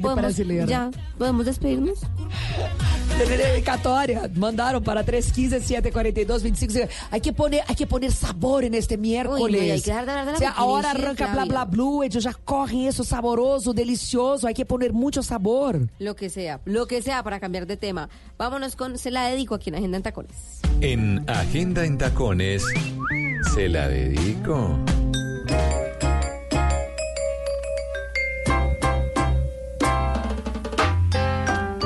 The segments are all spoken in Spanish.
¿Podemos, ya, ¿podemos despedirnos? De dedicatória. Mandaram para 315 742 25. Hay que poner, hay que poner sabor en este miércoles. Uy, no, que hablar de la O sea, ahora arranca bla bla blue, ellos ya cogen eso saboroso, delicioso. Hay que poner mucho sabor. Lo que sea, lo que sea para cambiar de tema. Vámonos con Se la dedico aquí en Agenda en Tacones. En Agenda en Tacones, se la dedico.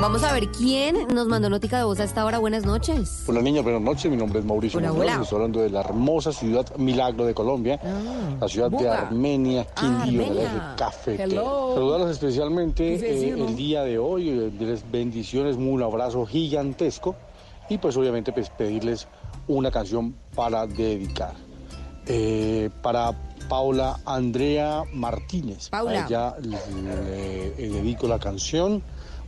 Vamos a ver quién nos mandó notica de voz a esta hora. Buenas noches. Hola niña, buenas noches. Mi nombre es Mauricio Hola, Muñoz. hola. Estoy hablando de la hermosa ciudad Milagro de Colombia, la ciudad de. Armenia, Quindío, Armenia. eje cafetero. Hello. Saludarlos especialmente eh, el día de hoy. eh, Les bendiciones, un abrazo gigantesco y pues obviamente pues, pedirles una canción para dedicar. Eh, para Paula Andrea Martínez. Paula. A ella le, le dedico la canción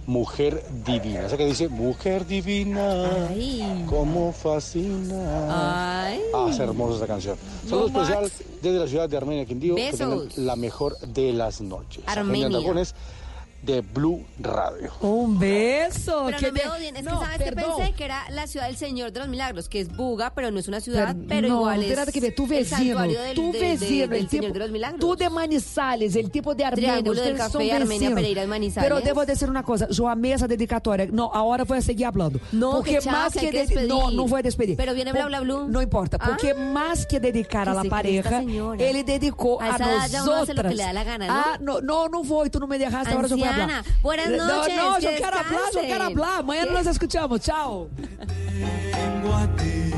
Mujer Divina. Esa que dice Mujer Divina. Ay. Cómo fascina. Ay. Ah, es hermosa esa canción. Saludo No, especial desde la ciudad de Armenia, Quindío. Que Besos. tengan la mejor de las noches. Armenia. Tacones de Blue Radio. Un beso. Pero que no me odien, es No, que sabes que perdón. pensé que era la ciudad del Señor de los Milagros, que es Buga, pero no es una ciudad, Per- pero no, igual no es que ver. Tu el vecino, tu de- de- vecino, del el Señor de los Milagros. tú de Manizales, el tipo de Armenia, Triángulo del Café, son Armenia. Pereira Manizales. Pero debo decir una cosa, yo amé esa dedicatoria. No, ahora voy a seguir hablando. No, porque que chao, más que que, hay que no, no voy a despedir. Pero viene Bla Bla Blue. No importa, porque Ah. más que dedicar a Que la pareja, él dedicó A a, esa edad ya uno hace lo que nosotras. le da la gana, ¿no? Ah, no, no, no voy, tú no me dejaste, ahora yo voy a Hablar. buenas No, noches, No, que yo quiero hablar, yo quiero hablar. Mañana ¿Qué? nos escuchamos, chao. tengo a ti.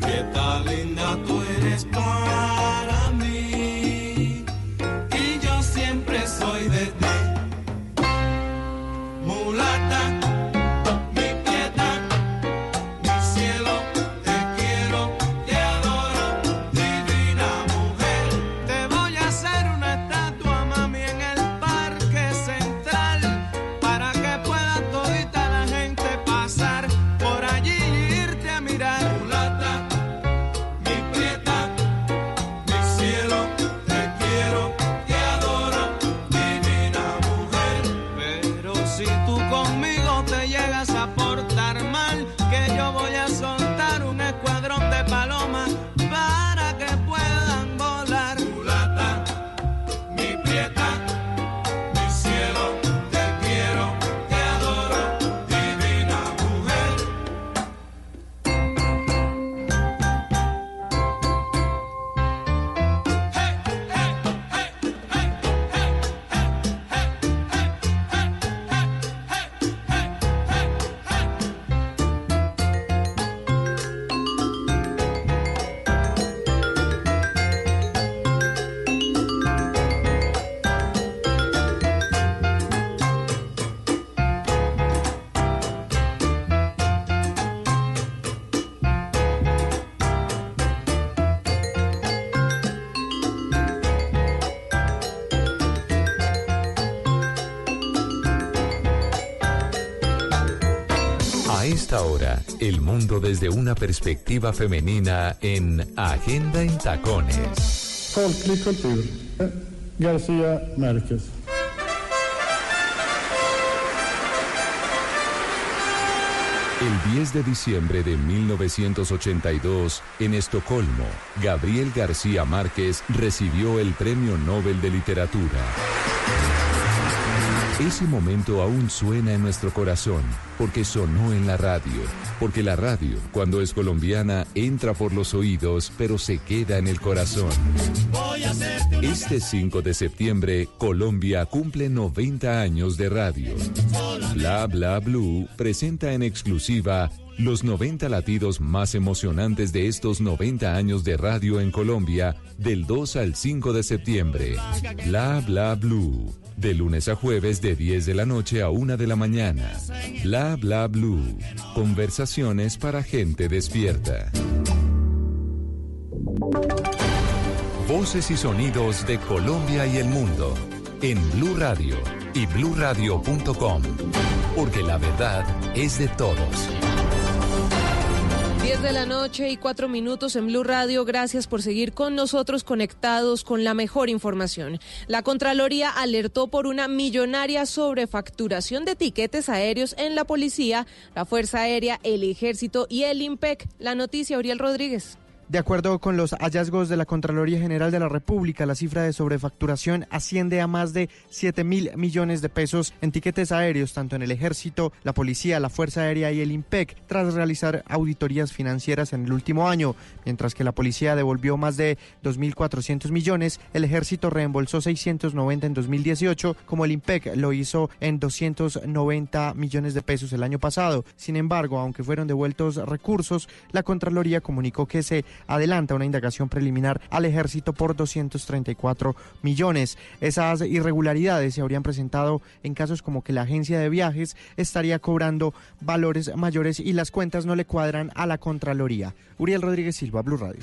Prieta linda, tú eres para mí. Y yo siempre soy de ti. Mulata, el mundo desde una perspectiva femenina en Agenda en Tacones. Folklig kultur. Garcia Márquez. El 10 de diciembre de 1982, en Estocolmo, Gabriel García Márquez recibió el Premio Nobel de Literatura. Ese momento aún suena en nuestro corazón, porque sonó en la radio, porque la radio, cuando es colombiana, entra por los oídos, pero se queda en el corazón. Este 5 de septiembre, Colombia cumple 90 años de radio. Bla Bla Blue presenta en exclusiva los 90 latidos más emocionantes de estos 90 años de radio en Colombia del 2 al 5 de septiembre. Bla Bla Blue. De lunes a jueves de 10 de la noche a 1 de la mañana. Bla Bla Blue. Conversaciones para gente despierta. Voces y sonidos de Colombia y el mundo en Blue Radio y bluradio.com, porque la verdad es de todos. 10 de la noche y 4 minutos en Blue Radio. Gracias por seguir con nosotros conectados con la mejor información. La Contraloría alertó por una millonaria sobrefacturación de tiquetes aéreos en la policía, la Fuerza Aérea, el Ejército y el IMPEC. La noticia, Uriel Rodríguez. De acuerdo con los hallazgos de la Contraloría General de la República, la cifra de sobrefacturación asciende a más de 7 mil millones de pesos en tiquetes aéreos, tanto en el Ejército, la Policía, la Fuerza Aérea y el IMPEC, tras realizar auditorías financieras en el último año. Mientras que la Policía devolvió más de 2.400 millones, el Ejército reembolsó 690 en 2018, como el IMPEC lo hizo en 290 millones de pesos el año pasado. Sin embargo, aunque fueron devueltos recursos, la Contraloría comunicó que se adelanta una indagación preliminar al ejército por 234 millones. Esas irregularidades se habrían presentado en casos como que la agencia de viajes estaría cobrando valores mayores y las cuentas no le cuadran a la Contraloría. Uriel Rodríguez Silva, Blue Radio.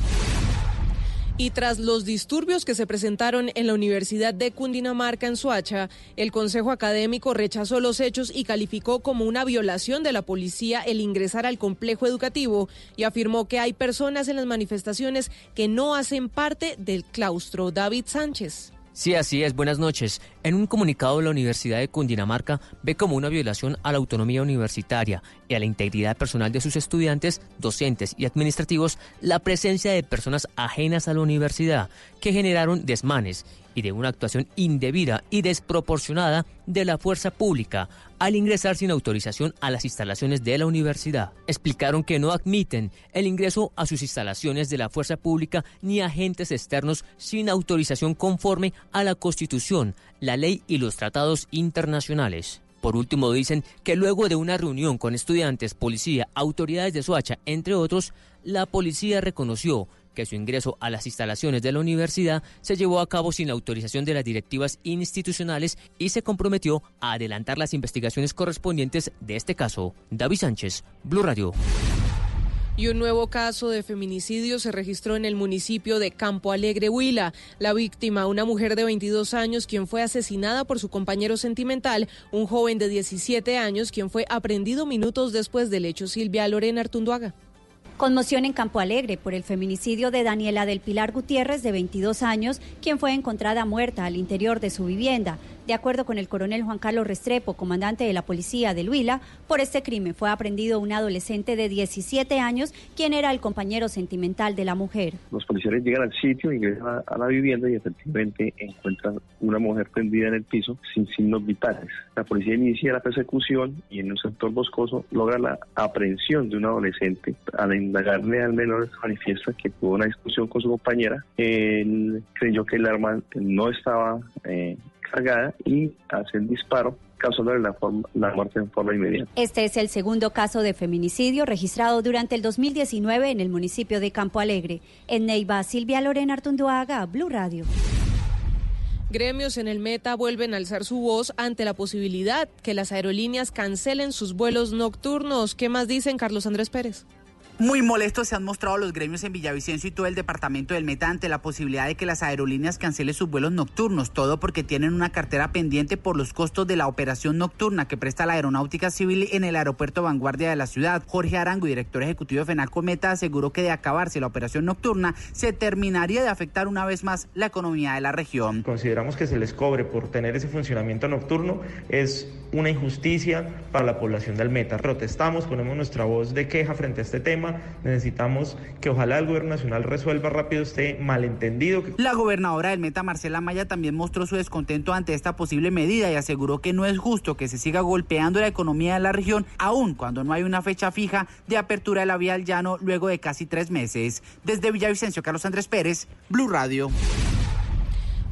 Y tras los disturbios que se presentaron en la Universidad de Cundinamarca en Suacha, el Consejo Académico rechazó los hechos y calificó como una violación de la policía el ingresar al complejo educativo y afirmó que hay personas en las manifestaciones que no hacen parte del claustro. David Sánchez. Sí, así es. Buenas noches. En un comunicado, la Universidad de Cundinamarca ve como una violación a la autonomía universitaria y a la integridad personal de sus estudiantes, docentes y administrativos la presencia de personas ajenas a la universidad que generaron desmanes y de una actuación indebida y desproporcionada de la fuerza pública al ingresar sin autorización a las instalaciones de la universidad. Explicaron que no admiten el ingreso a sus instalaciones de la fuerza pública ni agentes externos sin autorización conforme a la Constitución, la ley y los tratados internacionales. Por último, dicen que luego de una reunión con estudiantes, policía, autoridades de Soacha, entre otros, la policía reconoció que su ingreso a las instalaciones de la universidad se llevó a cabo sin la autorización de las directivas institucionales y se comprometió a adelantar las investigaciones correspondientes de este caso. David Sánchez, Blue Radio. Y un nuevo caso de feminicidio se registró en el municipio de Campo Alegre, Huila. La víctima, una mujer de 22 años, quien fue asesinada por su compañero sentimental, un joven de 17 años, quien fue aprendido minutos después del hecho, Silvia Lorena Artunduaga. Conmoción en Campo Alegre por el feminicidio de Daniela del Pilar Gutiérrez, de 22 años, quien fue encontrada muerta al interior de su vivienda. De acuerdo con el coronel Juan Carlos Restrepo, comandante de la policía de Huila, por este crimen fue aprendido un adolescente de 17 años, quien era el compañero sentimental de la mujer. Los policías llegan al sitio, ingresan a, a la vivienda y efectivamente encuentran una mujer tendida en el piso sin signos vitales. La policía inicia la persecución y en un sector boscoso logra la aprehensión de un adolescente. Al indagarle al menor manifiesta que tuvo una discusión con su compañera. Él creyó que el arma no estaba eh, cargada y hace el disparo causándole la, forma, la muerte en forma inmediata. Este es el segundo caso de feminicidio registrado durante el 2019 en el municipio de Campo Alegre. En Neiva, Silvia Lorena Artunduaga, Blue Radio. Gremios en el Meta vuelven a alzar su voz ante la posibilidad que las aerolíneas cancelen sus vuelos nocturnos. ¿Qué más dicen Carlos Andrés Pérez? Muy molestos se han mostrado los gremios en Villavicencio y todo el departamento del Meta ante la posibilidad de que las aerolíneas cancelen sus vuelos nocturnos, todo porque tienen una cartera pendiente por los costos de la operación nocturna que presta la aeronáutica civil en el aeropuerto Vanguardia de la ciudad. Jorge Arango, director ejecutivo de FENACO Meta, aseguró que de acabarse la operación nocturna se terminaría de afectar una vez más la economía de la región. Consideramos que se les cobre por tener ese funcionamiento nocturno es una injusticia para la población del Meta. Protestamos, ponemos nuestra voz de queja frente a este tema Necesitamos que ojalá el gobierno nacional resuelva rápido este malentendido. La gobernadora del Meta, Marcela Maya, también mostró su descontento ante esta posible medida y aseguró que no es justo que se siga golpeando la economía de la región, aun cuando no hay una fecha fija de apertura de la vía al llano luego de casi tres meses. Desde Villavicencio, Carlos Andrés Pérez, Blue Radio.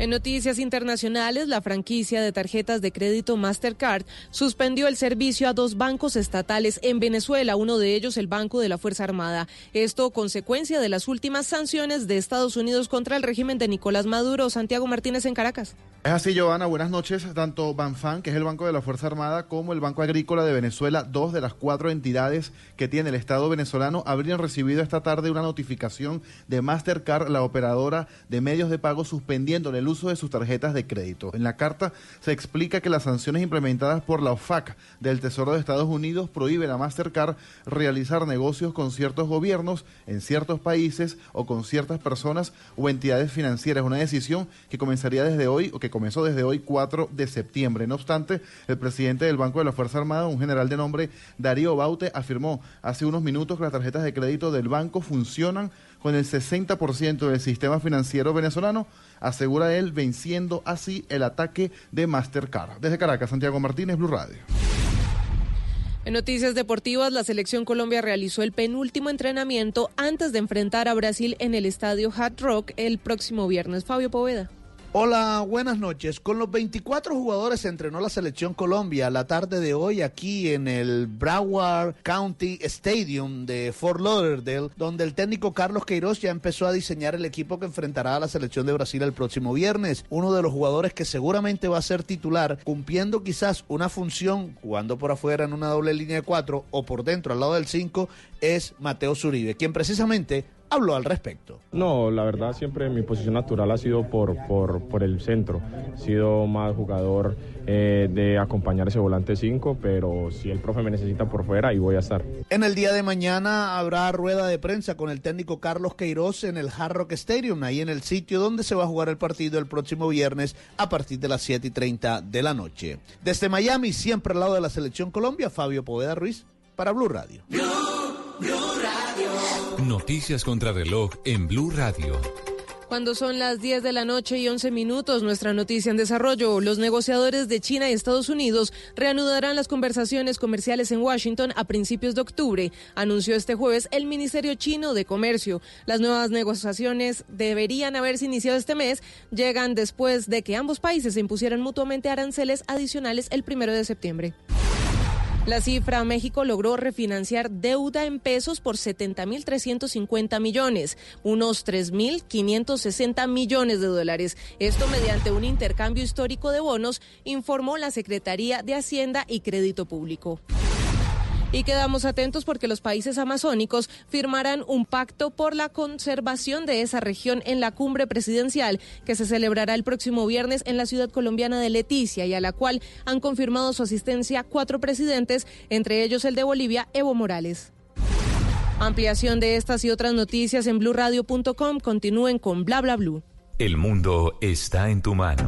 En noticias internacionales, la franquicia de tarjetas de crédito Mastercard suspendió el servicio a dos bancos estatales en Venezuela, uno de ellos el Banco de la Fuerza Armada. Esto consecuencia de las últimas sanciones de Estados Unidos contra el régimen de Nicolás Maduro. Santiago Martínez en Caracas. Es así, Giovanna. Buenas noches. Tanto Banfan, que es el Banco de la Fuerza Armada, como el Banco Agrícola de Venezuela, dos de las cuatro entidades que tiene el Estado venezolano, habrían recibido esta tarde una notificación de Mastercard, la operadora de medios de pago, suspendiéndole el uso de sus tarjetas de crédito. En la carta se explica que las sanciones implementadas por la OFAC del Tesoro de Estados Unidos prohíben a Mastercard realizar negocios con ciertos gobiernos en ciertos países o con ciertas personas o entidades financieras. Una decisión que comenzaría desde hoy o que comenzó desde hoy 4 de septiembre. No obstante, el presidente del Banco de la Fuerza Armada, un general de nombre Darío Baute, afirmó hace unos minutos que las tarjetas de crédito del banco funcionan con el 60% del sistema financiero venezolano, asegura él, venciendo así el ataque de Mastercard. Desde Caracas, Santiago Martínez, Blue Radio. En noticias deportivas, la selección Colombia realizó el penúltimo entrenamiento antes de enfrentar a Brasil en el estadio Hard Rock el próximo viernes. Fabio Poveda. Hola, buenas noches. Con los 24 jugadores se entrenó la selección Colombia la tarde de hoy aquí en el Broward County Stadium de Fort Lauderdale, donde el técnico Carlos Queiroz ya empezó a diseñar el equipo que enfrentará a la selección de Brasil el próximo viernes. Uno de los jugadores que seguramente va a ser titular, cumpliendo quizás una función jugando por afuera en una doble línea de cuatro o por dentro al lado del 5, es Mateo Zuribe, quien precisamente habló al respecto. No, la verdad siempre mi posición natural ha sido por, por, por el centro. He sido más jugador eh, de acompañar ese volante 5, pero si el profe me necesita por fuera, ahí voy a estar. En el día de mañana habrá rueda de prensa con el técnico Carlos Queiroz en el Hard Rock Stadium, ahí en el sitio donde se va a jugar el partido el próximo viernes a partir de las 7 y 30 de la noche. Desde Miami, siempre al lado de la Selección Colombia, Fabio Poveda Ruiz para Blue Radio. Noticias contra reloj en Blue Radio. Cuando son las 10 de la noche y 11 minutos, nuestra noticia en desarrollo. Los negociadores de China y Estados Unidos reanudarán las conversaciones comerciales en Washington a principios de octubre, anunció este jueves el Ministerio Chino de Comercio. Las nuevas negociaciones deberían haberse iniciado este mes, llegan después de que ambos países se impusieran mutuamente aranceles adicionales el primero de septiembre. La cifra, México logró refinanciar deuda en pesos por 70.350 millones, unos 3.560 millones de dólares. Esto mediante un intercambio histórico de bonos, informó la Secretaría de Hacienda y Crédito Público. Y quedamos atentos porque los países amazónicos firmarán un pacto por la conservación de esa región en la cumbre presidencial que se celebrará el próximo viernes en la ciudad colombiana de Leticia y a la cual han confirmado su asistencia cuatro presidentes, entre ellos el de Bolivia, Evo Morales. Ampliación de estas y otras noticias en blurradio.com. Continúen con bla bla. El mundo está en tu mano.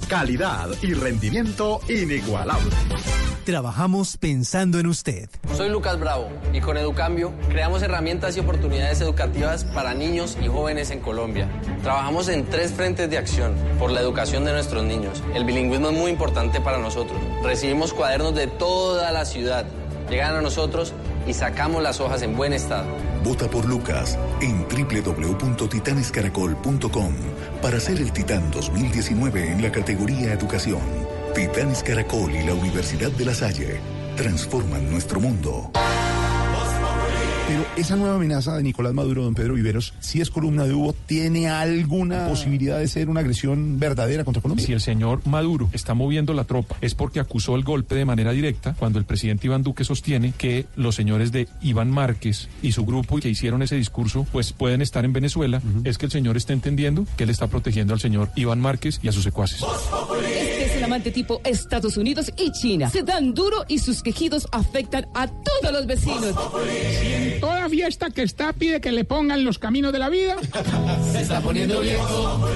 Calidad y rendimiento inigualable. Trabajamos pensando en usted. Soy Lucas Bravo y con Educambio creamos herramientas y oportunidades educativas para niños y jóvenes en Colombia. Trabajamos en tres frentes de acción por la educación de nuestros niños. El bilingüismo es muy importante para nosotros. Recibimos cuadernos de toda la ciudad. Llegan a nosotros y sacamos las hojas en buen estado. Vota por Lucas en www.titanescaracol.com para ser el Titán 2019 en la categoría Educación. Titanes Caracol y la Universidad de La Salle transforman nuestro mundo. Pero esa nueva amenaza de Nicolás Maduro, don Pedro Viveros, si es columna de Hugo, ¿tiene alguna posibilidad de ser una agresión verdadera contra Colombia? Si el señor Maduro está moviendo la tropa es porque acusó el golpe de manera directa cuando el presidente Iván Duque sostiene que los señores de Iván Márquez y su grupo que hicieron ese discurso pues pueden estar en Venezuela, es que el señor está entendiendo que él está protegiendo al señor Iván Márquez y a sus secuaces. Este es el amante tipo Estados Unidos y China. Se dan duro y sus quejidos afectan a todos los vecinos. Toda fiesta que está pide que le pongan los caminos de la vida. Se está poniendo viejo.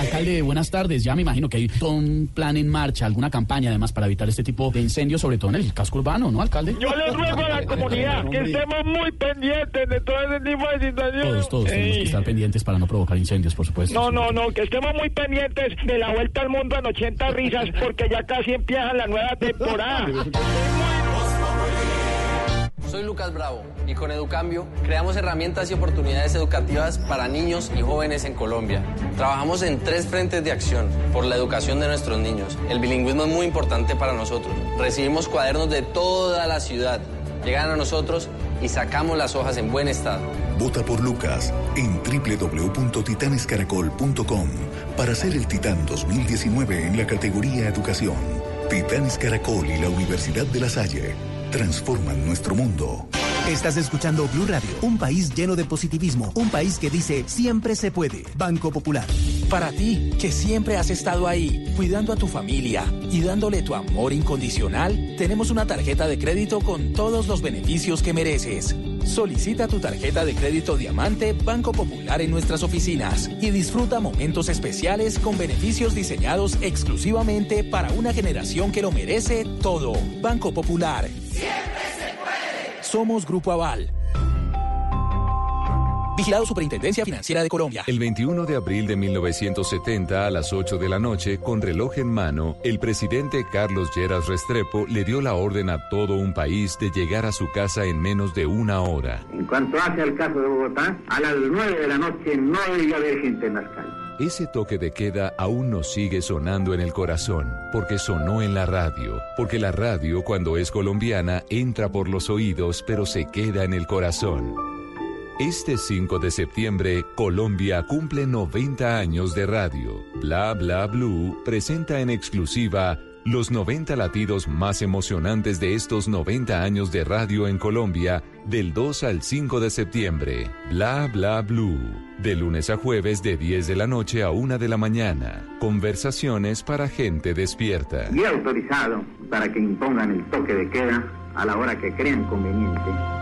Alcalde, buenas tardes. Ya me imagino que hay todo un plan en marcha, alguna campaña además para evitar este tipo de incendios, sobre todo en el casco urbano, ¿no, alcalde? Yo le ruego a la comunidad que estemos muy pendientes de todo ese tipo de situaciones. Todos, todos tenemos que estar pendientes para no provocar incendios, por supuesto. No, no, no, que estemos muy pendientes de la vuelta al mundo en 80 risas, porque ya casi empieza la nueva temporada. Soy Lucas Bravo y con Educambio creamos herramientas y oportunidades educativas para niños y jóvenes en Colombia. Trabajamos en tres frentes de acción por la educación de nuestros niños. El bilingüismo es muy importante para nosotros. Recibimos cuadernos de toda la ciudad. Llegan a nosotros y sacamos las hojas en buen estado. Vota por Lucas en www.titanescaracol.com para ser el Titán 2019 en la categoría Educación. Titanes Caracol y la Universidad de La Salle transforman nuestro mundo. Estás escuchando Blue Radio, un país lleno de positivismo, un país que dice siempre se puede. Banco Popular. Para ti, que siempre has estado ahí, cuidando a tu familia y dándole tu amor incondicional, tenemos una tarjeta de crédito con todos los beneficios que mereces. Solicita tu tarjeta de crédito Diamante Banco Popular en nuestras oficinas y disfruta momentos especiales con beneficios diseñados exclusivamente para una generación que lo merece todo. Banco Popular. Somos Grupo Aval. Vigilado Superintendencia Financiera de Colombia. El 21 de abril de 1970 a las 8 de la noche, con reloj en mano, el presidente Carlos Lleras Restrepo le dio la orden a todo un país de llegar a su casa en menos de una hora. En cuanto hace al caso de Bogotá, a las 9 de la noche no debe haber gente en las calles. Ese toque de queda aún nos sigue sonando en el corazón, porque sonó en la radio, porque la radio cuando es colombiana entra por los oídos pero se queda en el corazón. Este 5 de septiembre, Colombia cumple 90 años de radio. Bla Bla Blue presenta en exclusiva los 90 latidos más emocionantes de estos 90 años de radio en Colombia del 2 al 5 de septiembre. Bla Bla Blue. De lunes a jueves de 10 de la noche a 1 de la mañana. Conversaciones para gente despierta. Y autorizado para que impongan el toque de queda a la hora que crean conveniente.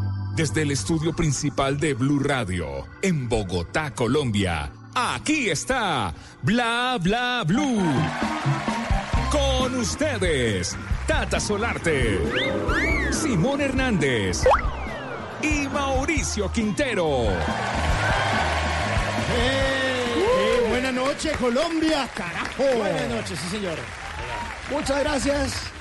desde el estudio principal de Blue Radio, en Bogotá, Colombia. Aquí está Bla Bla Blue. Con ustedes, Tata Solarte, Simón Hernández y Mauricio Quintero. Eh, buenas noches, Colombia, carajo. Buenas noches, sí, señor. Muchas gracias.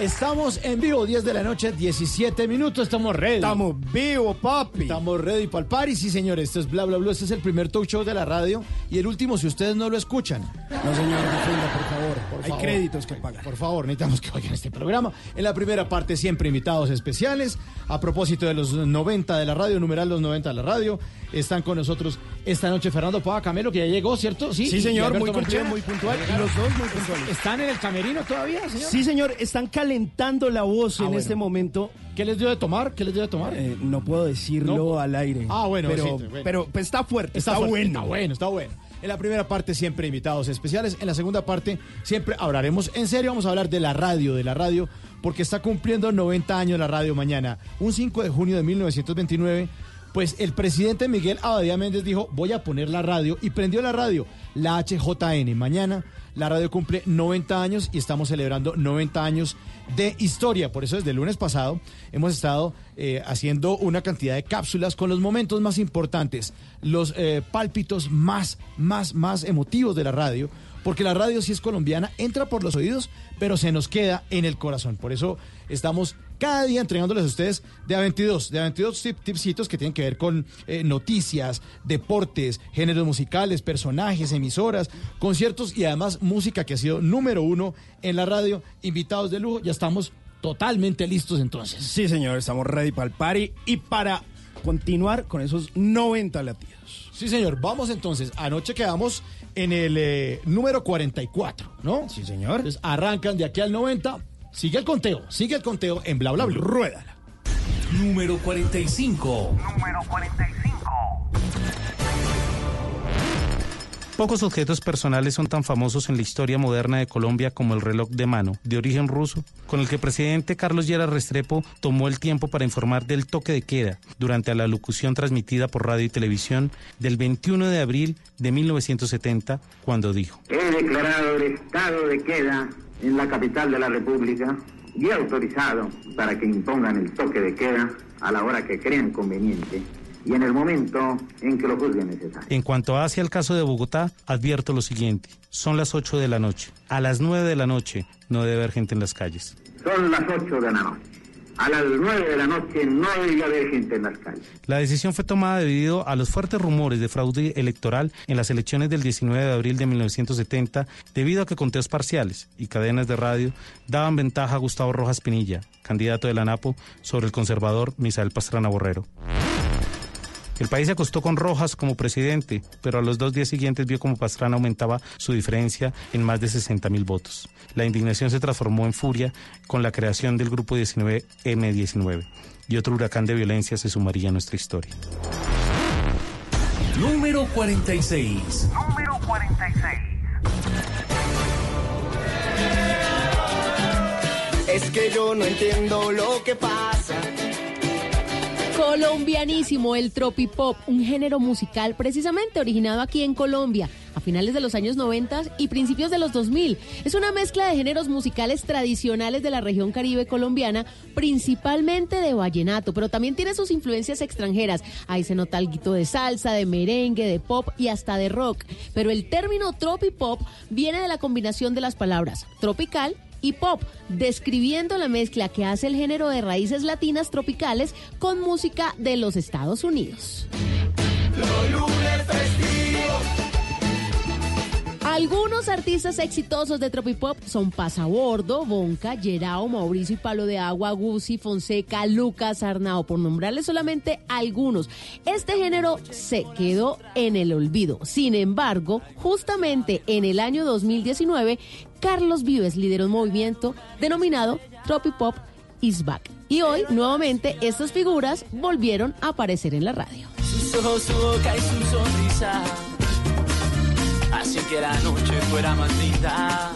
Estamos en vivo, 10 de la noche, 17 minutos. Estamos ready. Estamos vivos, papi. Estamos ready para el party. Sí, señor. Esto es Bla Bla Bla. Este es el primer talk show de la radio y el último si ustedes no lo escuchan. No, señor, difunda, por favor. Por Hay favor. créditos que pagar. Por favor, necesitamos que oigan este programa. En la primera parte, siempre invitados especiales. A propósito de los 90 de la radio, numeral los 90 de la radio, están con nosotros esta noche Fernando Pava Camelo, que ya llegó, ¿cierto? Sí, y señor, muy Marchena. muy puntual. Y los dos muy puntuales. ¿Están en el camerino todavía, señor? Sí, señor, están calentando la voz Ah, en bueno. este momento. ¿Qué les dio de tomar? ¿Qué les dio de tomar? Eh, no puedo decirlo No. al aire. Ah, bueno, pero, sí, bueno. pero pues, está fuerte, está, fuerte, bueno. Está bueno, está bueno. En la primera parte siempre invitados especiales. En la segunda parte siempre hablaremos en serio. Vamos a hablar de la radio, de la radio, porque está cumpliendo 90 años la radio mañana. Un 5 de junio de 1929. Pues el presidente Miguel Abadía Méndez dijo, voy a poner la radio y prendió la radio, la HJN. Mañana la radio cumple 90 años y estamos celebrando 90 años de historia. Por eso desde el lunes pasado hemos estado eh, haciendo una cantidad de cápsulas con los momentos más importantes, los eh, pálpitos más, más, más emotivos de la radio. Porque la radio, si es colombiana, entra por los oídos, pero se nos queda en el corazón. Por eso estamos cada día entregándoles a ustedes de a 22, de a 22 tip- tipsitos que tienen que ver con eh, noticias, deportes, géneros musicales, personajes, emisoras, conciertos y además música que ha sido número uno en la radio. Invitados de lujo, ya estamos totalmente listos entonces. Sí, señor, estamos ready para el party y para continuar con esos 90 latidos. Sí, señor. Vamos entonces. Anoche quedamos en el eh, número 44, ¿no? Sí, señor. Entonces arrancan de aquí al 90. Sigue el conteo, sigue el conteo en bla bla bla. Ruédala. Número 45. Número 45. Pocos objetos personales son tan famosos en la historia moderna de Colombia como el reloj de mano, de origen ruso, con el que el presidente Carlos Lleras Restrepo tomó el tiempo para informar del toque de queda durante la locución transmitida por radio y televisión del 21 de abril de 1970, cuando dijo. He declarado el estado de queda en la capital de la República y autorizado para que impongan el toque de queda a la hora que crean conveniente y en el momento en que lo juzguen necesario. En cuanto hacia el caso de Bogotá, advierto lo siguiente. Son las 8 de la noche. A las 9 de la noche no debe haber gente en las calles. Son las 8 de la noche. A las 9 de la noche no debe haber gente en las calles. La decisión fue tomada debido a los fuertes rumores de fraude electoral en las elecciones del 19 de abril de 1970, debido a que conteos parciales y cadenas de radio daban ventaja a Gustavo Rojas Pinilla, candidato de la NAPO, sobre el conservador Misael Pastrana Borrero. El país se acostó con Rojas como presidente, pero a los dos días siguientes vio como Pastrana aumentaba su diferencia en más de 60 mil votos. La indignación se transformó en furia con la creación del Grupo 19M19 y otro huracán de violencia se sumaría a nuestra historia. Número 46. Número 46. Es que yo no entiendo lo que pasa. Colombianísimo, el tropipop, un género musical precisamente originado aquí en Colombia a finales de los años 90 y principios de los 2000. Es una mezcla de géneros musicales tradicionales de la región caribe colombiana, principalmente de vallenato, pero también tiene sus influencias extranjeras. Ahí se nota algo de salsa, de merengue, de pop y hasta de rock. Pero el término tropipop viene de la combinación de las palabras tropical y pop, describiendo la mezcla que hace el género de raíces latinas tropicales con música de los Estados Unidos. Algunos artistas exitosos de Tropipop son Pasabordo, Bonca, Gerao, Mauricio y Palo de Agua, Guzzi, Fonseca, Lucas, Arnao, por nombrarles solamente algunos. Este género se quedó en el olvido. Sin embargo, justamente en el año 2019, Carlos Vives lideró un movimiento denominado Tropipop is back. Y hoy, nuevamente, estas figuras volvieron a aparecer en la radio. Sus ojos, su boca y su sonrisa. Así que la noche fuera más linda.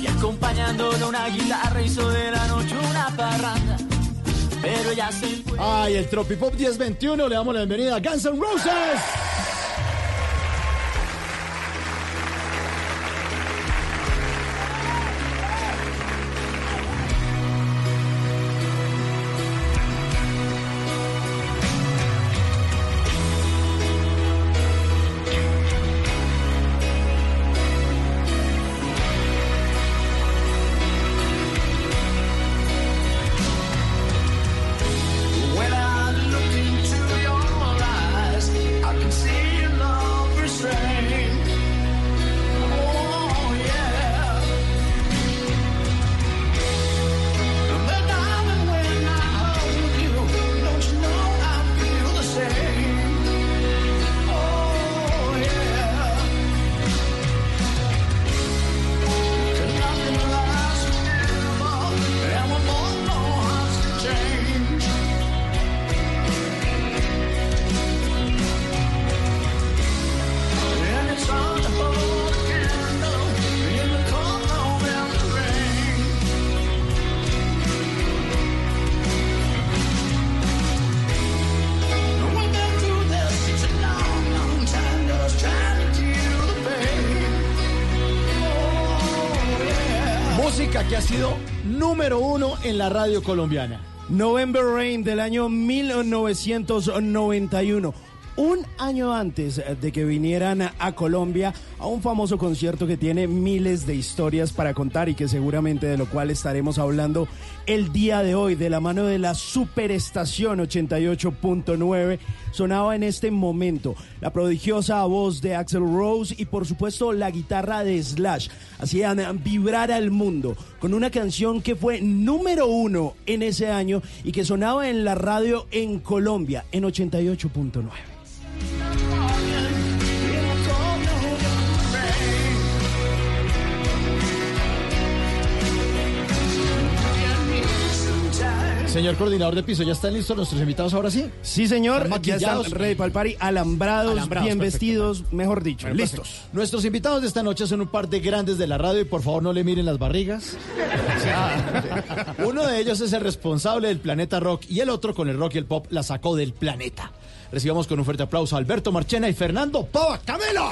Y acompañándolo una guitarra hizo de la noche una parranda. Pero ya se fue. Ay, el Tropipop 1021, le damos la bienvenida a Guns N' Roses. En la radio colombiana. November Rain del año 1991. un año antes de que vinieran a Colombia a un famoso concierto que tiene miles de historias para contar y que seguramente de lo cual estaremos hablando el día de hoy de la mano de la Superestación 88.9 sonaba en este momento la prodigiosa voz de Axel Rose y por supuesto la guitarra de Slash hacían vibrar al mundo con una canción que fue número uno en ese año y que sonaba en la radio en Colombia en 88.9. Señor coordinador de piso, ¿ya están listos nuestros invitados ahora sí? Sí, señor, ¿Están ya están maquillados? ready para el party, alambrados, Alambrados, bien perfecto. vestidos, mejor dicho, Bueno, listos. perfecto. Nuestros invitados de esta noche son un par de grandes de la radio y por favor no le miren las barrigas. Uno de ellos es el responsable del planeta rock y el otro con el rock y el pop la sacó del planeta. Recibamos con un fuerte aplauso a Alberto Marchena y Fernando Pava Camelo.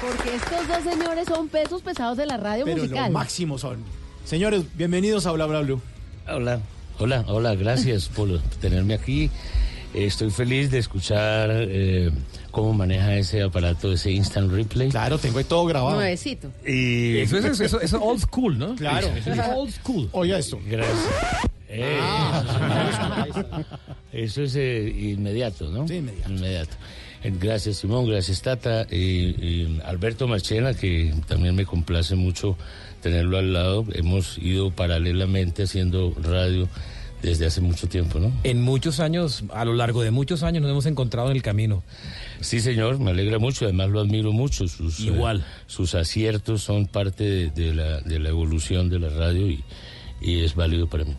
Porque estos dos señores son pesos pesados de la radio Pero musical. lo máximo son. Señores, bienvenidos a Bla Bla Blue. Hola, hola, hola, gracias por tenerme aquí. Eh, Estoy feliz de escuchar eh, cómo maneja ese aparato, ese instant replay. Claro, tengo ahí todo grabado. Nuevecito. Y Eso es, eso, eso es old school, ¿no? Claro. Eso es old school. Oiga esto. Gracias. Eh, Eso es eh, inmediato, ¿no? Sí, inmediato. Gracias, Simón, gracias, Tata. Y, y Alberto Marchena, que también me complace mucho tenerlo al lado. Hemos ido paralelamente haciendo radio desde hace mucho tiempo, ¿no? En muchos años, a lo largo de muchos años, nos hemos encontrado en el camino. Sí, señor, me alegra mucho, además lo admiro mucho. Sus, Igual. eh, sus aciertos son parte de, de la, de la evolución de la radio y, y es válido para mí.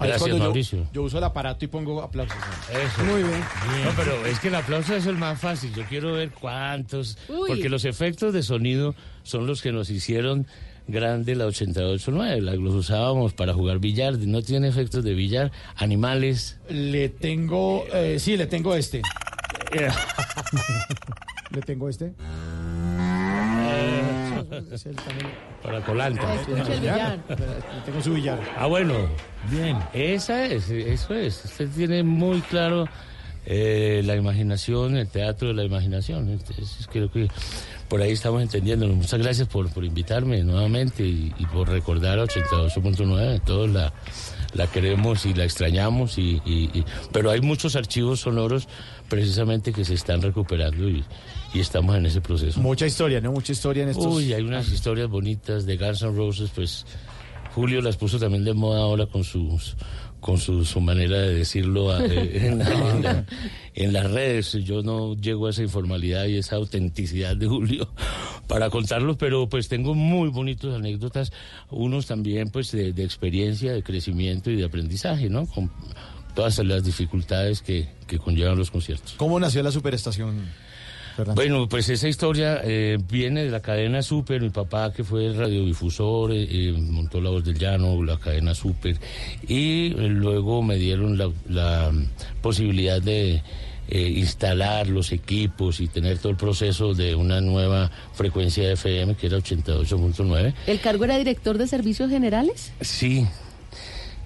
Gracias, yo- Mauricio. Yo, uso el aparato y pongo aplausos. Eso. Muy bien. No, pero es que el aplauso es el más fácil. Yo quiero ver cuántos. Uy. Porque los efectos de sonido son los que nos hicieron grande la 88.9. La, los usábamos para jugar billar. No tiene efectos de billar. Animales. Le tengo, eh, sí, le tengo este. le tengo este. También. Para colanta. Le tengo su billar. Ah, bueno. Bien. Esa es, eso es. Usted tiene muy claro eh, la imaginación, el teatro de la imaginación. Entonces, creo que por ahí estamos entendiéndolo. Muchas gracias por, por invitarme nuevamente y, y por recordar a 88.9. Todos la, la queremos y la extrañamos, y, y- y- pero hay muchos archivos sonoros precisamente que se están recuperando y, y estamos en ese proceso. Mucha historia, ¿no? Mucha historia en estos. Uy, hay unas historias bonitas de Guns N' Roses, pues Julio las puso también de moda ahora con sus con su, su manera de decirlo eh, en, la- en la- en las redes. Yo no llego a esa informalidad y esa autenticidad de Julio para contarlo, pero pues tengo muy bonitas anécdotas, unos también pues de, de experiencia, de crecimiento y de aprendizaje, ¿no? Con todas las dificultades que, que conllevan los conciertos. ¿Cómo nació la superestación? Fernando? Bueno, pues esa historia eh, viene de la cadena Super. Mi papá, que fue radiodifusor, eh, eh, montó La Voz del Llano, la cadena Super. Y eh, luego me dieron la, la posibilidad de eh, instalar los equipos y tener todo el proceso de una nueva frecuencia de FM, que era 88.9. ¿El cargo era director de servicios generales? Sí,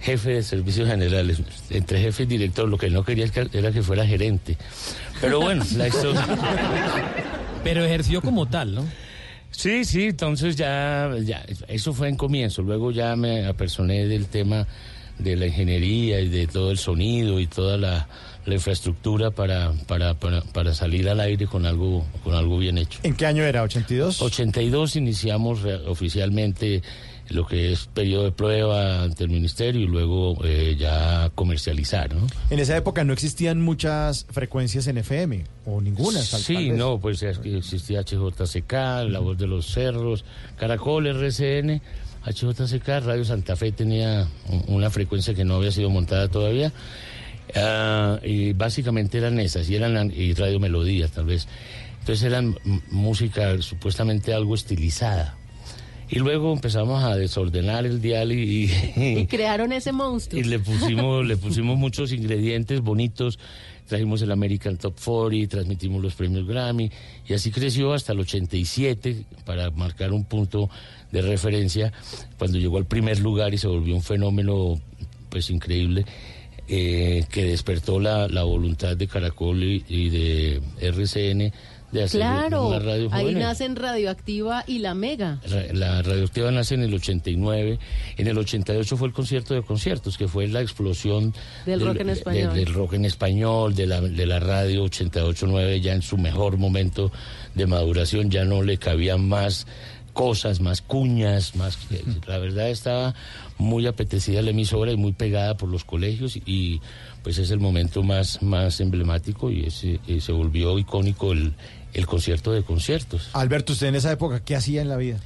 jefe de servicios generales, entre jefe y director, lo que no quería es que- era que fuera gerente. Pero bueno, la historia... Pero ejerció como tal, ¿no? Sí, sí, entonces ya, ya, eso fue en comienzo. Luego ya me apersoné del tema de la ingeniería y de todo el sonido y toda la, la infraestructura para, para, para, para salir al aire con algo, con algo bien hecho. ¿En qué año era? ¿82? 82 iniciamos oficialmente lo que es periodo de prueba ante el ministerio y luego eh, ya comercializar, ¿no? En esa época no existían muchas frecuencias en FM, o ninguna. tal- Sí, no, pues es que existía HJCK, La Voz de los Cerros, Caracol, RCN, HJCK, Radio Santa Fe tenía un- una frecuencia que no había sido montada todavía. Ah, y básicamente eran esas, y eran y Radio Melodía tal vez. Entonces eran música supuestamente algo estilizada. Y luego empezamos a desordenar el dial y, y- Y crearon ese monstruo. y le pusimos, le pusimos muchos ingredientes bonitos. Trajimos el American Top 40, transmitimos los premios Grammy y así creció hasta el 87 para marcar un punto de referencia cuando llegó al primer lugar y se volvió un fenómeno pues increíble. eh, que despertó la, la voluntad de Caracol y, y de RCN de hacer Claro, una radio ahí nacen Radioactiva y La Mega. La radioactiva nace en el 89. En el 88 fue el concierto de conciertos, que fue la explosión Del rock en español. del rock en español, de la, de la radio 88.9, ya en su mejor momento de maduración, ya no le cabían más cosas, más cuñas, más... La verdad estaba muy apetecida la emisora y muy pegada por los colegios y pues es el momento más, más emblemático y, ese- y se volvió icónico el, el concierto de conciertos. Alberto, usted en esa época, ¿qué hacía en la vida?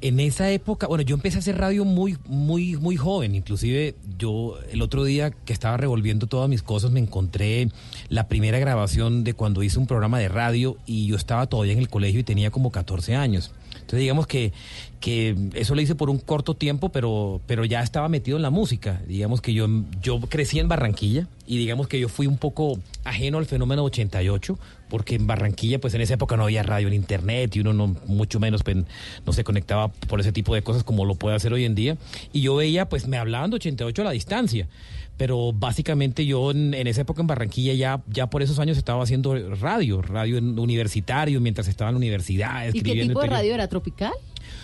En esa época, bueno, yo empecé a hacer radio muy, muy, muy joven. Inclusive yo el otro día que estaba revolviendo todas mis cosas me encontré la primera grabación de cuando hice un programa de radio y yo estaba todavía en el colegio y tenía como 14 años. Entonces digamos que, que eso lo hice por un corto tiempo, pero, pero ya estaba metido en la música. Digamos que yo, yo crecí en Barranquilla y digamos que yo fui un poco ajeno al fenómeno 88, porque en Barranquilla, pues en esa época no había radio en internet y uno no, mucho menos pues, no se conectaba por ese tipo de cosas como lo puede hacer hoy en día. Y yo veía, pues me hablaban de 88 a la distancia. Pero básicamente yo en, en esa época en Barranquilla ya, ya por esos años estaba haciendo radio, radio universitario, mientras estaba en la universidad. ¿Y qué escribiendo tipo de radio era? ¿Tropical?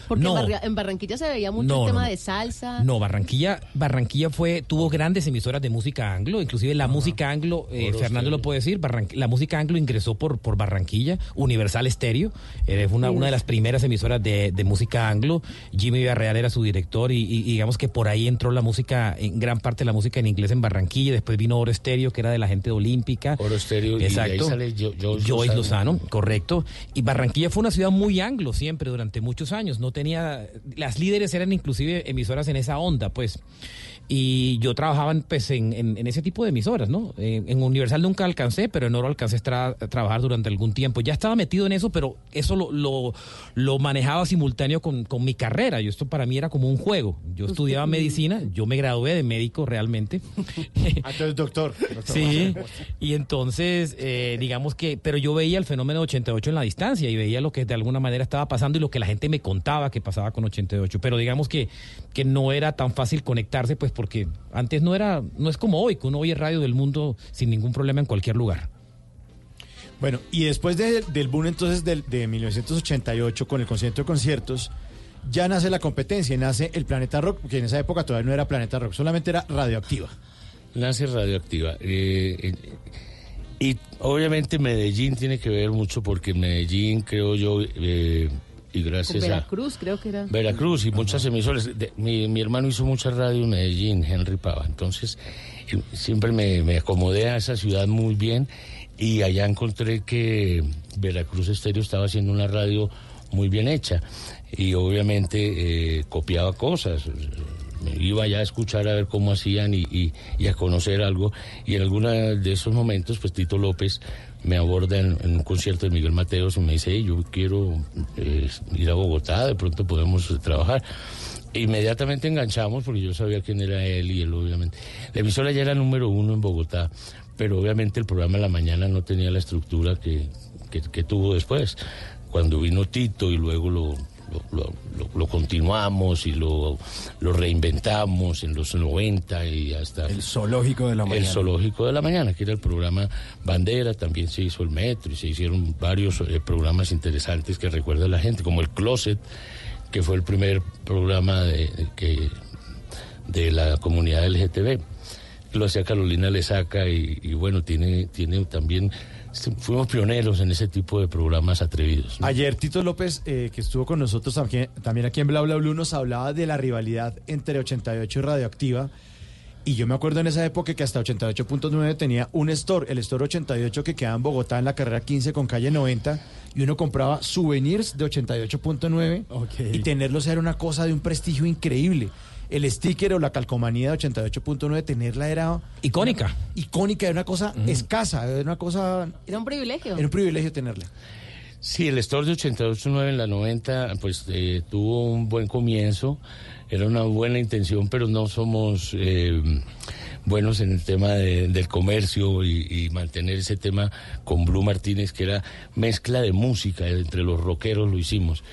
Porque No. en, en Barranquilla se veía mucho No, el tema no. de salsa. No, Barranquilla, Barranquilla fue, tuvo grandes emisoras de música anglo, inclusive la música anglo, eh, Fernando lo puede decir, Barran- la música anglo ingresó por, por Barranquilla, Universal Stereo, eh, fue una, Sí. una de las primeras emisoras de, de música anglo, Jimmy Villarreal era su director y, y- y digamos que por ahí entró la música, en gran parte de la música en inglés en Barranquilla, después vino Oro Stereo, que era de la gente de Olímpica. Oro Stereo, y de ahí Exacto. sale Jo- Joyce Joyce Lozano. Lozano, correcto. Y Barranquilla fue una ciudad muy anglo siempre durante muchos años. No tenía, las líderes eran inclusive emisoras en esa onda, pues. Y yo trabajaba pues, en, en- en ese tipo de emisoras, ¿no? En, en Universal nunca alcancé, pero en Oro alcancé a tra- a trabajar durante algún tiempo. Ya estaba metido en eso, pero eso lo, lo, lo manejaba simultáneo con, con mi carrera. Yo esto para mí era como un juego. Yo estudiaba medicina, yo me gradué de médico realmente. Entonces, doctor. doctor Sí, y entonces, eh, digamos que, pero yo veía el fenómeno 88 en la distancia y veía lo que de alguna manera estaba pasando y lo que la gente me contaba que pasaba con 88, pero digamos que, que no era tan fácil conectarse, pues porque antes no era, no es como hoy, que uno oye radio del mundo sin ningún problema en cualquier lugar. Bueno, y después de- del boom entonces del- de 1988 con el concierto de conciertos, ya nace la competencia, y nace el Planeta Rock, que en esa época todavía no era Planeta Rock, solamente era radioactiva. Nace radioactiva. eh, eh, y obviamente Medellín tiene que ver mucho porque Medellín, creo yo, eh, y gracias a Veracruz, creo que era. Veracruz y muchas emisoras. de- mi, mi hermano hizo mucha radio en Medellín, Henry Pava. Entonces, siempre me, me acomodé a esa ciudad muy bien y allá encontré que Veracruz Estéreo estaba haciendo una radio muy bien hecha y obviamente eh, copiaba cosas. Me iba allá a escuchar a ver cómo hacían y, y- y a conocer algo. Y en alguno de esos momentos, pues Tito López me aborda en, un concierto de Miguel Mateos y me dice, "Hey, yo quiero eh, ir a Bogotá, de pronto podemos eh, trabajar. Inmediatamente enganchamos porque yo sabía quién era él y él obviamente. La emisora ya era número uno en Bogotá, pero obviamente el programa de la mañana no tenía la estructura que, que- que tuvo después. Cuando vino Tito y luego lo, lo, lo- lo- lo continuamos y lo, lo reinventamos en los 90 y hasta... El zoológico de la El mañana. zoológico de la mañana, que era el programa Bandera, también se hizo el Metro y se hicieron varios eh, programas interesantes que recuerda la gente, como el Closet, que fue el primer programa de, que, de la comunidad LGTB. Lo hacía Carolina Lesaca y, y bueno, tiene, tiene también, fuimos pioneros en ese tipo de programas atrevidos. ¿no? Ayer Tito López, eh, que estuvo con nosotros también, también aquí en Bla Bla Blue, nos hablaba de la rivalidad entre 88 y Radioactiva. Y yo me acuerdo en esa época que hasta 88.9 tenía un store, el store 88 que quedaba en Bogotá en la carrera 15 con calle 90, y uno compraba souvenirs de 88.9 y tenerlos era una cosa de un prestigio increíble. El sticker o la calcomanía de 88.9, tenerla era... Icónica. icónica, era una cosa escasa, era una cosa... Era un privilegio. Era un privilegio tenerla. Sí, el store de 88.9 en la 90 pues eh, tuvo un buen comienzo, era una buena intención, pero no somos eh, buenos en el tema de- del comercio y, y mantener ese tema con Blue Martínez, que era mezcla de música entre los rockeros, lo hicimos.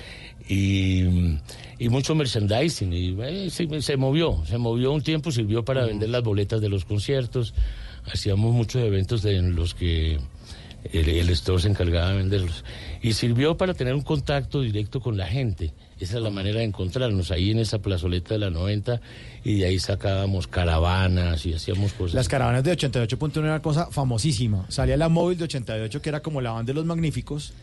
Y, mucho merchandising, y eh, se, movió, se movió un tiempo, sirvió para vender las boletas de los conciertos, hacíamos muchos eventos de- en los que el, store se encargaba de venderlos. Y sirvió para tener un contacto directo con la gente. Esa es la manera de encontrarnos ahí en esa plazoleta de la 90 y de ahí sacábamos caravanas y hacíamos cosas. Las caravanas de 88.1 era una cosa famosísima. Salía la móvil de 88, que era como la banda de los magníficos.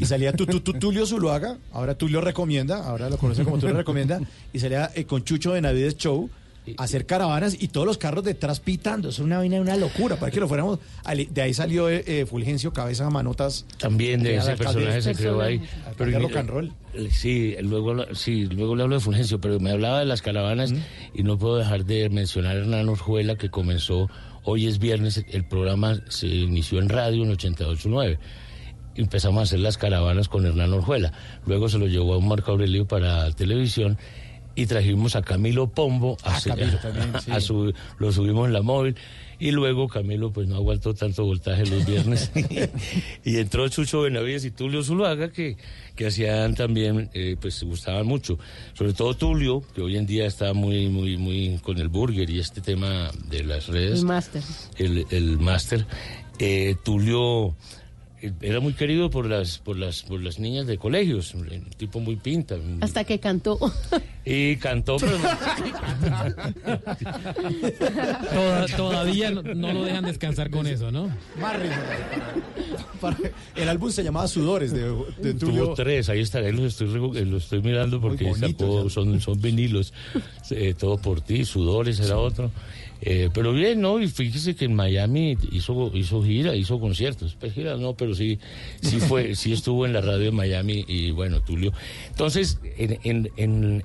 Y salía tu, tu, tu- Tulio Zuluaga, ahora Tulio recomienda, ahora lo conocen como Tulio recomienda, y salía eh, con Chucho de Navides Show a hacer caravanas y todos los carros detrás pitando. Es una vaina, una locura. Para que lo fuéramos. De ahí salió eh, eh, Fulgencio Cabeza Manotas. También de era ese personaje se creó ahí. de rock and roll. eh, Sí, luego, sí, luego le hablo de Fulgencio, pero me hablaba de las caravanas y no puedo dejar de mencionar a Hernán Orjuela que comenzó, hoy es viernes, el programa se inició en radio en 88.9. Empezamos a hacer las caravanas con Hernán Orjuela. Luego se lo llevó a un Marco Aurelio para televisión y trajimos a Camilo Pombo a, hacer- Camilo también, sí. a sub- lo subimos en la móvil y luego Camilo pues no aguantó tanto voltaje los viernes y entró Chucho Benavides y Tulio Zuluaga que, que hacían también eh, pues se gustaban mucho sobre todo Tulio que hoy en día está muy muy muy con el burger y este tema de las redes El máster. el, el máster eh, Tulio era muy querido por las por las por las niñas de colegios un tipo muy pinta Hasta que cantó. y cantó pero Toda- todavía no, no lo dejan descansar con eso, ¿no? El álbum se llamaba Sudores de, de Tulio. Tuvo tres, ahí está, ahí los estoy, eh, los estoy mirando porque sacó- son, son vinilos, eh, todo por ti, sudores era otro. Eh, pero bien, ¿no? Y fíjese que en Miami hizo, hizo gira, hizo conciertos. Pues gira no, pero sí, sí fue, sí estuvo en la radio de Miami y bueno, Tulio. Entonces, en, en, en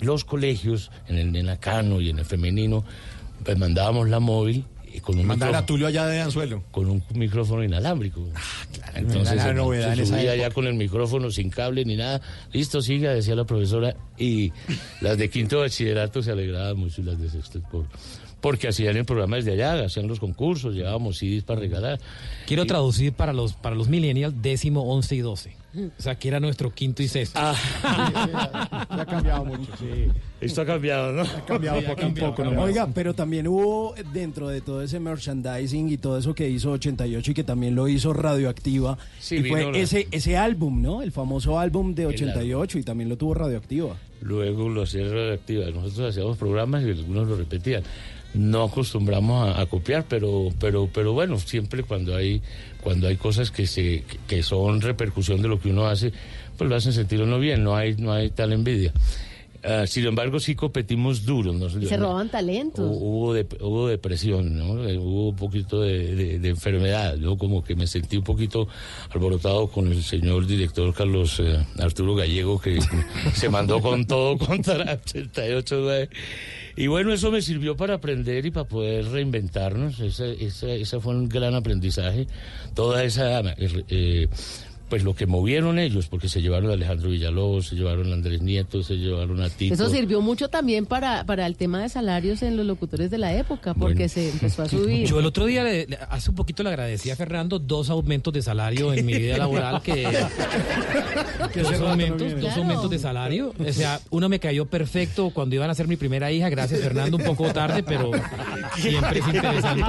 los colegios, en el Nenacano y en el femenino, pues mandábamos la móvil con un Mandar a Tulio allá de Anzuelo. con un micrófono inalámbrico. Entonces, era la se- novedad en esa ya con el micrófono sin cable ni nada. Listo, siga, decía la profesora. Y las de quinto bachillerato se alegraban mucho y las de sexto por, porque hacían el programa desde allá, hacían los concursos, llevábamos CDs para regalar. Quiero traducir para los, para los millennials décimo, once y doce. O sea, que era nuestro quinto y sexto. Ya ha cambiado mucho, sí. Esto ha cambiado, ¿no? Ha cambiado Sí, ha poco a cambiado, poco. nomás. Oiga, pero también hubo dentro de todo ese merchandising y todo eso que hizo 88 y que también lo hizo Radioactiva, Sí, y fue la- ese, ese álbum, ¿no? El famoso álbum de El 88 y también lo tuvo Radioactiva. Luego lo hacía radioactiva. Nosotros hacíamos programas y algunos lo repetían. No acostumbramos a, copiar, pero, pero, pero bueno, siempre cuando hay, cuando hay cosas que se, que son repercusión de lo que uno hace, pues lo hacen sentir uno bien, no hay, no hay tal envidia. Ah, sin embargo, sí competimos duro. ¿no? Se roban talentos. Hu- Hubo, hubo depresión, ¿no? Eh, hubo un poquito de, de- de enfermedad. Yo como que me sentí un poquito alborotado con el señor director Carlos eh, Arturo Gallego, que se mandó con todo contra 88 9. Y bueno, eso me sirvió para aprender y para poder reinventarnos. Ese, ese, ese fue un gran aprendizaje. Toda esa... eh, pues lo que movieron ellos, porque se llevaron a Alejandro Villalobos, se llevaron a Andrés Nieto, se llevaron a Tito. Eso sirvió mucho también para, para el tema de salarios en los locutores de la época, porque Bueno. se empezó a subir. Yo el otro día, le- le- hace un poquito le agradecí a Fernando dos aumentos de salario en mi vida laboral que... Que dos no aumentos, dos aumentos de salario. O sea, uno me cayó perfecto cuando iban a ser mi primera hija. Gracias, Fernando. Un poco tarde, pero siempre es interesante.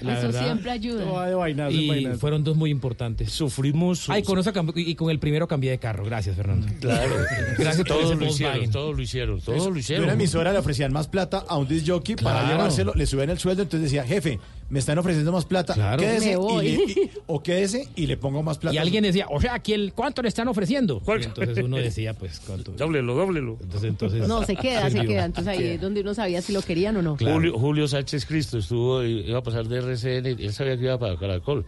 La Eso verdad. siempre ayuda. Y fueron dos muy importantes. Sufrimos... Ay, con eso y con el primero cambié de carro. Gracias, Fernando. Claro, Gracias todos lo hicieron, todos lo hicieron, todos lo De hicieron. una emisora le ofrecían más plata a un disc jockey para llevárselo, le subían el sueldo, entonces decía, jefe, me están ofreciendo más plata, Claro. quédese Me y voy. le- y- o quédese y le pongo más plata. Y alguien decía, o sea, aquí el, ¿cuánto le están ofreciendo? ¿Cuál? Y entonces uno decía, pues, ¿cuánto? Dóblelo, dóblelo. Entonces, entonces No, se queda, se queda. Entonces ahí es donde uno sabía si lo querían o no. Claro. Julio, Julio Sánchez Cristo estuvo, iba a pasar de RCN, él sabía que iba para Caracol,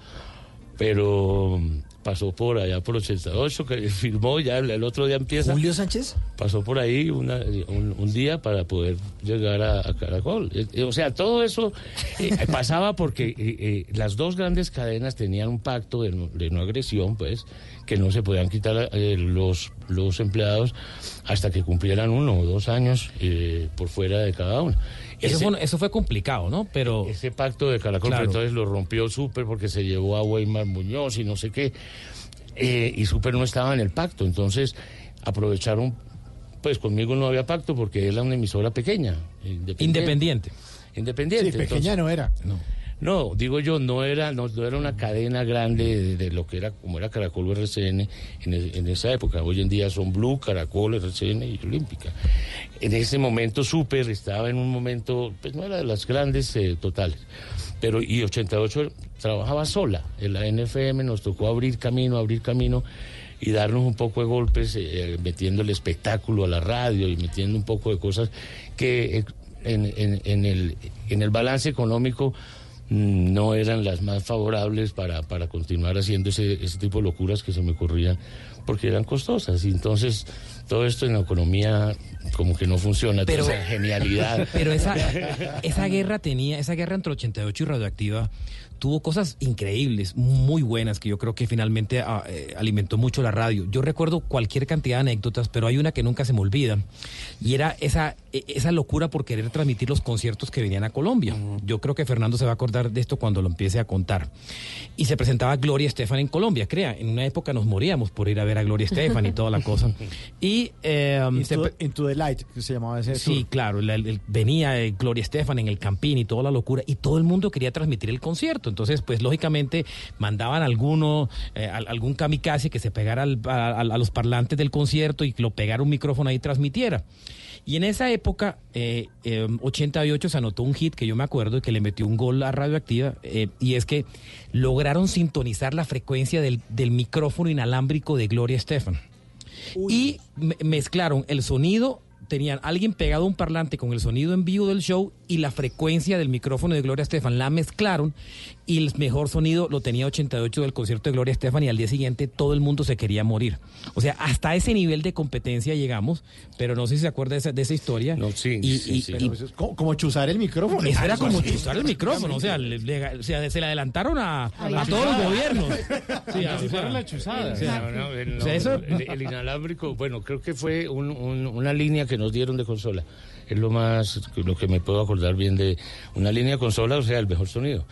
pero pasó por allá por 88, que firmó, ya el, el otro día empieza, Julio Sánchez. pasó por ahí una- un, un día para poder llegar a, a Caracol. Eh, eh, o sea, todo eso eh, pasaba porque eh, las dos grandes cadenas tenían un pacto de no, de no agresión, pues, que no se podían quitar los, los empleados hasta que cumplieran uno o dos años eh, por fuera de cada uno. Eso, Ese- fue, eso fue complicado, ¿no? Pero ese pacto de Caracol, Claro. pero entonces lo rompió Super porque se llevó a Weimar Muñoz y no sé qué. Eh, y Super no estaba en el pacto, entonces aprovecharon, pues conmigo no había pacto porque era una emisora pequeña, independiente. Independiente. Independiente. Sí, pequeña no era. No, digo yo, no era, no, no era una cadena grande de, lo que era, como era Caracol o RCN en, e- en esa época. Hoy en día son Blue, Caracol, RCN y Olímpica. En ese momento Super estaba en un momento, pues no era de las grandes eh, totales. Pero, y 88 trabajaba sola. En la NFM nos tocó abrir camino, abrir camino y darnos un poco de golpes, eh, metiendo el espectáculo a la radio y metiendo un poco de cosas que eh, en, el, balance económico no eran las más favorables para, para continuar haciendo ese, ese tipo de locuras que se me ocurrían porque eran costosas. Y entonces todo esto en la economía como que no funciona, Pero- esa genialidad. Pero esa, esa guerra tenía, esa guerra entre 88 y Radioactiva tuvo cosas increíbles, muy buenas, que yo creo que finalmente ah, eh, alimentó mucho la radio. Yo recuerdo cualquier cantidad de anécdotas, pero hay una que nunca se me olvida, y era esa, e- esa locura por querer transmitir los conciertos que venían a Colombia. Yo creo que Fernando se va a acordar de esto cuando lo empiece a contar. Y se presentaba Gloria Estefan en Colombia, crea, en una época nos moríamos por ir a ver a Gloria Estefan y toda la cosa. Y eh, Into, the Light, que se llamaba ese Sí, tour. claro, la- el- venía eh, Gloria Estefan en el Campín y toda la locura, y todo el mundo quería transmitir el concierto. Entonces, pues lógicamente mandaban alguno, eh, al- algún kamikaze que se pegara al- a, los parlantes del concierto y lo pegara un micrófono ahí y transmitiera. Y en esa época, eh, eh, 88, se anotó un hit que yo me acuerdo que le metió un gol a Radioactiva, eh, y es que lograron sintonizar la frecuencia del, del micrófono inalámbrico de Gloria Estefan. Y me- mezclaron el sonido, tenían alguien pegado a un parlante con el sonido en vivo del show y la frecuencia del micrófono de Gloria Estefan, la mezclaron y el mejor sonido lo tenía 88 del concierto de Gloria Estefan y al día siguiente todo el mundo se quería morir. O sea, hasta ese nivel de competencia llegamos, pero no sé si se acuerda de esa, de esa historia. No, sí, y, sí, y- sí. y- Pero eso es como, como chuzar el micrófono. eso era como Sí. chuzar el micrófono, o sea, le- le- o sea, se le adelantaron a, a todos los gobiernos. Sí, o si sea, fuera la chuzada. o sea, No, no, el, no, inalámbrico, bueno, creo que fue un- un- una línea que nos dieron de consola. Es lo más, lo que me puedo acordar bien de una línea de consola, o sea, el mejor sonido.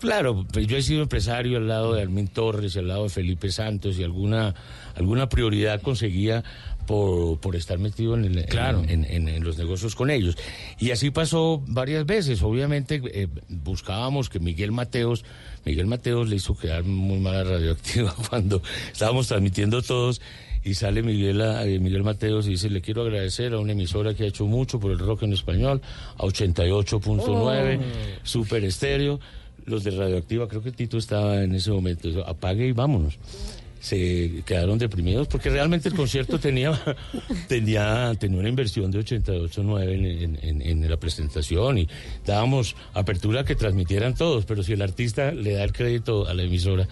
Claro, pues yo he sido empresario al lado de Armin Torres al lado de Felipe Santos y alguna, alguna prioridad conseguía por, por estar metido en, el- Claro. en, en- en los negocios con ellos. Y así pasó varias veces. Obviamente eh, buscábamos que Miguel Mateos, Miguel Mateos le hizo quedar muy mala radioactiva cuando estábamos transmitiendo todos. Y sale Miguel, a- eh, Miguel Mateos y dice, le quiero agradecer a una emisora que ha hecho mucho por el rock en español, a 88.9, Super Estéreo, los de Radioactiva, creo que Tito estaba en ese momento, eso, apague y vámonos. Se quedaron deprimidos porque realmente el concierto tenía, tenía, tenía una inversión de 88.9 en, en, en- en la presentación y dábamos apertura a que transmitieran todos, pero si el artista le da el crédito a la emisora.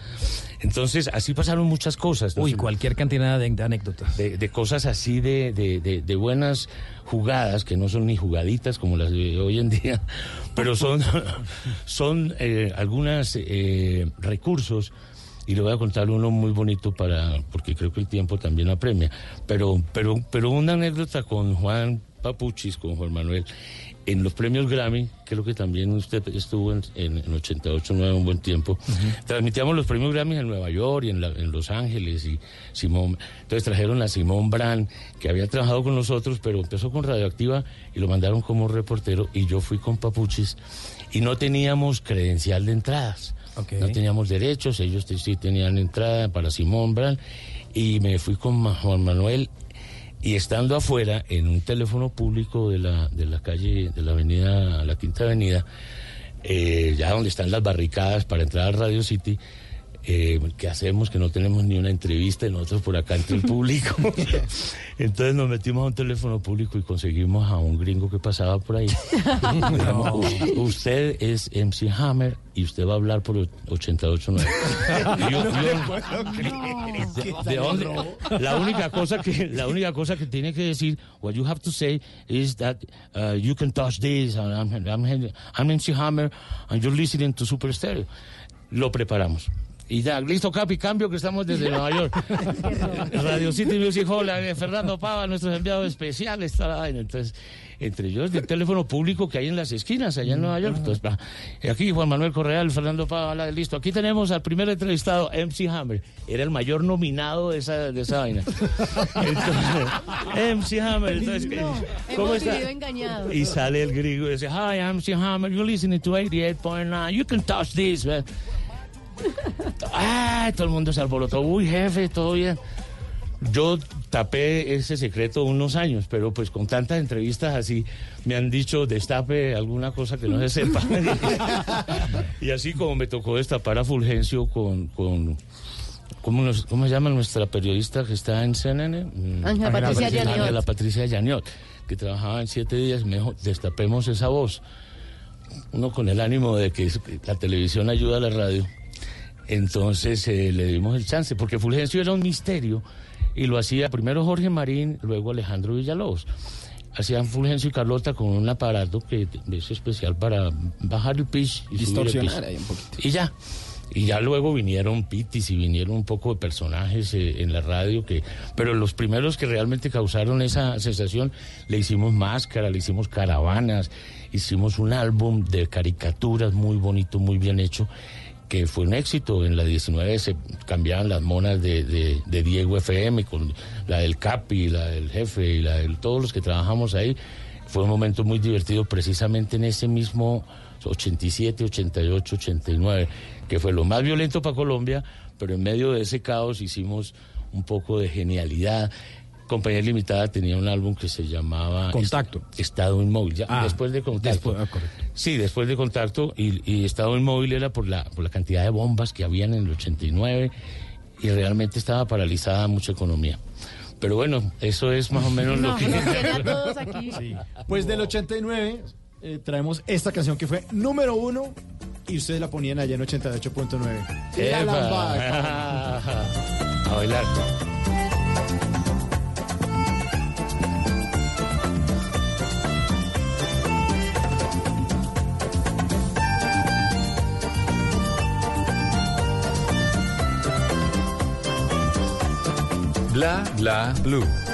Entonces, así pasaron muchas cosas. Uy, cualquier cantidad de, de anécdotas. de, de cosas así de, de- buenas jugadas que no son ni jugaditas como las de hoy en día, pero son, son eh, algunos recursos y le voy a contar uno muy bonito para porque creo que el tiempo también apremia, pero pero pero una anécdota con Juan Papuchis, con Juan Manuel en los premios Grammy, creo que también usted estuvo en, en, en 88, 9 un buen tiempo. Transmitíamos los premios Grammy en Nueva York y en, la- en Los Ángeles y Simón. Entonces trajeron a Simón Brand, que había trabajado con nosotros, pero empezó con Radioactiva y lo mandaron como reportero y yo fui con Papuchis y no teníamos credencial de entradas. No teníamos derechos, ellos sí tenían entrada para Simón Brand y me fui con Juan Manuel y estando afuera en un teléfono público de la, de la calle, de la avenida, la Quinta Avenida, eh, ya donde están las barricadas para entrar a Radio City, eh, ¿qué hacemos? Que no tenemos ni una entrevista y nosotros por acá entre el público. Entonces nos metimos a un teléfono público y conseguimos a un gringo que pasaba por ahí. "U- Usted es MC Hammer y usted va a hablar por 88.9. Y yo- yo- ¿De, de dónde? La única cosa que la única cosa que tiene que decir, what you have to say is that uh, you can touch this, and I'm, I'm, I'm MC Hammer, and you're listening to Super Stereo. Lo preparamos. Y ya, listo, Capi, cambio que estamos desde Nueva York. Radio City Music Hall, eh, Fernando Pava, nuestros enviados especiales, está la vaina. Entonces, entre ellos del teléfono público que hay en las esquinas allá en Nueva York. Entonces, va. Aquí Juan Manuel Correal, Fernando Pava, la- listo. Aquí tenemos al primer entrevistado, MC Hammer. Era el mayor nominado de esa, de esa vaina. Entonces, MC Hammer, entonces, ¿qué- ¿cómo Hemos está? Y sale el griego y dice, Hi, I'm MC Hammer, you're listening to 88.9, you can touch this, man. Ah, todo el mundo se alborotó. Uy, jefe, todo bien. Yo tapé ese secreto unos años, pero pues con tantas entrevistas así me han dicho destape alguna cosa que no se sepa. y así como me tocó destapar a Fulgencio con... con ¿Cómo, nos- ¿Cómo se llama nuestra periodista que está en CNN? Mm, Ángela Patricia Yaniot. Ángela Patricia Yaniot, que trabajaba en siete días. Me dijo, destapemos esa voz. Uno con el ánimo de que la televisión ayuda a la radio. Entonces eh, le dimos el chance, porque Fulgencio era un misterio y lo hacía primero Jorge Marín, luego Alejandro Villalobos. Hacían Fulgencio y Carlota con un aparato que es especial para bajar el pitch y el Distorsionar pitch. ahí un poquito. Y ya. Y ya luego vinieron pitis y vinieron un poco de personajes eh, en la radio que, pero los primeros que realmente causaron esa sensación le hicimos máscara, le hicimos caravanas, hicimos un álbum de caricaturas muy bonito, muy bien hecho, que fue un éxito. En la 19 se cambiaban las monas de, de- Diego FM con la del Capi, la del jefe y la de todos los que trabajamos ahí. Fue un momento muy divertido precisamente en ese mismo 87, 88, 89, que fue lo más violento para Colombia, pero en medio de ese caos hicimos un poco de genialidad. Compañía Limitada tenía un álbum que se llamaba Contacto. Est- Estado Inmóvil, ya, Ah, después de Contacto. después, ah. Sí, después de Contacto y, y Estado Inmóvil era por la, por la cantidad de bombas que habían en el 89 y realmente estaba paralizada mucha economía. Pero bueno, eso es más o menos lo No, que... nos tiene a todos aquí. Pues del 89 eh, traemos esta canción que fue número uno y ustedes la ponían allá en 88.9. La. A bailar. Bla bla blue.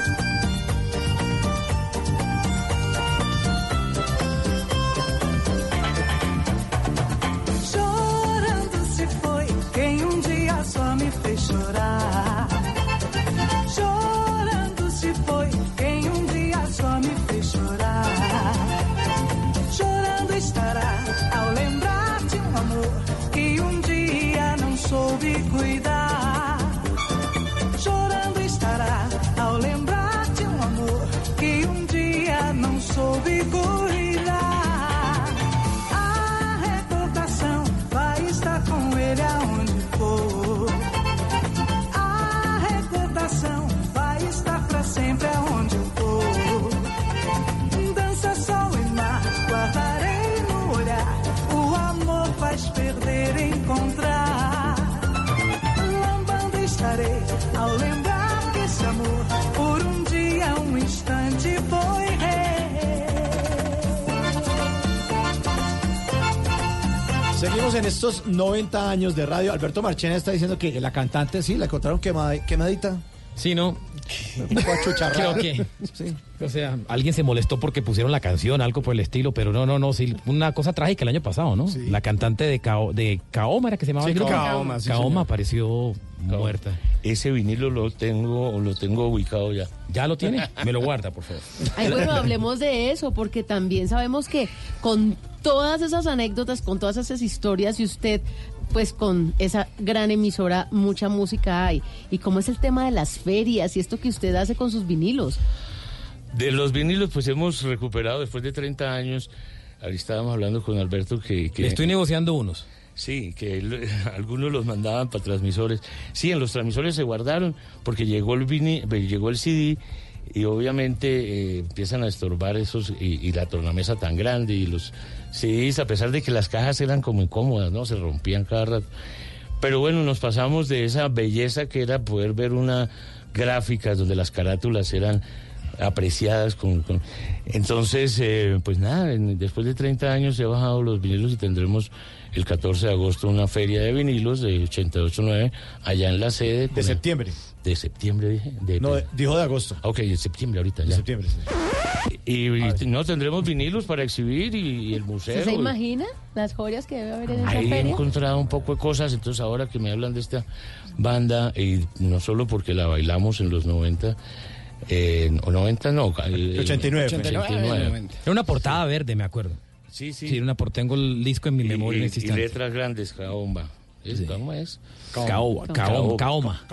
Seguimos en estos 90 años de radio. Alberto Marchena está diciendo que la cantante, sí, la encontraron quemada- quemadita. Sí, ¿no? Un poco achucharrada. Creo que. Sí. O sea, alguien se molestó porque pusieron la canción, algo por el estilo, pero no, no, no, sí, una cosa trágica el año pasado, ¿no? La cantante de, Cao- de Kaoma era que se llamaba Sí? Kaoma, sí, Kaoma apareció muerta. Ese vinilo lo tengo, lo tengo ubicado ya. ¿Ya lo tiene? Me lo guarda, por favor. Ay, bueno, hablemos de eso, porque también sabemos que con todas esas anécdotas, con todas esas historias, y usted, pues con esa gran emisora, mucha música hay. ¿Y cómo es el tema de las ferias y esto que usted hace con sus vinilos? De los vinilos, pues hemos recuperado después de 30 años. Ahí estábamos hablando con Alberto que... estoy negociando unos. Sí, que él- algunos los mandaban para transmisores. Sí, en los transmisores se guardaron porque llegó el, vini- eh, llegó el CD y obviamente eh, empiezan a estorbar esos y, y la tornamesa tan grande y los CDs, a pesar de que las cajas eran como incómodas, ¿no? Se rompían cada rato. Pero bueno, nos pasamos de esa belleza que era poder ver una gráfica donde las carátulas eran apreciadas. Con, con- Entonces, eh, pues nada, después de 30 años he bajado los vinilos y tendremos el 14 de agosto una feria de vinilos de 88.9 allá en la sede. De septiembre. De septiembre, dije. De, No, de- dijo de agosto. Ok, de septiembre ahorita De ya. septiembre, sí. Y, y no tendremos vinilos para exhibir y, y el museo. ¿Usted se imagina las joyas que debe haber en esa Ahí he feria? encontrado un poco de cosas, entonces ahora que me hablan de esta banda, y no solo porque la bailamos en los 90, eh, o 90 no, eh, 89. 89. Era una portada verde, me acuerdo. Sí, sí. Sí, era una por- tengo el disco en mi memoria en y, este y letras grandes, Kaomba. ¿Es, ¿Cómo es? Kaoma. Kaoma,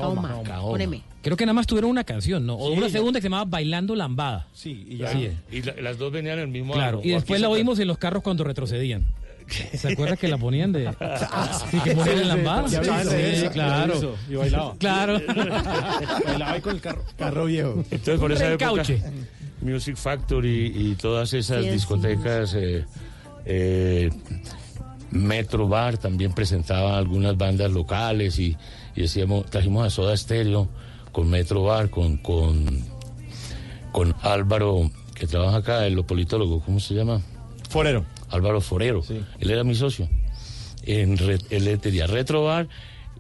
con M. Creo que nada más tuvieron una canción, ¿no? O Sí, una ya. segunda que se llamaba Bailando Lambada. Sí, Y, ya. y la- las dos venían en el mismo Claro, álbum. y después la oímos en los carros cuando retrocedían. ¿Se acuerda que la ponían de.? Sí, que ponían en lambada. Sí, sí, claro. Y bailaba. Claro. bailaba ahí con el carro, carro viejo. Entonces, por esa época. Music Factory y todas esas Sí, sí. discotecas, eh, eh, Metro Bar también presentaba algunas bandas locales y, y decíamos, trajimos a Soda Stereo con Metro Bar, con, con, con Álvaro, que trabaja acá, el politólogo, ¿cómo se llama? Forero. Álvaro Forero. Él era mi socio. En re- él tenía Retro Bar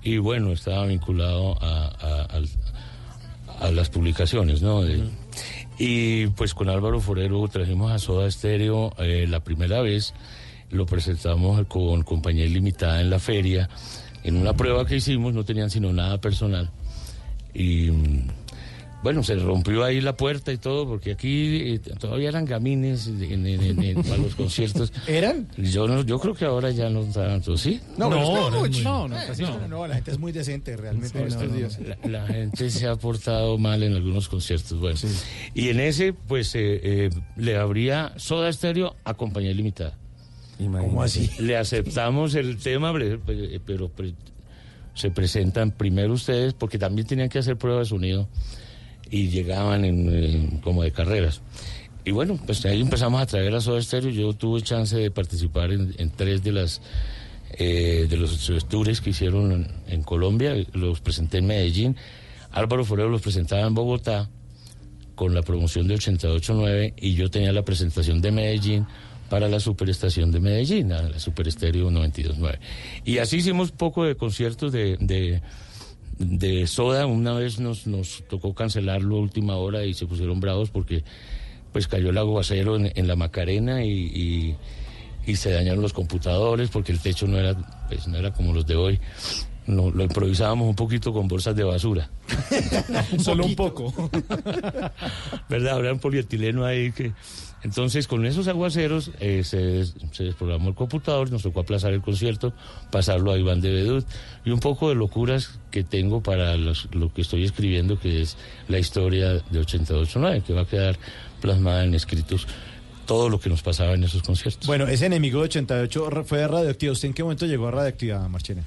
y bueno, estaba vinculado a, a- a las publicaciones, ¿no? De- Y pues con Álvaro Forero trajimos a Soda Stereo eh, la primera vez, lo presentamos con compañía ilimitada en la feria, en una prueba que hicimos, no tenían sino nada personal. Y mm, bueno, se rompió ahí la puerta y todo, porque aquí eh, todavía eran gamines en, en- en- en- para los conciertos. ¿Eran? Yo, no, yo creo que ahora ya no tanto, ¿sí? No, no, no, no, muy- no, no, casi no. No, la gente es muy decente realmente en estos días. la, la gente se ha portado mal en algunos conciertos. Bueno, y en ese, pues, eh, eh, le habría Soda Stereo a compañía limitada. ¿Cómo así? Le aceptamos el tema, bre- pe- pero pre- se presentan primero ustedes, porque también tenían que hacer pruebas de sonido y llegaban en, eh, como de carreras. Y bueno, pues ahí empezamos a traer a Soda Stereo. Yo tuve chance de participar en, en tres de las eh, de los tours que hicieron en, en Colombia. Los presenté en Medellín. Álvaro Forero los presentaba en Bogotá con la promoción de 88.9 y yo tenía la presentación de Medellín para la superestación de Medellín, a la Superestéreo 92.9. Y así hicimos poco de conciertos de, de, de Soda. Una vez nos, nos tocó cancelarlo a última hora y se pusieron bravos porque pues cayó el aguacero en, en la Macarena y, y- y se dañaron los computadores porque el techo no era, pues, no era como los de hoy. No, lo improvisábamos un poquito con bolsas de basura. Solo un poco. ¿verdad? Habrá un polietileno ahí que... Entonces, con esos aguaceros eh, se, des- se desprogramó el computador, nos tocó aplazar el concierto, pasarlo a Iván de Bedut y un poco de locuras que tengo para los- lo que estoy escribiendo, que es la historia de 88.9, que va a quedar plasmada en escritos todo lo que nos pasaba en esos conciertos. Bueno, ese enemigo de 88 ra- fue de radioactiva. ¿Usted en qué momento llegó a radioactiva, Marchena?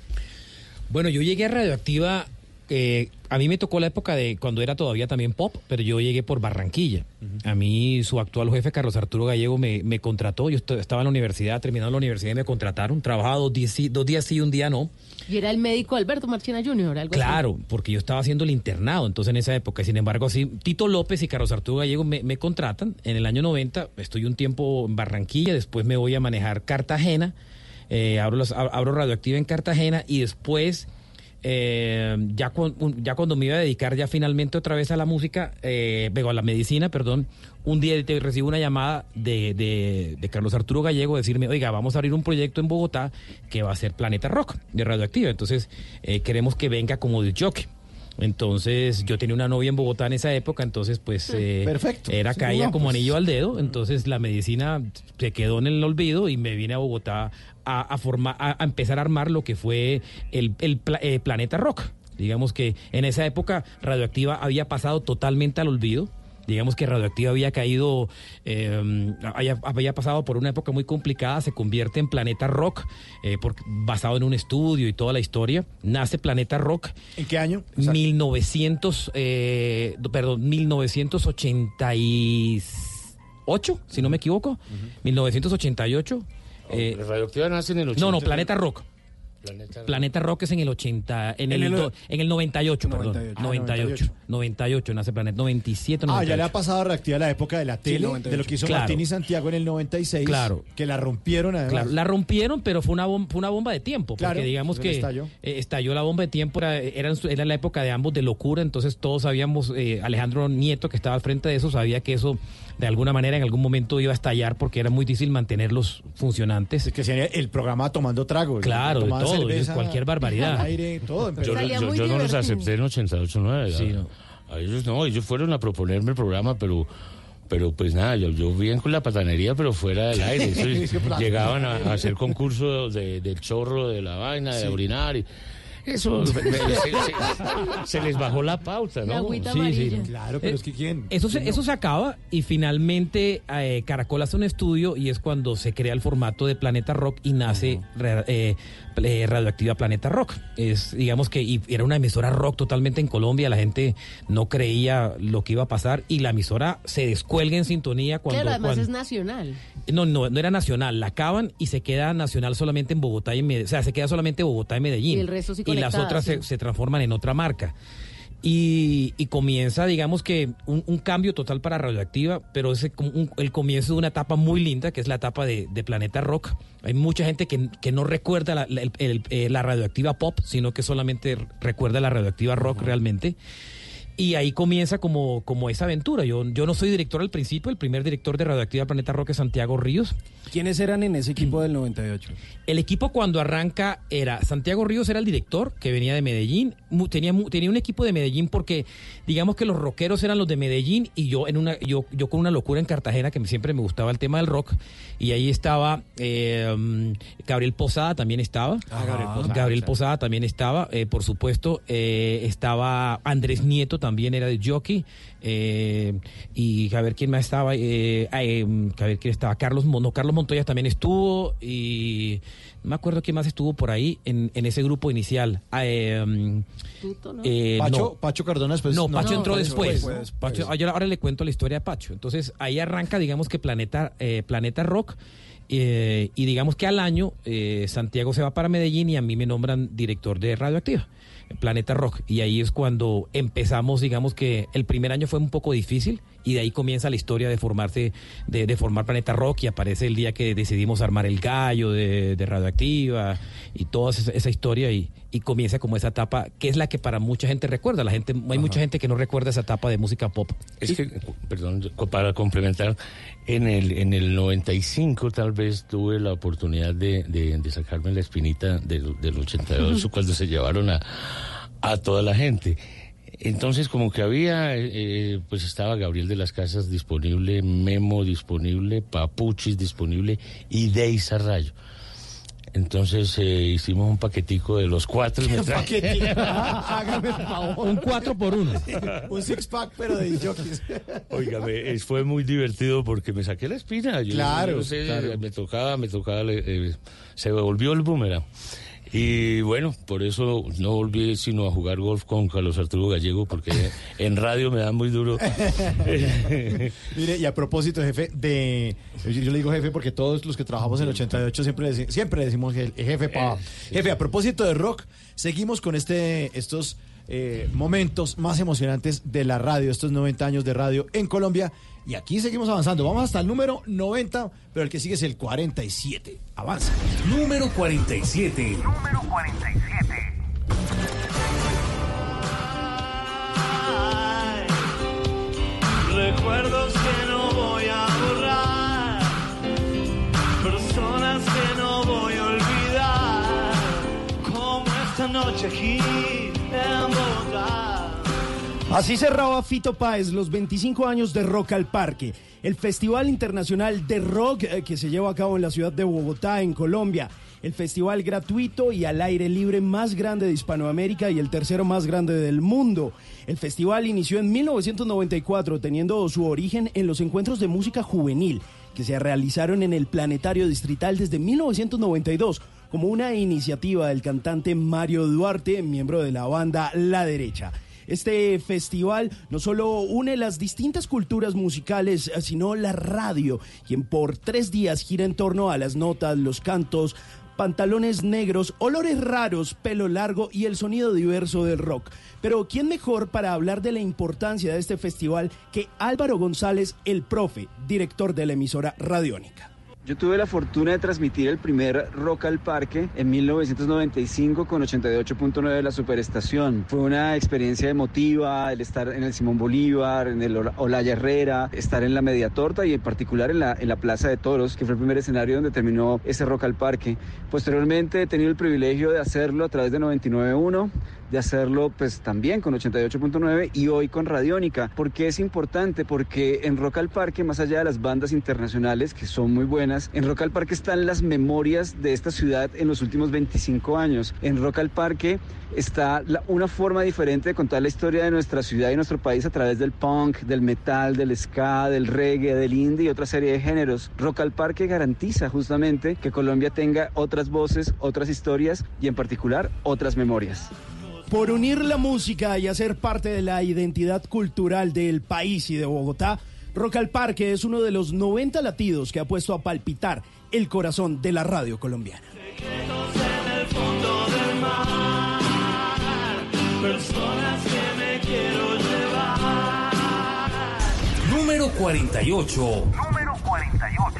Bueno, yo llegué a Radioactiva, eh, a mí me tocó la época de cuando era todavía también pop, pero yo llegué por Barranquilla. A mí su actual jefe, Carlos Arturo Gallego, me, me contrató. Yo est- estaba en la universidad, terminando la universidad y me contrataron. Trabajaba dos días, sí- dos días sí, un día no. Y era el médico Alberto Marchena Jr., algo Claro, porque yo estaba haciendo el internado, entonces en esa época. Sin embargo, así, Tito López y Carlos Arturo Gallego me, me contratan. En el año 90 estoy un tiempo en Barranquilla, después me voy a manejar Cartagena, eh, abro, ab- abro Radioactiva en Cartagena y después, eh, ya, ya cuando me iba a dedicar ya finalmente otra vez a la música, eh, digo, a la medicina, perdón, un día te- recibo una llamada de, de- de Carlos Arturo Gallego decirme, oiga, vamos a abrir un proyecto en Bogotá que va a ser Planeta Rock de Radioactiva. Entonces, eh, queremos que venga como de jockey. Entonces, yo tenía una novia en Bogotá en esa época, entonces, pues, eh, Perfecto. era Sí, caía no, como pues. anillo al dedo. Entonces, la medicina se quedó en el olvido y me vine a Bogotá a, a, formar, a, a empezar a armar lo que fue el, el pla- eh, Planeta Rock. Digamos que en esa época Radioactiva había pasado totalmente al olvido. Digamos que Radioactiva había caído, eh, había, había pasado por una época muy complicada, se convierte en Planeta Rock, eh, por- basado en un estudio y toda la historia. Nace Planeta Rock. ¿En qué año? 1900, eh, perdón, 1988, si no me equivoco. 1988. Eh, Radioactiva nace en el 80. no, no, Planeta Rock. Planeta Rock es en el 80, en, En el, el- do- en el 98, perdón. 98. 98. Ah, 98, nace Planeta 97, Ah, 98. ya le ha pasado a reactivar la época de la tele, 98. de lo que hizo Claro. Martín y Santiago en el 96. Claro. Que la rompieron además. Claro, la rompieron, pero fue una, bom- fue una bomba de tiempo. Porque Claro, digamos pues, que estalló. eh, estalló la bomba de tiempo, era, era, era la época de ambos de locura, entonces todos sabíamos, eh, Alejandro Nieto, que estaba al frente de eso, sabía que eso de alguna manera en algún momento iba a estallar porque era muy difícil mantenerlos funcionantes. que sería el programa tomando trago. Claro, de todo, cerveza, cualquier barbaridad. al aire, todo. Yo, yo- yo no los acepté en 88.9. Sí, a- no. A ellos no, ellos fueron a proponerme el programa, pero pero pues nada, yo, yo bien con la patanería, pero fuera del aire. Eso- llegaban a, a hacer concursos de- del chorro, de la vaina, de Sí. orinar. Y, eso se, se- se les bajó la pauta, ¿no? Claro, pero Eh, es que quién. Eso se, eso se acaba y finalmente eh, Caracol hace un estudio y es cuando se crea el formato de Planeta Rock y nace eh, eh, Radioactiva Planeta Rock. Es, digamos que y era una emisora rock totalmente en Colombia, la gente no creía lo que iba a pasar y la emisora se descuelga en sintonía cuando... claro, además cuando- es nacional. no, no, no era nacional, la acaban y se queda nacional solamente en Bogotá y en Medellín, o sea, se queda solamente Bogotá y Medellín. Y el resto sí Y las otras sí. se, se transforman en otra marca. Y, y comienza, digamos que, un, un cambio total para Radioactiva, pero es un- el comienzo de una etapa muy linda, que es la etapa de, de Planeta Rock. Hay mucha gente que, que no recuerda la, la- el- el- eh, la radioactiva pop, sino que solamente recuerda la radioactiva rock realmente. Y ahí comienza como, como esa aventura. Yo, yo no soy director al principio, el primer director de Radioactiva Planeta Rock es Santiago Ríos. ¿Quiénes eran en ese equipo del 98? El equipo cuando arranca era Santiago Ríos era el director que venía de Medellín, tenía tenía un equipo de Medellín porque digamos que los rockeros eran los de Medellín y yo en una yo yo con una locura en Cartagena que siempre me gustaba el tema del rock y ahí estaba eh, Gabriel Posada también estaba Ah, Gabriel Posada, Gabriel. Posada también estaba eh, por supuesto eh, estaba Andrés Nieto también era de jockey eh, y a ver quién más estaba eh, eh, a ver quién estaba Carlos Mon- no, Carlos Montoya también estuvo y no me acuerdo quién más estuvo por ahí en, en ese grupo inicial Ah, eh, mm, eh, Pacho, no. Pacho Cardona después. No, Pacho entró después. después. Pacho- ah, yo ahora le cuento la historia de Pacho. Entonces ahí arranca, digamos que Planeta, eh, Planeta Rock. eh, y digamos que al año eh, Santiago se va para Medellín y a mí me nombran director de Radioactiva, Planeta Rock. Y ahí es cuando empezamos, digamos que el primer año fue un poco difícil y de ahí comienza la historia de formarse, de, de formar Planeta Rock y aparece el día que decidimos armar el gallo de, de Radioactiva y toda esa, esa historia y, y comienza como esa etapa que es la que para mucha gente recuerda. La gente, hay mucha gente que no recuerda esa etapa de música pop. Es que, perdón, para complementar, en el, en el 95 tal vez tuve la oportunidad de, de- de sacarme la espinita del, del 82 cuando se llevaron a, a toda la gente. Entonces como que había, eh, pues estaba Gabriel de las Casas disponible, Memo disponible, Papuchis disponible y Deisa Rayo. Entonces eh, hicimos un paquetico de los cuatro. traje- Paquetico. Hágame el favor. Un 4 por 1 Un six pack, pero de jockeys. Óigame, es- fue muy divertido porque me saqué la espina. Yo, Claro, yo no sé, claro. me tocaba, me tocaba, eh, se volvió el boomerang. Y bueno, por eso no volví sino a jugar golf con Carlos Arturo Gallego, porque en radio me da muy duro. Mire, y a propósito, jefe, de. Yo, le digo jefe porque todos los que trabajamos en el 88 siempre, deci- siempre decimos je- jefe pa. Jefe, a propósito de rock, seguimos con este estos eh, momentos más emocionantes de la radio, estos 90 años de radio en Colombia. Y aquí seguimos avanzando. Vamos hasta el número 90, pero el que sigue es el 47. Avanza. Número 47. Número 47. Recuerdos que no voy a borrar, personas que no voy a olvidar, como esta noche aquí. Así cerraba Fito Páez los 25 años de Rock al Parque, el Festival Internacional de Rock eh, que se lleva a cabo en la ciudad de Bogotá, en Colombia. El festival gratuito y al aire libre más grande de Hispanoamérica y el tercero más grande del mundo. El festival inició en 1994 teniendo su origen en los encuentros de música juvenil que se realizaron en el Planetario Distrital desde 1992 como una iniciativa del cantante Mario Duarte, miembro de la banda La Derecha. Este festival no solo une las distintas culturas musicales, sino la radio, quien por tres días gira en torno a las notas, los cantos, pantalones negros, olores raros, pelo largo y el sonido diverso del rock. Pero ¿quién mejor para hablar de la importancia de este festival que Álvaro González, el profe, director de la emisora Radiónica? Yo tuve la fortuna de transmitir el primer Rock al Parque en 1995 con 88.9 de la Superestación. Fue una experiencia emotiva el estar en el Simón Bolívar, en el Olaya Herrera, estar en la Media Torta y en particular en la, en la Plaza de Toros, que fue el primer escenario donde terminó ese Rock al Parque. Posteriormente he tenido el privilegio de hacerlo a través de 99.1 de hacerlo pues también con 88.9 y hoy con Radiónica. ¿Por qué es importante? Porque en Rock al Parque, más allá de las bandas internacionales que son muy buenas, en Rock al Parque están las memorias de esta ciudad en los últimos 25 años. En Rock al Parque está una forma diferente de contar la historia de nuestra ciudad y nuestro país a través del punk, del metal, del ska, del reggae, del indie y otra serie de géneros. Rock al Parque garantiza justamente que Colombia tenga otras voces, otras historias y en particular otras memorias. Por unir la música y hacer parte de la identidad cultural del país y de Bogotá, Rock al Parque es uno de los 90 latidos que ha puesto a palpitar el corazón de la radio colombiana. en el fondo del mar, personas que me quiero llevar. Número 48. Número 48.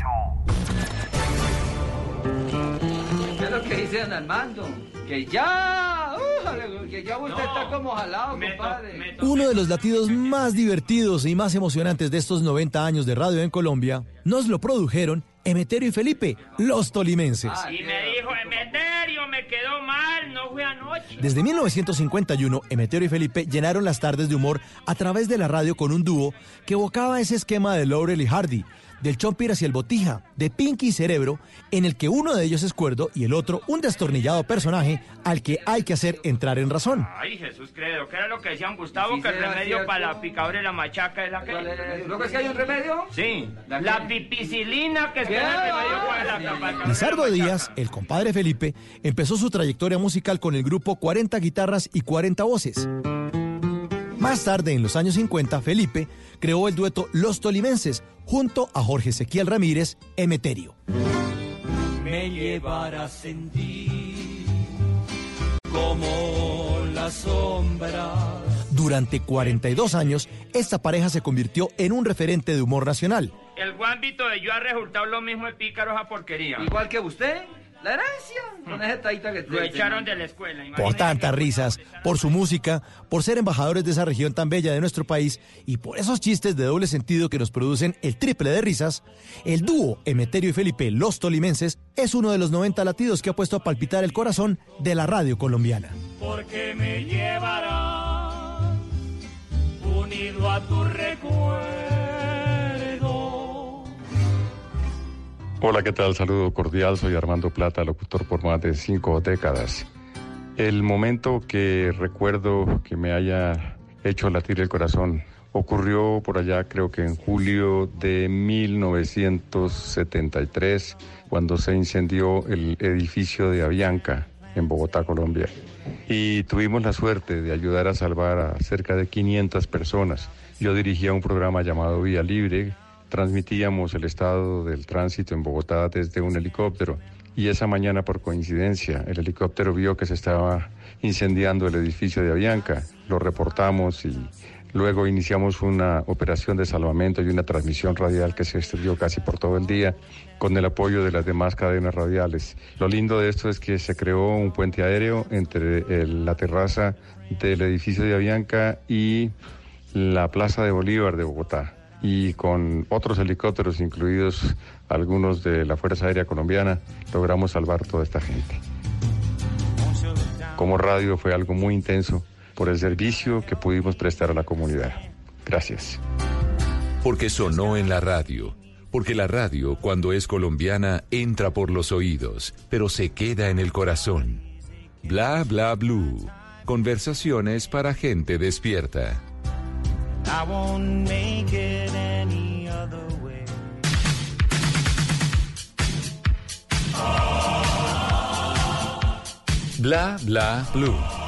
¿Qué es lo que dice don Armando? Que ya, uh, que ya usted está como jalado, compadre. Uno de los latidos más divertidos y más emocionantes de estos 90 años de radio en Colombia nos lo produjeron Emeterio y Felipe, los tolimenses. Y me dijo, Emeterio, me quedó mal, no fui anoche. Desde 1951, Emeterio y Felipe llenaron las tardes de humor a través de la radio con un dúo que evocaba ese esquema de Laurel y Hardy, del Chompiras y el Botija, de Pinky y Cerebro, en el que uno de ellos es cuerdo y el otro un destornillado personaje al que hay que hacer entrar en razón. Ay, Jesús credo, ¿qué era lo que decían Gustavo? Sí que el remedio cierto. para la picadura y la machaca es la que... ¿Lo que es que hay un remedio? Sí, ¿La pipicilina que está en el remedio para la picadura. Lizardo Díaz, el compadre Felipe, empezó su trayectoria musical con el grupo 40 guitarras y 40 voces. Más tarde, en los años 50, Felipe creó el dueto Los Tolimenses junto a Jorge Ezequiel Ramírez, Emeterio. Me llevarás en ti como la sombra. Durante 42 años, esta pareja se convirtió en un referente de humor nacional. El guambito de yo ha resultado lo mismo de pícaro esa porquería. Igual que usted, la herencia, con ese taita que Lo echaron de la escuela. Por tantas risas, por su música, por ser embajadores de esa región tan bella de nuestro país y por esos chistes de doble sentido que nos producen el triple de risas, el dúo Emeterio y Felipe Los Tolimenses es uno de los 90 latidos que ha puesto a palpitar el corazón de la radio colombiana. porque me llevarás unido a tu recuerdo. Hola, ¿qué tal? Saludo cordial, soy Armando Plata, locutor por más de cinco décadas. El momento que recuerdo que me haya hecho latir el corazón ocurrió por allá, creo que en julio de 1973, cuando se incendió el edificio de Avianca en Bogotá, Colombia. Y tuvimos la suerte de ayudar a salvar a cerca de 500 personas. Yo dirigía un programa llamado Vía Libre, transmitíamos el estado del tránsito en Bogotá desde un helicóptero y esa mañana por coincidencia el helicóptero vio que se estaba incendiando el edificio de Avianca, lo reportamos y luego iniciamos una operación de salvamento y una transmisión radial que se extendió casi por todo el día con el apoyo de las demás cadenas radiales. Lo lindo de esto es que se creó un puente aéreo entre el- la terraza del edificio de Avianca y la Plaza de Bolívar de Bogotá y con otros helicópteros, incluidos algunos de la Fuerza Aérea Colombiana, logramos salvar toda esta gente. Como radio fue algo muy intenso por el servicio que pudimos prestar a la comunidad. Gracias. Porque sonó en la radio. Porque la radio, cuando es colombiana, entra por los oídos, pero se queda en el corazón. Bla bla blue. Conversaciones para gente despierta. I won't make it any other way. Bla bla blue.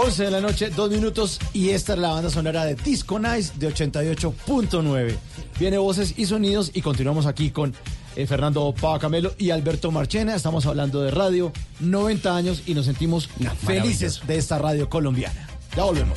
11 de la noche, dos minutos, y esta es la banda sonora de Disco Nice de 88.9. Viene voces y sonidos, y continuamos aquí con eh, Fernando Pava Camelo y Alberto Marchena. Estamos hablando de radio, 90 años, y nos sentimos felices de esta radio colombiana. Ya volvemos.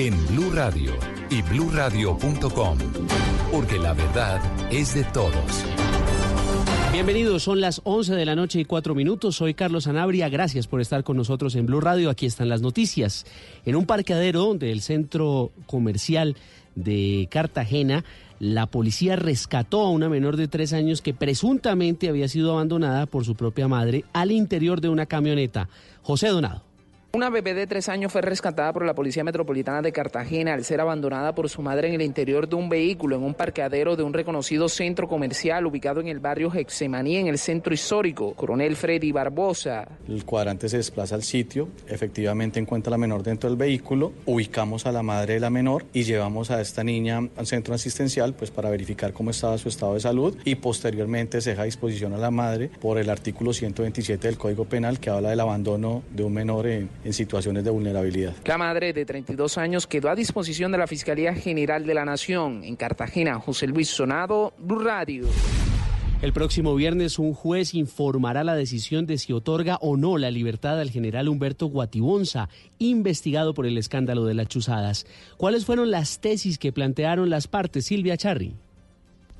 en Blue Radio y bluradio.com, porque la verdad es de todos. Bienvenidos, son las 11 de la noche y 4 minutos. Soy Carlos Anabria. Gracias por estar con nosotros en Blue Radio. Aquí están las noticias. En un parqueadero del centro comercial de Cartagena, la policía rescató a una menor de tres años que presuntamente había sido abandonada por su propia madre al interior de una camioneta. José Donado. Una bebé de tres años fue rescatada por la Policía Metropolitana de Cartagena al ser abandonada por su madre en el interior de un vehículo en un parqueadero de un reconocido centro comercial ubicado en el barrio Hexemaní, en el centro histórico. Coronel Freddy Barbosa. El cuadrante se desplaza al sitio, efectivamente encuentra a la menor dentro del vehículo, ubicamos a la madre de la menor y llevamos a esta niña al centro asistencial pues para verificar cómo estaba su estado de salud y posteriormente se deja a disposición a la madre por el artículo 127 del Código Penal que habla del abandono de un menor en en situaciones de vulnerabilidad. La madre de 32 años quedó a disposición de la Fiscalía General de la Nación en Cartagena. José Luis Sonado, Blue Radio. El próximo viernes un juez informará la decisión de si otorga o no la libertad al general Humberto Guatibonza, investigado por el escándalo de las chuzadas. ¿Cuáles fueron las tesis que plantearon las partes, Silvia Charri?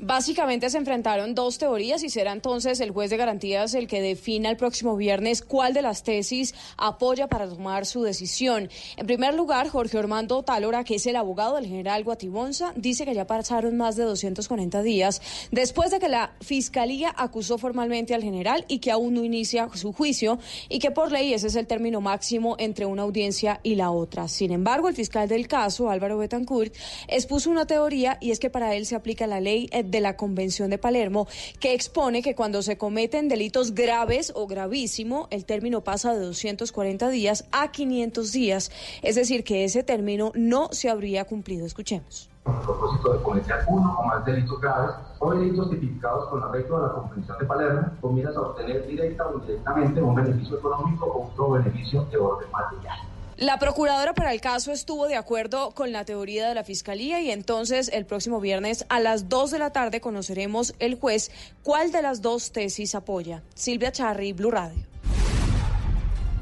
Básicamente se enfrentaron dos teorías y será entonces el juez de garantías el que defina el próximo viernes cuál de las tesis apoya para tomar su decisión. En primer lugar, Jorge Ormando Tálora, que es el abogado del general Guatibonza, dice que ya pasaron más de 240 días después de que la fiscalía acusó formalmente al general y que aún no inicia su juicio y que por ley ese es el término máximo entre una audiencia y la otra. Sin embargo, el fiscal del caso, Álvaro Betancourt, expuso una teoría y es que para él se aplica la ley de la Convención de Palermo, que expone que cuando se cometen delitos graves o gravísimo, el término pasa de 240 días a 500 días. Es decir, que ese término no se habría cumplido. Escuchemos. Con el propósito de cometer uno o más delitos graves o delitos tipificados con arreglo de la Convención de Palermo, con miras a obtener directa o indirectamente un beneficio económico o otro beneficio de orden material. La procuradora para el caso estuvo de acuerdo con la teoría de la fiscalía y entonces el próximo viernes a las 2 de la tarde conoceremos el juez cuál de las dos tesis apoya. Silvia Charri, Blue Radio.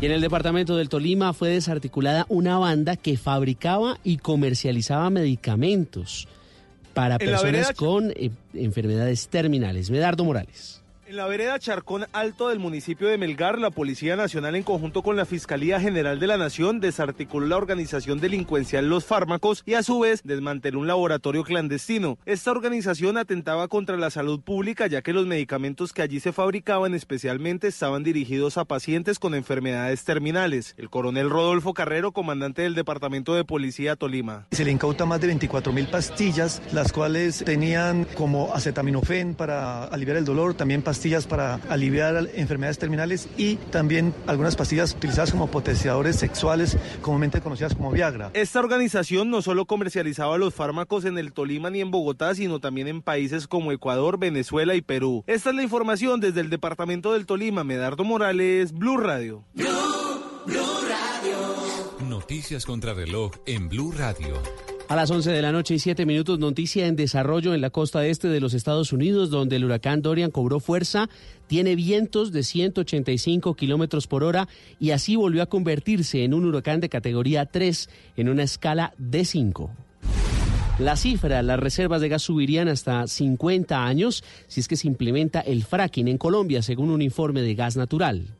Y en el departamento del Tolima fue desarticulada una banda que fabricaba y comercializaba medicamentos para personas con eh, enfermedades terminales. Medardo Morales. En la vereda Charcón Alto del municipio de Melgar, la Policía Nacional en conjunto con la Fiscalía General de la Nación desarticuló la organización delincuencial Los Fármacos y a su vez desmanteló un laboratorio clandestino. Esta organización atentaba contra la salud pública ya que los medicamentos que allí se fabricaban especialmente estaban dirigidos a pacientes con enfermedades terminales. El coronel Rodolfo Carrero, comandante del Departamento de Policía Tolima. Se le incauta más de 24 mil pastillas, las cuales tenían como acetaminofén para aliviar el dolor, también pastillas para aliviar enfermedades terminales y también algunas pastillas utilizadas como potenciadores sexuales, comúnmente conocidas como Viagra. Esta organización no solo comercializaba los fármacos en el Tolima ni en Bogotá, sino también en países como Ecuador, Venezuela y Perú. Esta es la información desde el departamento del Tolima. Medardo Morales, Blue Radio. Noticias contra reloj en Blue Radio. A las 11 de la noche y 7 minutos, noticia en desarrollo en la costa este de los Estados Unidos, donde el huracán Dorian cobró fuerza, tiene vientos de 185 kilómetros por hora y así volvió a convertirse en un huracán de categoría 3 en una escala de 5. La cifra, las reservas de gas subirían hasta 50 años si es que se implementa el fracking en Colombia, según un informe de gas natural.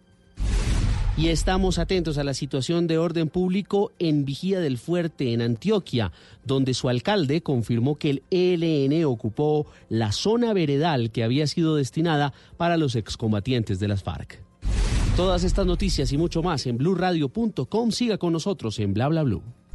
Y estamos atentos a la situación de orden público en Vigía del Fuerte, en Antioquia, donde su alcalde confirmó que el ELN ocupó la zona veredal que había sido destinada para los excombatientes de las FARC. Todas estas noticias y mucho más en blurradio.com. Siga con nosotros en bla bla blue.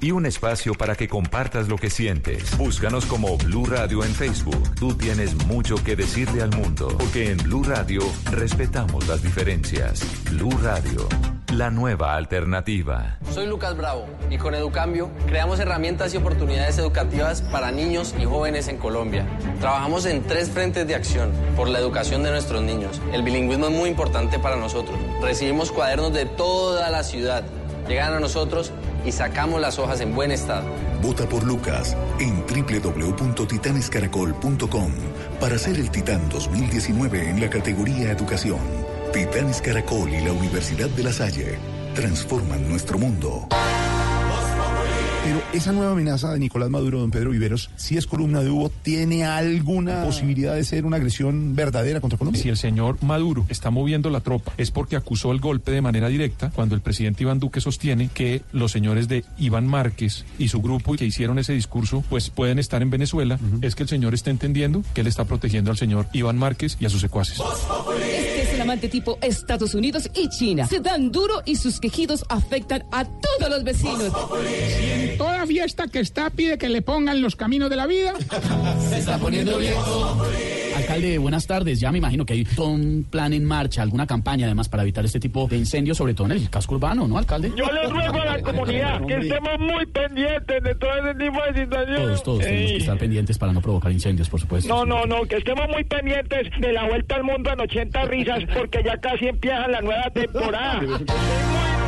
Y un espacio para que compartas lo que sientes. Búscanos como Blue Radio en Facebook. Tú tienes mucho que decirle al mundo. Porque en Blue Radio respetamos las diferencias. Blue Radio, la nueva alternativa. Soy Lucas Bravo y con Educambio creamos herramientas y oportunidades educativas para niños y jóvenes en Colombia. Trabajamos en tres frentes de acción por la educación de nuestros niños. El bilingüismo es muy importante para nosotros. Recibimos cuadernos de toda la ciudad. Llegan a nosotros y sacamos las hojas en buen estado. Vota por Lucas en www.titanescaracol.com para ser el Titán 2019 en la categoría Educación. Titanes Caracol y la Universidad de La Salle transforman nuestro mundo. Pero esa nueva amenaza de Nicolás Maduro, don Pedro Viveros, si es columna de Hugo, ¿tiene alguna posibilidad de ser una agresión verdadera contra Colombia? Si el señor Maduro está moviendo la tropa es porque acusó el golpe de manera directa cuando el presidente Iván Duque sostiene que los señores de Iván Márquez y su grupo que hicieron ese discurso pues pueden estar en Venezuela, es que el señor está entendiendo que él está protegiendo al señor Iván Márquez y a sus secuaces. Este es el amante tipo Estados Unidos y China. Se dan duro y sus quejidos afectan a todos los vecinos. Toda fiesta que está pide que le pongan los caminos de la vida. Se está poniendo viejo. Alcalde, buenas tardes. Ya me imagino que hay todo un plan en marcha, alguna campaña además para evitar este tipo de incendios, sobre todo en el casco urbano, ¿no, alcalde? Yo le ruego a la comunidad que estemos muy pendientes de todo ese tipo de situaciones. Todos, todos tenemos que estar pendientes para no provocar incendios, por supuesto. No, no, no, que estemos muy pendientes de la vuelta al mundo en 80 risas, porque ya casi empieza la nueva temporada.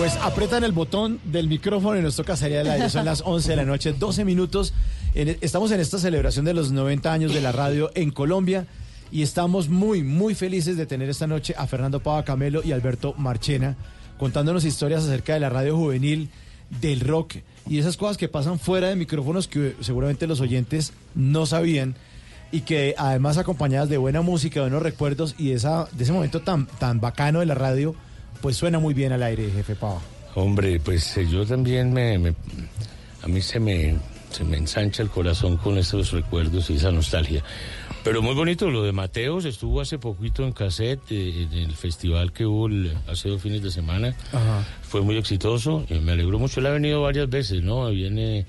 Pues apretan el botón del micrófono y nos toca salir al aire. Son las 11 de la noche, 12 minutos. En- estamos en esta celebración de los 90 años de la radio en Colombia y estamos muy, muy felices de tener esta noche a Fernando Pava Camelo y Alberto Marchena contándonos historias acerca de la radio juvenil, del rock y esas cosas que pasan fuera de micrófonos que seguramente los oyentes no sabían y que además acompañadas de buena música, de buenos recuerdos y esa, de ese momento tan, tan bacano de la radio, pues suena muy bien al aire, jefe Pava. Hombre, pues eh, yo también me, me- a mí se me, se me ensancha el corazón con estos recuerdos y esa nostalgia. Pero muy bonito lo de Mateos, estuvo hace poquito en cassette eh, en el festival que hubo el- hace dos fines de semana. Fue muy exitoso y me alegró mucho. Él ha venido varias veces, ¿no? Viene,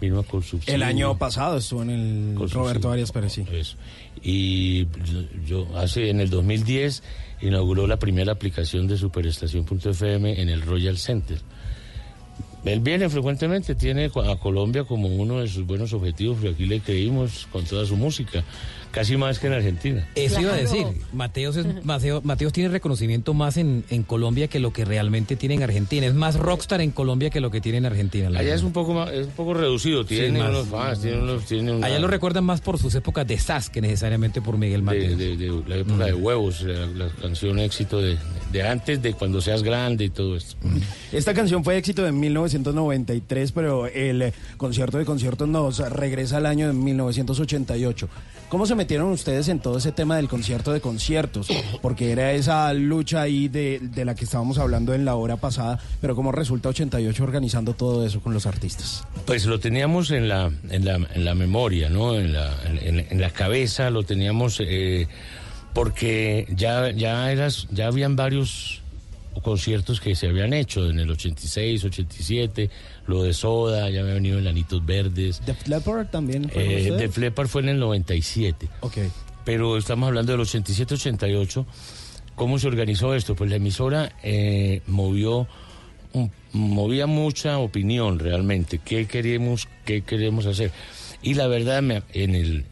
vino con subsidio. El año pasado estuvo en el Con Roberto. Arias Pérez, sí. Eso. Y yo, yo hace en el 2010 inauguró la primera aplicación de Superestación.fm en el Royal Center. Él viene frecuentemente, tiene a Colombia como uno de sus buenos objetivos, porque aquí le creímos con toda su música, casi más que en Argentina. Eso iba a decir, Mateos, es, Mateo- Mateos tiene reconocimiento más en, en Colombia que lo que realmente tiene en Argentina. Es más rockstar en Colombia que lo que tiene en Argentina. Allá verdad. es un poco más, es un poco reducido, tiene más. unos fans, tiene unos, tiene una- Allá lo recuerdan más por sus épocas de SAS que necesariamente por Miguel Mateos. de, de- de la época de huevos, la, la canción éxito de, de antes, de cuando seas grande y todo esto. Esta canción fue éxito en 1993, pero el concierto de conciertos nos regresa al año de 1988. ¿Cómo se metieron ustedes en todo ese tema del concierto de conciertos? Porque era esa lucha ahí de, de la que estábamos hablando en la hora pasada, pero ¿cómo resulta 88 organizando todo eso con los artistas? Pues lo teníamos en la, en la, en la memoria, ¿no? En la, en, la cabeza lo teníamos eh, porque ya, ya, eras, ya habían varios conciertos que se habían hecho en el 86, 87, lo de Soda, ya había venido Enanitos Verdes. ¿Def Leppard también fue Eh, ustedes? Def Leppard fue en el 97. Ok. Pero estamos hablando del 87-88. ¿Cómo se organizó esto? Pues la emisora eh, movió, un- movía mucha opinión realmente. ¿Qué queremos, qué queremos hacer? Y la verdad, me- en el,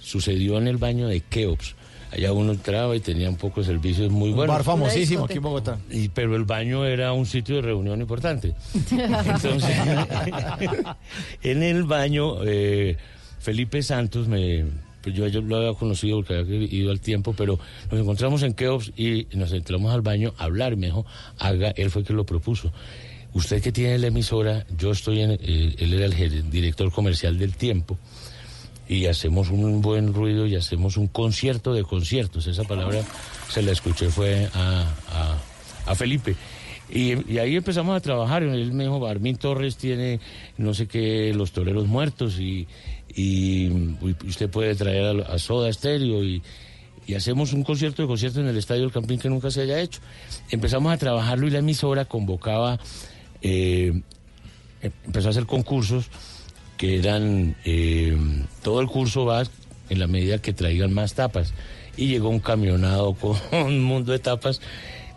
sucedió en el baño de Keops. Allá uno entraba y tenía un poco de servicios muy Un buenos. bar famosísimo aquí en Bogotá. Y, pero el baño era un sitio de reunión importante. Entonces, en el baño, eh, Felipe Santos me. Pues yo, yo lo había conocido porque había ido al tiempo, pero nos encontramos en Keops y nos entramos al baño a hablar. Me dijo, haga, él fue el que lo propuso. Usted que tiene la emisora, yo estoy en. eh, él era el director comercial del tiempo y hacemos un buen ruido y hacemos un concierto de conciertos. Esa palabra se la escuché fue a, a- Felipe. Y, y ahí empezamos a trabajar. Él me dijo, Armin Torres tiene no sé qué, los toreros muertos y, y, usted puede traer a, a Soda Stereo y, y hacemos un concierto de conciertos en el Estadio del Campín que nunca se haya hecho. Empezamos a trabajarlo y la emisora convocaba, eh, empezó a hacer concursos que eran, eh, todo el curso va en la medida que traigan más tapas. Y llegó un camionado con un mundo de tapas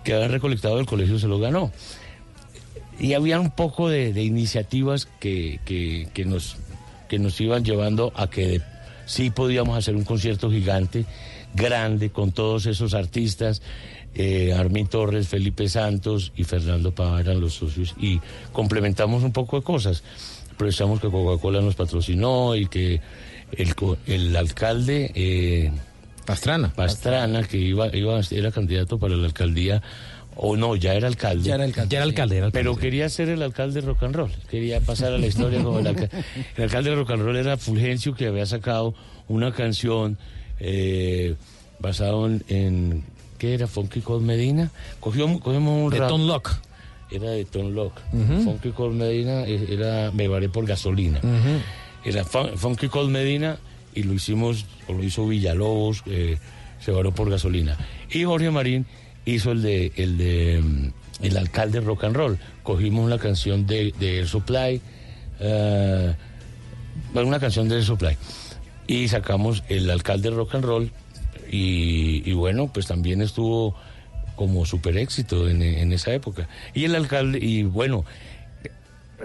que habían recolectado del colegio, se lo ganó. Y había un poco de, iniciativas que, que- nos, que nos iban llevando a que sí podíamos hacer un concierto gigante, grande, con todos esos artistas. Eh, Armin Torres, Felipe Santos y Fernando Pava eran los socios y complementamos un poco de cosas. Aprovechamos que Coca-Cola nos patrocinó y que el, co- el alcalde... eh, Pastrana. Pastrana, que iba, iba, era candidato para la alcaldía, o no, ya era alcalde. Ya era alcalde, Ya era alcalde, era alcalde, Pero quería ser el alcalde de rock and roll, quería pasar a la historia como el alcalde. El alcalde de rock and roll era Fulgencio, que había sacado una canción eh, basado en, en- ¿qué era? Funky Cold Medina. Cogió, cogimos un De rap- Tom Locke. Era de Tom Locke. Ujú. Funky Cold Medina eh, era Me varé por gasolina. Era Fun- Funky Cold Medina y lo hicimos, o lo hizo Villalobos, eh, se varó por gasolina. Y Jorge Marín hizo el de el de mm, el alcalde rock and roll. Cogimos una canción de, de Air Supply, eh, una canción de Air Supply. Y sacamos el alcalde rock and roll. Y, y bueno, pues también estuvo como super éxito en, esa época. Y el alcalde, y bueno,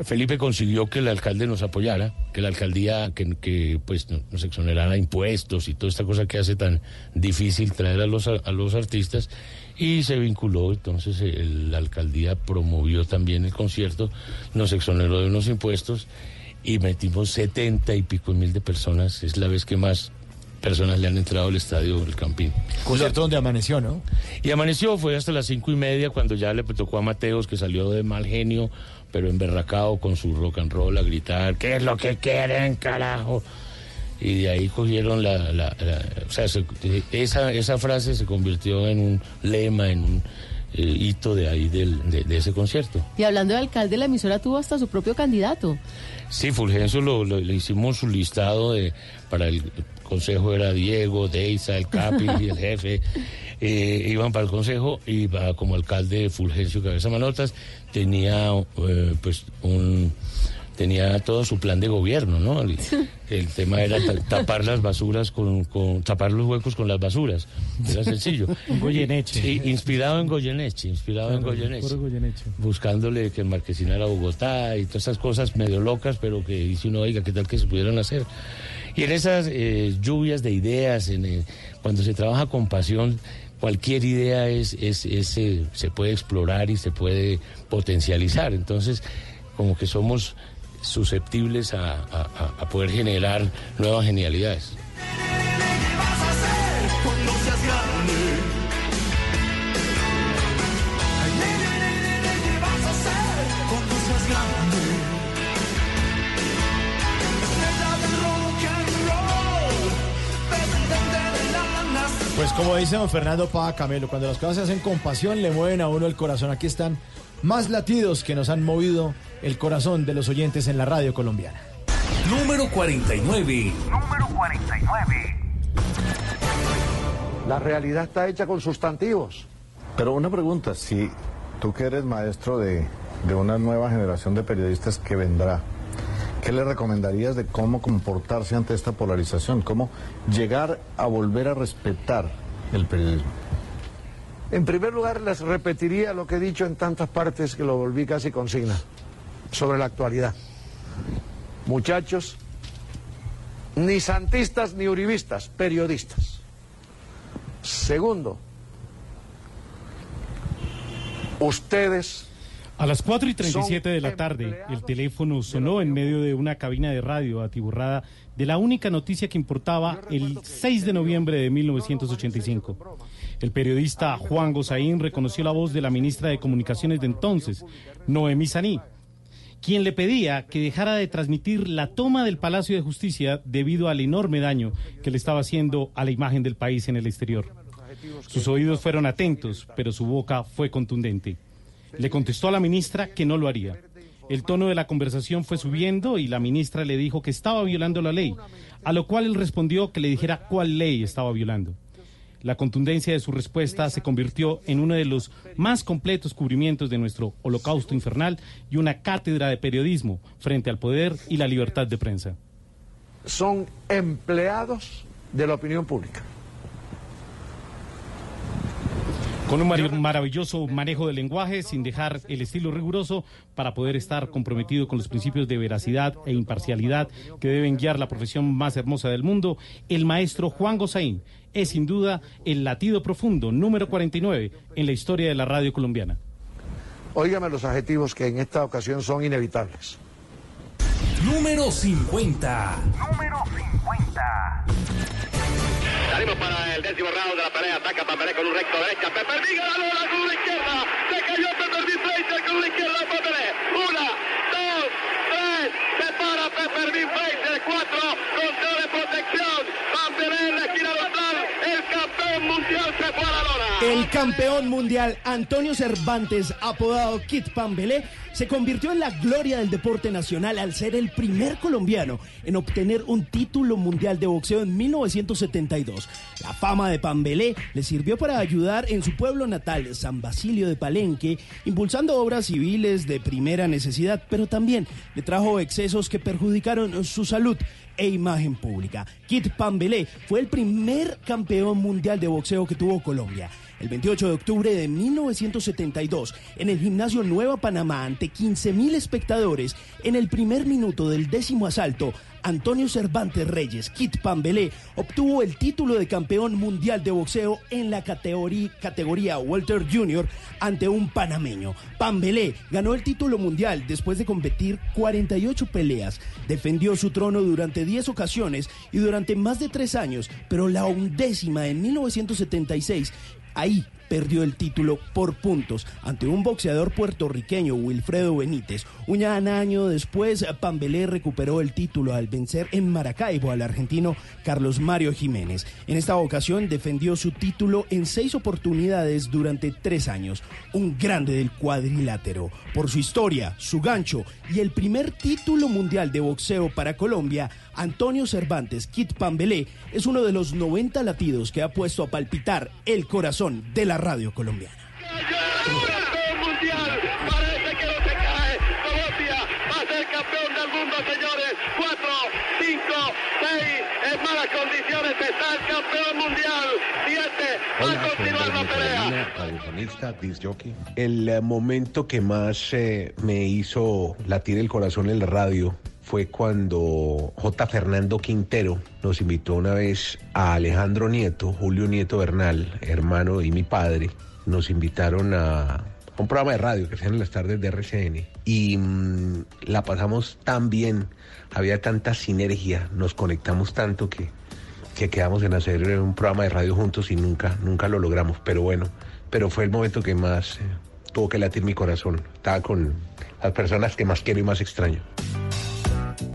Felipe consiguió que el alcalde nos apoyara, que la alcaldía que, pues no- nos exonerara impuestos y toda esta cosa que hace tan difícil traer a los, a los artistas Y se vinculó, entonces el- la alcaldía promovió también el concierto, nos exoneró de unos impuestos y metimos 70 y pico mil de personas. Es la vez que más personas le han entrado al estadio del Campín. Concierto donde amaneció, ¿no? Y amaneció, fue hasta las cinco y media cuando ya le tocó a Mateos, que salió de mal genio, pero emberracado con su rock and roll a gritar, ¿qué es lo que quieren, carajo? Y de ahí cogieron la... la- la- o sea, se- esa, esa frase se convirtió en un lema, en un eh, hito de ahí del- de, de ese concierto. Y hablando de alcalde, la emisora tuvo hasta su propio candidato. Sí, Fulgencio lo, lo- le hicimos su listado de para el consejo era Diego, Deisa, el Capi y el jefe. Eh, iban para el consejo y va como alcalde Fulgencio Cabeza Manotas tenía eh, pues un tenía todo su plan de gobierno, ¿no? El, el tema era ta- tapar las basuras con, con- tapar los huecos con las basuras. Era sencillo. Goyeneche. Sí, inspirado en Goyeneche, inspirado en Goyeneche Goyeneche. buscándole que marquesinara Bogotá y todas esas cosas medio locas, pero que dice uno, oiga, ¿qué tal que se pudieran hacer? Y en esas eh, lluvias de ideas, eh, cuando se trabaja con pasión, cualquier idea es, eh, se puede explorar y se puede potencializar. Entonces, como que somos susceptibles a- a poder generar nuevas genialidades. Pues como dice don Fernando Pava Camelo, cuando las cosas se hacen con pasión le mueven a uno el corazón. Aquí están más latidos que nos han movido el corazón de los oyentes en la radio colombiana. Número 49. Número 49. La realidad está hecha con sustantivos. Pero una pregunta, si tú que eres maestro de, de una nueva generación de periodistas que vendrá, ¿qué le recomendarías de cómo comportarse ante esta polarización? ¿Cómo llegar a volver a respetar el periodismo? En primer lugar, les repetiría lo que he dicho en tantas partes que lo volví casi consigna sobre la actualidad. Muchachos, ni santistas ni uribistas, periodistas. Segundo, ustedes A las 4 y 37 Son de la tarde, el teléfono sonó en medio de una cabina de radio atiborrada de la única noticia que importaba el 6 de noviembre de 1985. El periodista Juan Gozaín reconoció la voz de la ministra de Comunicaciones de entonces, Noemí Saní, quien le pedía que dejara de transmitir la toma del Palacio de Justicia debido al enorme daño que le estaba haciendo a la imagen del país en el exterior. Sus oídos fueron atentos, pero su boca fue contundente. Le contestó a la ministra que no lo haría. El tono de la conversación fue subiendo y la ministra le dijo que estaba violando la ley, a lo cual él respondió que le dijera cuál ley estaba violando. La contundencia de su respuesta se convirtió en uno de los más completos cubrimientos de nuestro holocausto infernal y una cátedra de periodismo frente al poder y la libertad de prensa. son empleados de la opinión pública. Con un mar- maravilloso manejo del lenguaje, sin dejar el estilo riguroso, para poder estar comprometido con los principios de veracidad e imparcialidad que deben guiar la profesión más hermosa del mundo, el maestro Juan Gozaín es sin duda el latido profundo número 49 en la historia de la radio colombiana. Óigame los adjetivos que en esta ocasión son inevitables. Número 50. Número 50. Salimos para el décimo round de la pelea. Ataca Pamperé con un recto derecha. Pepper Viga la bola con una izquierda. Se cayó V. Fraser con una izquierda Pamperé. Una, dos, tres. Se para V. Fraser. Cuatro. Conteo de protección. Pamperé en la esquina. El campeón mundial se fue a la lona. El campeón mundial Antonio Cervantes, apodado Kit Pambelé, se convirtió en la gloria del deporte nacional al ser el primer colombiano en obtener un título mundial de boxeo en 1972. La fama de Pambelé le sirvió para ayudar en su pueblo natal, San Basilio de Palenque, impulsando obras civiles de primera necesidad, pero también le trajo excesos que perjudicaron su salud e imagen pública. Kit Pambelé fue el primer campeón mundial de boxeo que tuvo Colombia. El 28 de octubre de 1972, en el gimnasio Nueva Panamá, ante 15.000 espectadores, en el primer minuto del décimo asalto, Antonio Cervantes Reyes, Kit Pambelé, obtuvo el título de campeón mundial de boxeo en la categoría, categoría Walter Jr. ante un panameño. Pambelé ganó el título mundial después de competir 48 peleas. Defendió su trono durante 10 ocasiones y durante más de tres años, pero la undécima en 1976 Ahí perdió el título por puntos ante un boxeador puertorriqueño, Wilfredo Benítez. Un año después, Pambelé recuperó el título al vencer en Maracaibo al argentino Carlos Mario Jiménez. En esta ocasión defendió su título en seis oportunidades durante tres años. Un grande del cuadrilátero. Por su historia, su gancho y el primer título mundial de boxeo para Colombia, Antonio Cervantes Kit Pambelé es uno de los 90 latidos que ha puesto a palpitar el corazón de la radio colombiana. El eh, momento que más eh, me hizo latir el corazón en la radio fue cuando J. Fernando Quintero nos invitó una vez a Alejandro Nieto, Julio Nieto Bernal, hermano y mi padre, nos invitaron a, un programa de radio que hacían en las tardes de RCN y mm, la pasamos tan bien, había tanta sinergia, nos conectamos tanto que, que quedamos en hacer un programa de radio juntos y nunca, nunca lo logramos, pero bueno, pero fue el momento que más eh, tuvo que latir mi corazón, estaba con las personas que más quiero y más extraño.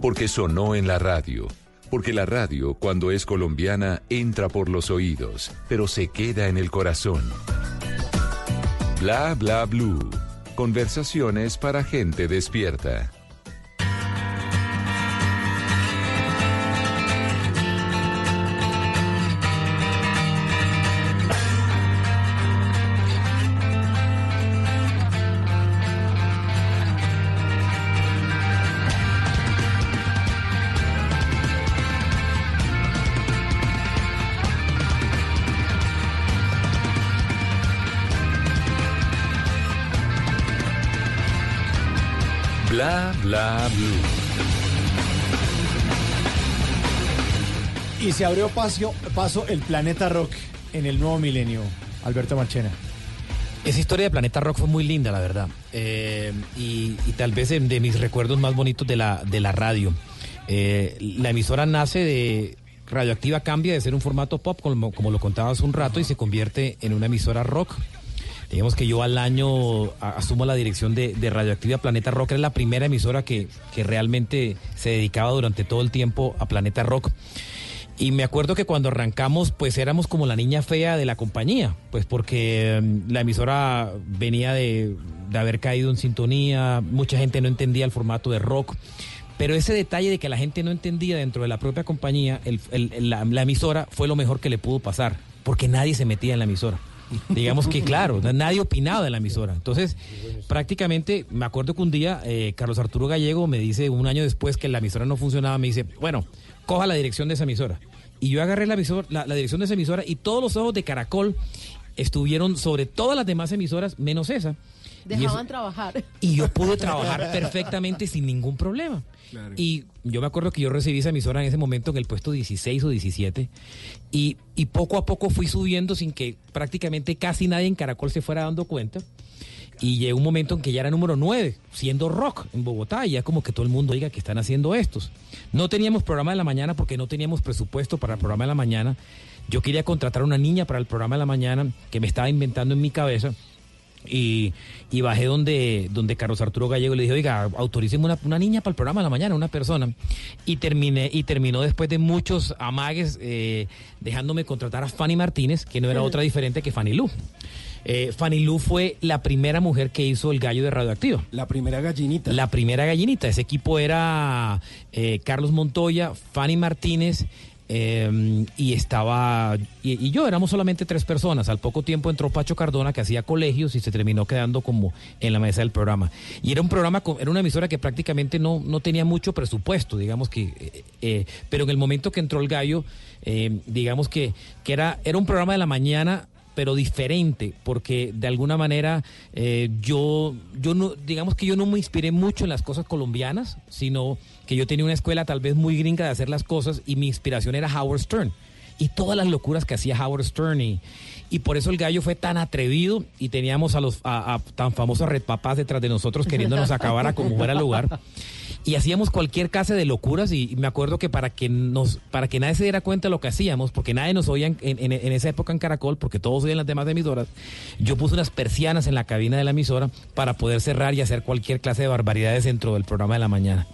Porque sonó en la radio. Porque la radio, cuando es colombiana, entra por los oídos, pero se queda en el corazón. Bla bla blue. Conversaciones para gente despierta. Bla bla blue. Y se abrió paso, paso el planeta rock en el nuevo milenio. Alberto Marchena. Esa historia de Planeta Rock fue muy linda, la verdad. Eh, y, y tal vez de, mis recuerdos más bonitos de la, de la radio. Eh, la emisora nace de. Radioactiva cambia de ser un formato pop, como, como lo contaba hace un rato, y se convierte en una emisora rock. Digamos que yo al año asumo la dirección de, de Radioactiva Planeta Rock. Era la primera emisora que, que realmente se dedicaba durante todo el tiempo a Planeta Rock. Y me acuerdo que cuando arrancamos, pues éramos como la niña fea de la compañía, pues porque mm, la emisora venía de, de haber caído en sintonía, mucha gente no entendía el formato de rock. Pero ese detalle de que la gente no entendía dentro de la propia compañía, la emisora fue lo mejor que le pudo pasar, porque nadie se metía en la emisora. Digamos que claro, nadie opinaba de la emisora. Entonces, prácticamente, me acuerdo que un día eh, Carlos Arturo Gallego me dice, un año después que la emisora no funcionaba, me dice, bueno, coja la dirección de esa emisora. Y yo agarré la, la, la dirección de esa emisora y todos los ojos de Caracol estuvieron sobre todas las demás emisoras, menos esa. Y eso- Dejaban trabajar. y yo pude trabajar perfectamente sin ningún problema. Y yo me acuerdo que yo recibí esa emisora en ese momento en el puesto 16 o 17 y, y poco a poco fui subiendo sin que prácticamente casi nadie en Caracol se fuera dando cuenta. Y llegó un momento en que ya era número 9, siendo rock en Bogotá, y ya como que todo el mundo diga que están haciendo estos. No teníamos programa de la mañana porque no teníamos presupuesto para el programa de la mañana. Yo quería contratar a una niña para el programa de la mañana que me estaba inventando en mi cabeza. Y, y bajé donde, donde Carlos Arturo Gallego y le dije, oiga, autoríceme una, una niña para el programa de la mañana, una persona. Y terminé, y terminó después de muchos amagues eh, dejándome contratar a Fanny Martínez, que no era otra diferente que Fanny Lu. Eh, Fanny Lu fue la primera mujer que hizo el gallo de radioactivo. La primera gallinita. La primera gallinita. Ese equipo era eh, Carlos Montoya, Fanny Martínez. Eh, y estaba y, yo éramos solamente tres personas. Al poco tiempo entró Pacho Cardona que hacía colegios y se terminó quedando como en la mesa del programa. Y era un programa era una emisora que prácticamente no, no tenía mucho presupuesto digamos que eh, eh, pero en el momento que entró el gallo eh, digamos que, que era era un programa de la mañana pero diferente, porque de alguna manera eh, yo, yo no, digamos que yo no me inspiré mucho en las cosas colombianas, sino que yo tenía una escuela tal vez muy gringa de hacer las cosas y mi inspiración era Howard Stern y todas las locuras que hacía Howard Stern y, y por eso el gallo fue tan atrevido y teníamos a los a, a tan famosos red papás detrás de nosotros queriéndonos acabar a como fuera el lugar y hacíamos cualquier clase de locuras y, y me acuerdo que para que nos para que nadie se diera cuenta de lo que hacíamos porque nadie nos oía en, en- en esa época en Caracol porque todos oían las demás emisoras yo puse unas persianas en la cabina de la emisora para poder cerrar y hacer cualquier clase de barbaridades dentro del programa de la mañana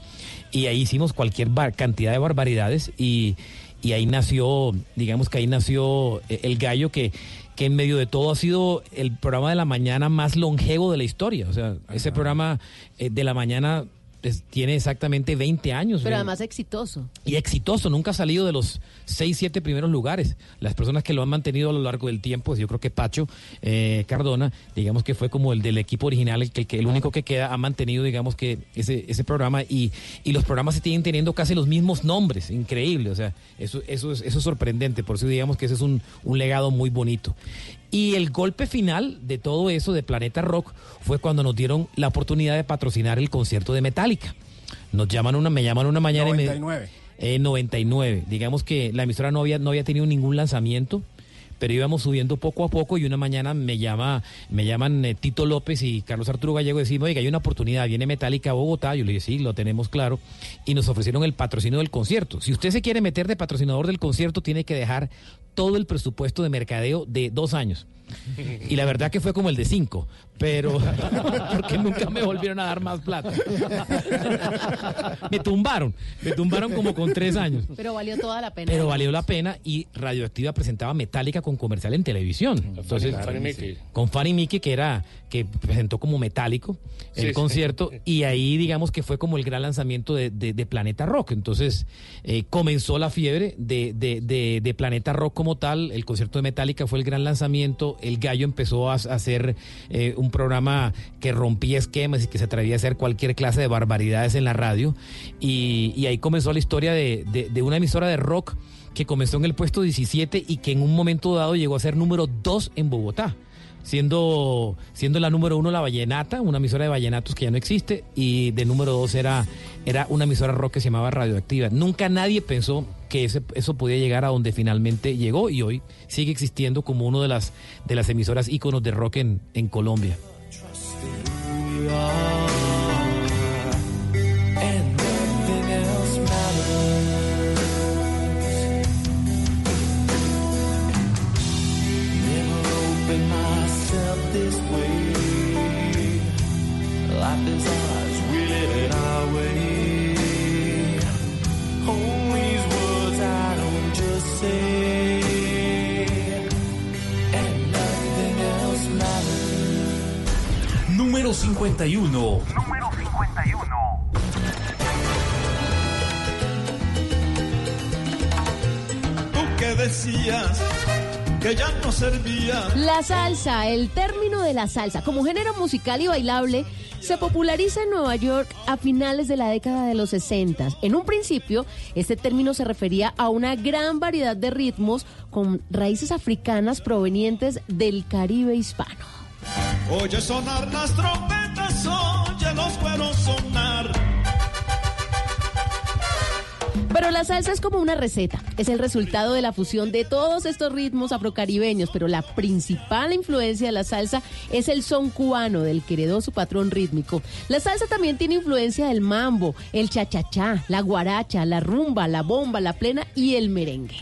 y ahí hicimos cualquier bar- cantidad de barbaridades y, y ahí nació, digamos que ahí nació eh, el gallo que, que en medio de todo ha sido el programa de la mañana más longevo de la historia. O sea, ese programa eh, de la mañana pues, tiene exactamente 20 años. Pero eh, además exitoso. y exitoso, nunca ha salido de los 6, 7 primeros lugares. Las personas que lo han mantenido a lo largo del tiempo, yo creo que Pacho eh, Cardona, digamos que fue como el del equipo original, el que- el único que queda, ha mantenido, digamos que ese, ese programa y, y los programas se tienen teniendo casi los mismos nombres, increíble, o sea, eso, eso, es, eso es sorprendente, por eso digamos que ese es un, un legado muy bonito. Y el golpe final de todo eso de Planeta Rock fue cuando nos dieron la oportunidad de patrocinar el concierto de Metallica. Nos llaman una, me llaman una mañana y me, 99. eh, 99. Digamos que la emisora no había, no había tenido ningún lanzamiento, pero íbamos subiendo poco a poco y una mañana me llama, me llaman eh, Tito López y Carlos Arturo Gallego y decimos, oiga, hay una oportunidad, viene Metallica a Bogotá. Yo le dije, sí, lo tenemos claro. Y nos ofrecieron el patrocinio del concierto. Si usted se quiere meter de patrocinador del concierto, tiene que dejar todo el presupuesto de mercadeo de dos años. Y la verdad que fue como el de cinco, pero porque nunca me volvieron a dar más plata. me tumbaron, me tumbaron como con tres años. Pero valió toda la pena. Pero valió la pena y Radioactiva presentaba Metallica con comercial en televisión. Entonces, Fanny Mickey. con Fanny Mickey, que era, que presentó como metálico el Sí, sí. concierto, y ahí digamos que fue como el gran lanzamiento de, de- de Planeta Rock. Entonces, eh, comenzó la fiebre de, de- de- de Planeta Rock como tal, el concierto de Metallica fue el gran lanzamiento, el gallo empezó a, hacer eh, un programa que rompía esquemas y que se atrevía a hacer cualquier clase de barbaridades en la radio, y, ahí comenzó la historia de, de- de una emisora de rock que comenzó en el puesto 17 y que en un momento dado llegó a ser número 2 en Bogotá siendo, siendo la número uno la Vallenata, una emisora de vallenatos que ya no existe, y de número dos era, era una emisora rock que se llamaba Radioactiva. Nunca nadie pensó que ese- eso podía llegar a donde finalmente llegó y hoy sigue existiendo como uno de las, de las emisoras íconos de rock en, en Colombia. Número 51. Número 51. Tú que decías que ya no servía. La salsa, el término de la salsa, como género musical y bailable, se populariza en Nueva York a finales de la década de los 60. En un principio, este término se refería a una gran variedad de ritmos con raíces africanas provenientes del Caribe hispano. Oye sonar las trompetas, oye los cueros sonar. Pero la salsa es como una receta, es el resultado de la fusión de todos estos ritmos afrocaribeños, pero la principal influencia de la salsa es el son cubano, del que heredó su patrón rítmico. La salsa también tiene influencia del mambo, el cha-cha-cha, la guaracha, la rumba, la bomba, la plena y el merengue.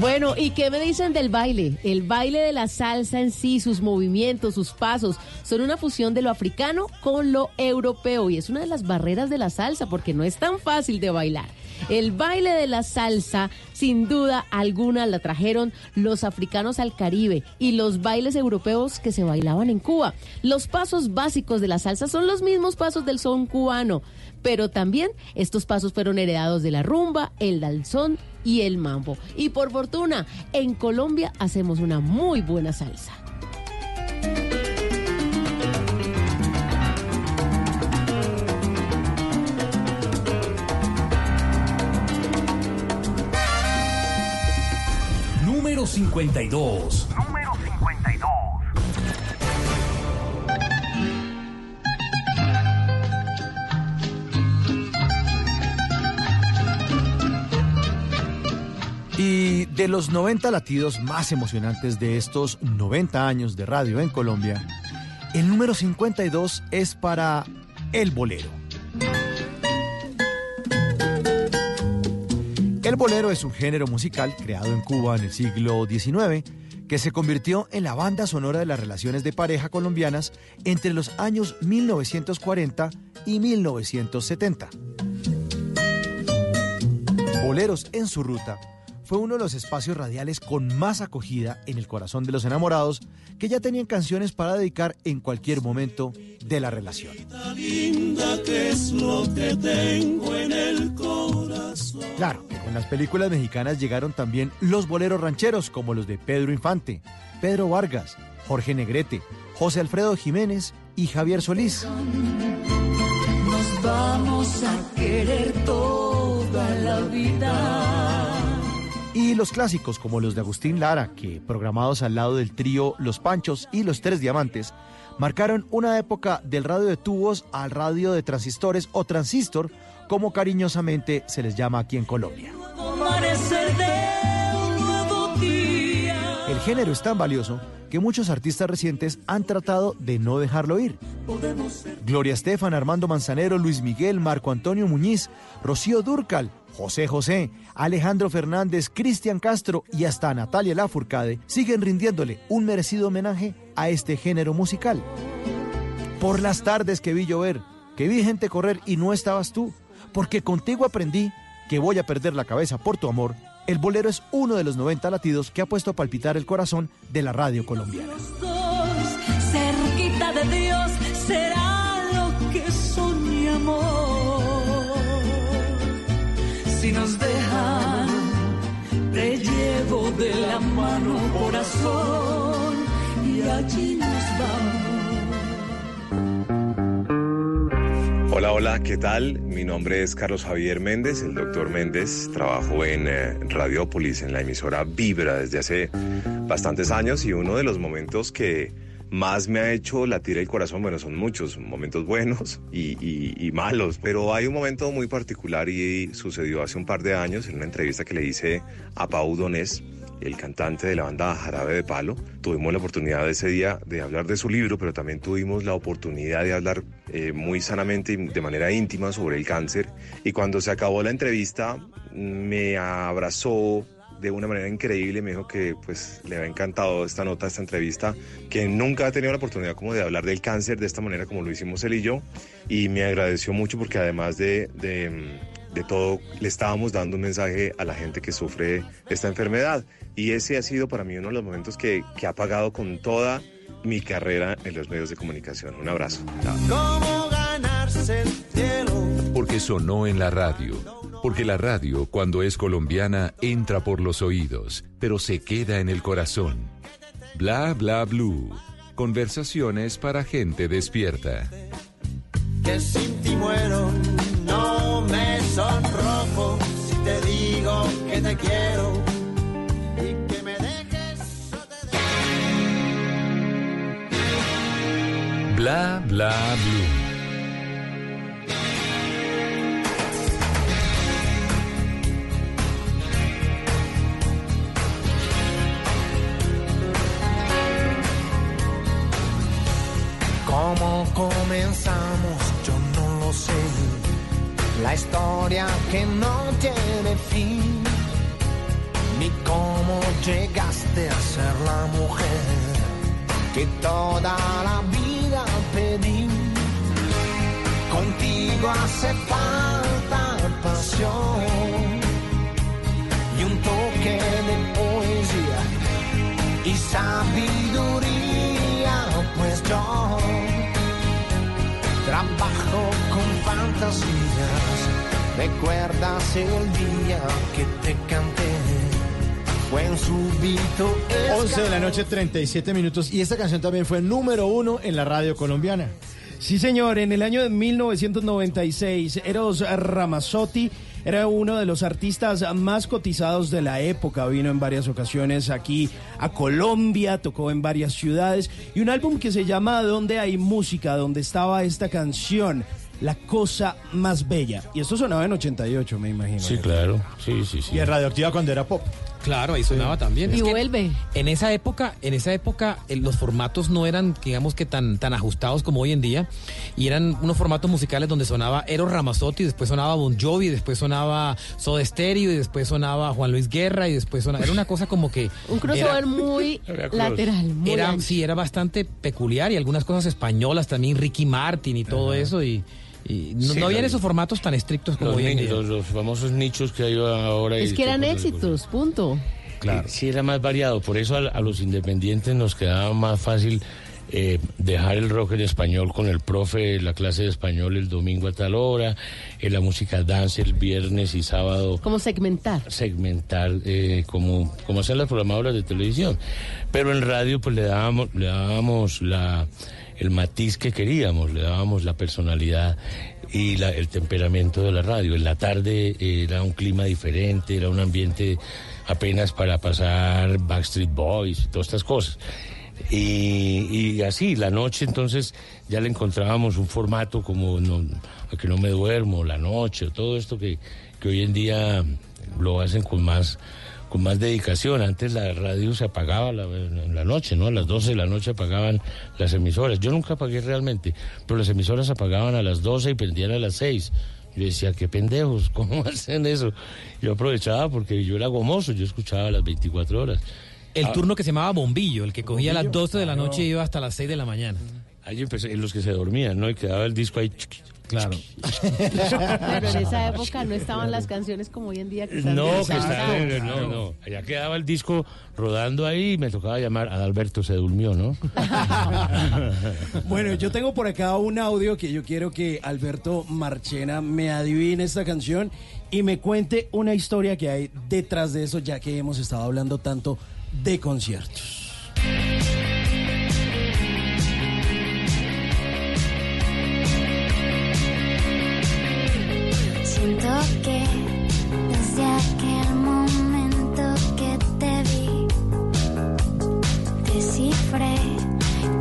Bueno, ¿y qué me dicen del baile? El baile de la salsa en sí, sus movimientos, sus pasos, son una fusión de lo africano con lo europeo y es una de las barreras de la salsa porque no es tan fácil de bailar. El baile de la salsa, sin duda alguna, la trajeron los africanos al Caribe y los bailes europeos que se bailaban en Cuba. Los pasos básicos de la salsa son los mismos pasos del son cubano, pero también estos pasos fueron heredados de la rumba, el danzón y el mambo. Y por fortuna, en Colombia hacemos una muy buena salsa. 52. Número 52. Y de los 90 latidos más emocionantes de estos 90 años de radio en Colombia, el número 52 es para El Bolero. El bolero es un género musical creado en Cuba en el siglo XIX que se convirtió en la banda sonora de las relaciones de pareja colombianas entre los años 1940 y 1970. Boleros en su ruta fue uno de los espacios radiales con más acogida en el corazón de los enamorados que ya tenían canciones para dedicar en cualquier momento de la relación. linda es lo que tengo en el corazón. Claro que con las películas mexicanas llegaron también los boleros rancheros como los de Pedro Infante, Pedro Vargas, Jorge Negrete, José Alfredo Jiménez y Javier Solís. Nos vamos a querer toda la vida. Y los clásicos como los de Agustín Lara, que programados al lado del trío Los Panchos y Los Tres Diamantes, marcaron una época del radio de tubos al radio de transistores o transistor, como cariñosamente se les llama aquí en Colombia. El género es tan valioso que muchos artistas recientes han tratado de no dejarlo ir. Gloria Estefan, Armando Manzanero, Luis Miguel, Marco Antonio Muñiz, Rocío Durcal, José José, Alejandro Fernández, Cristian Castro y hasta Natalia Lafourcade siguen rindiéndole un merecido homenaje a este género musical. Por las tardes que vi llover, que vi gente correr y no estabas tú, porque contigo aprendí que voy a perder la cabeza por tu amor. El bolero es uno de los 90 latidos que ha puesto a palpitar el corazón de la radio colombiana. cerquita de Dios, será lo que soñamos. Si nos dejan, te llevo de la mano, corazón, y allí nos vamos. Hola, hola, ¿qué tal? Mi nombre es Carlos Javier Méndez, el doctor Méndez. Trabajo en eh, Radiópolis, en la emisora Vibra desde hace bastantes años y uno de los momentos que más me ha hecho latir el corazón, bueno, son muchos momentos buenos y, y- malos, pero hay un momento muy particular y sucedió hace un par de años en una entrevista que le hice a Pau Donés, el cantante de la banda Jarabe de Palo. Tuvimos la oportunidad ese día de hablar de su libro, pero también tuvimos la oportunidad de hablar eh, muy sanamente y de manera íntima sobre el cáncer. Y cuando se acabó la entrevista, me abrazó de una manera increíble, me dijo que pues le había encantado esta nota, esta entrevista, que nunca ha tenido la oportunidad como de hablar del cáncer de esta manera como lo hicimos él y yo, y me agradeció mucho porque además de, de, de todo le estábamos dando un mensaje a la gente que sufre esta enfermedad, y ese ha sido para mí uno de los momentos que, que ha pagado con toda mi carrera en los medios de comunicación. Un abrazo. Chao. ¿Cómo ganarse el cielo? Porque sonó en la radio. Porque la radio, cuando es colombiana, entra por los oídos, pero se queda en el corazón. Bla bla blue. Conversaciones para gente despierta. que sin ti muero, no me sonrojo si te digo que te quiero Bla bla blue. ¿Cómo comenzamos? Yo no lo sé. La historia que no tiene fin. Ni cómo llegaste a ser la mujer que toda la vida Contigo hace falta pasión y un toque de poesía y sabiduría, pues yo trabajo con fantasías. ¿Recuerdas el día que te canté? Fue en súbito 11 de la noche, 37 minutos. Y esta canción también fue número uno en la radio colombiana. Sí, señor, en el año de 1996, Eros Ramazzotti Era uno de los artistas más cotizados de la época. Vino en varias ocasiones aquí a Colombia, tocó en varias ciudades. Y un álbum que se llama Donde hay música, donde estaba esta canción. La cosa más bella. Y esto sonaba en 88, me imagino. Sí, claro. Sí, sí, sí. Y en Radioactiva cuando era pop. Claro, ahí sonaba también. Y Es vuelve. En esa época, en esa época eh, los formatos no eran, digamos que tan, tan ajustados como hoy en día, y eran unos formatos musicales donde sonaba Eros Ramazzotti, después sonaba Bon Jovi, después sonaba Soda Stereo, y después sonaba Juan Luis Guerra, y después sonaba... Era una cosa como que... Un crossover era- muy lateral, muy era, ancho. sí, era bastante peculiar y algunas cosas españolas también, Ricky Martin y todo eso, y, y no, Sí, no habían esos formatos tan estrictos como Los, hoy en día. los- los famosos nichos que hay ahora. Es y que eran éxitos, punto. Claro. Sí, era más variado. Por eso a, a los independientes nos quedaba más fácil eh, dejar el rock en español con el profe, la clase de español el domingo a tal hora, eh, la música dance el viernes y sábado Como segmentar. segmentar eh, como, como hacen las programadoras de televisión. Pero en radio pues le dábamos, le dábamos la, el matiz que queríamos, le dábamos la personalidad y la- el temperamento de la radio. En la tarde eh, era un clima diferente, era un ambiente apenas para pasar Backstreet Boys y todas estas cosas. Y, así, la noche entonces ya le encontrábamos un formato como no, a que no me duermo, la noche, todo esto que, que hoy en día lo hacen con más con más dedicación. Antes la radio se apagaba la- en la noche, ¿no? A las 12 de la noche apagaban las emisoras. Yo nunca apagué realmente, pero las emisoras apagaban a las 12 y prendían a las 6. Yo decía, qué pendejos, ¿cómo hacen eso? Yo aprovechaba porque yo era gomoso, yo escuchaba a las 24 horas. El Ah, turno que se llamaba Bombillo, el que cogía a las Bombillo, 12 de la noche y iba hasta las 6 de la mañana. Ahí empecé, en los que se dormían, ¿no? Y quedaba el disco ahí. Claro. Pero en esa época no estaban las canciones como hoy en día. Que están No, que desfasadas. estaba, no, no. Allá quedaba el disco rodando ahí y me tocaba llamar. Adalberto se durmió, ¿no? Bueno, yo tengo por acá un audio que yo quiero que Alberto Marchena me adivine esta canción y me cuente una historia que hay detrás de eso, ya que hemos estado hablando tanto de conciertos. Siento que desde aquel momento que te vi, descifré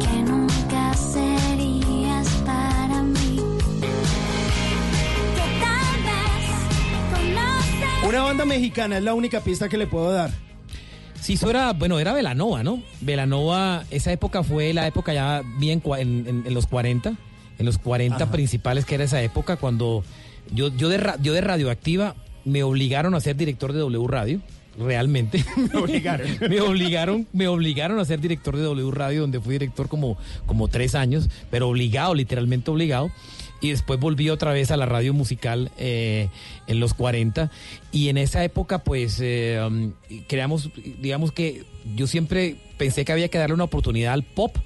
que nunca serías para mí. Que tal vez conoces. Una banda mexicana es la única pista que le puedo dar. Sí, eso era, bueno, era Velanova, ¿no? Velanova, esa época fue la época ya bien en, en- en los 40, en los 40 Ajá. principales que era esa época cuando yo, yo, de, yo de radioactiva me obligaron a ser director de W Radio. Realmente me obligaron. me obligaron, me obligaron a ser director de W Radio, donde fui director como, como tres años, pero obligado, literalmente obligado. Y después volví otra vez a la radio musical eh, en los 40. Y en esa época, pues, eh, um, creamos, digamos que yo siempre pensé que había que darle una oportunidad al pop.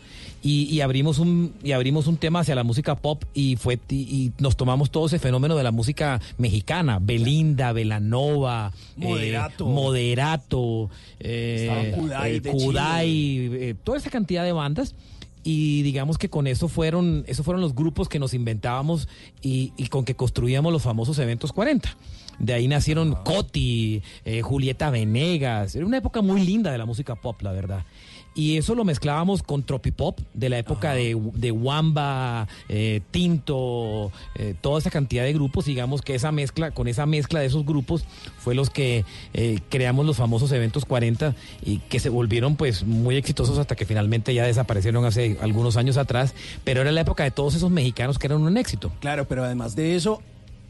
Y, y abrimos un y abrimos un tema hacia la música pop y fue y, y nos tomamos todo ese fenómeno de la música mexicana Belinda Velanova eh, Moderato. Moderato eh, Kudai eh, Kudai, eh, toda esa cantidad de bandas. Y digamos que con eso fueron esos fueron los grupos que nos inventábamos y, y con que construíamos los famosos eventos 40 de ahí nacieron Coti, eh, Julieta Venegas. Era una época muy linda de la música pop, la verdad. Y eso lo mezclábamos con tropipop de la época de, de Wamba, eh, Tinto, eh, toda esa cantidad de grupos. Digamos que esa mezcla, con esa mezcla de esos grupos, fue los que eh, creamos los famosos eventos 40 y que se volvieron pues muy exitosos hasta que finalmente ya desaparecieron hace algunos años atrás. Pero era la época de todos esos mexicanos que eran un éxito. Claro, pero además de eso,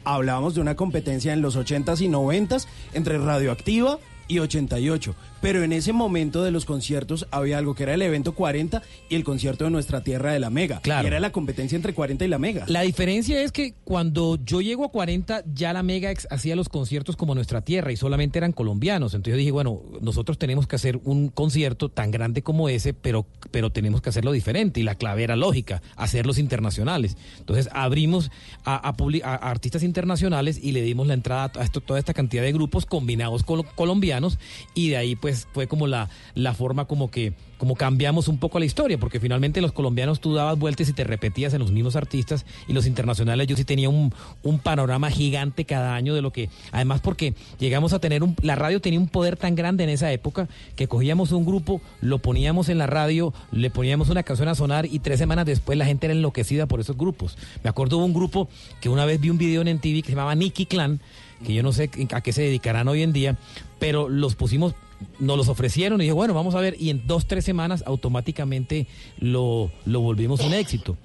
hablábamos de una competencia en los 80s y 90s entre Radioactiva y 88. Pero en ese momento de los conciertos había algo que era el evento 40 y el concierto de nuestra tierra de la Mega. Claro. Y era la competencia entre 40 y la Mega. La diferencia es que cuando yo llego a 40, ya la Mega hacía los conciertos como nuestra tierra y solamente eran colombianos. Entonces yo dije, bueno, nosotros tenemos que hacer un concierto tan grande como ese, pero, pero tenemos que hacerlo diferente. Y la clave era lógica, hacerlos internacionales. Entonces abrimos a- a artistas internacionales y le dimos la entrada a esto, toda esta cantidad de grupos combinados con colombianos y de ahí pues después fue como la, la forma como que como cambiamos un poco la historia, porque finalmente los colombianos tú dabas vueltas y te repetías en los mismos artistas y los internacionales yo sí tenía un, un panorama gigante cada año de lo que, además porque llegamos a tener un, la radio tenía un poder tan grande en esa época que cogíamos un grupo, lo poníamos en la radio, le poníamos una canción a sonar y tres semanas después la gente era enloquecida por esos grupos. Me acuerdo de un grupo que una vez vi un video en MTV que se llamaba Nicky Clan, que yo no sé a qué se dedicarán hoy en día, pero los pusimos nos los ofrecieron y dije, bueno, vamos a ver, y en dos, tres semanas automáticamente lo, lo volvimos un éxito.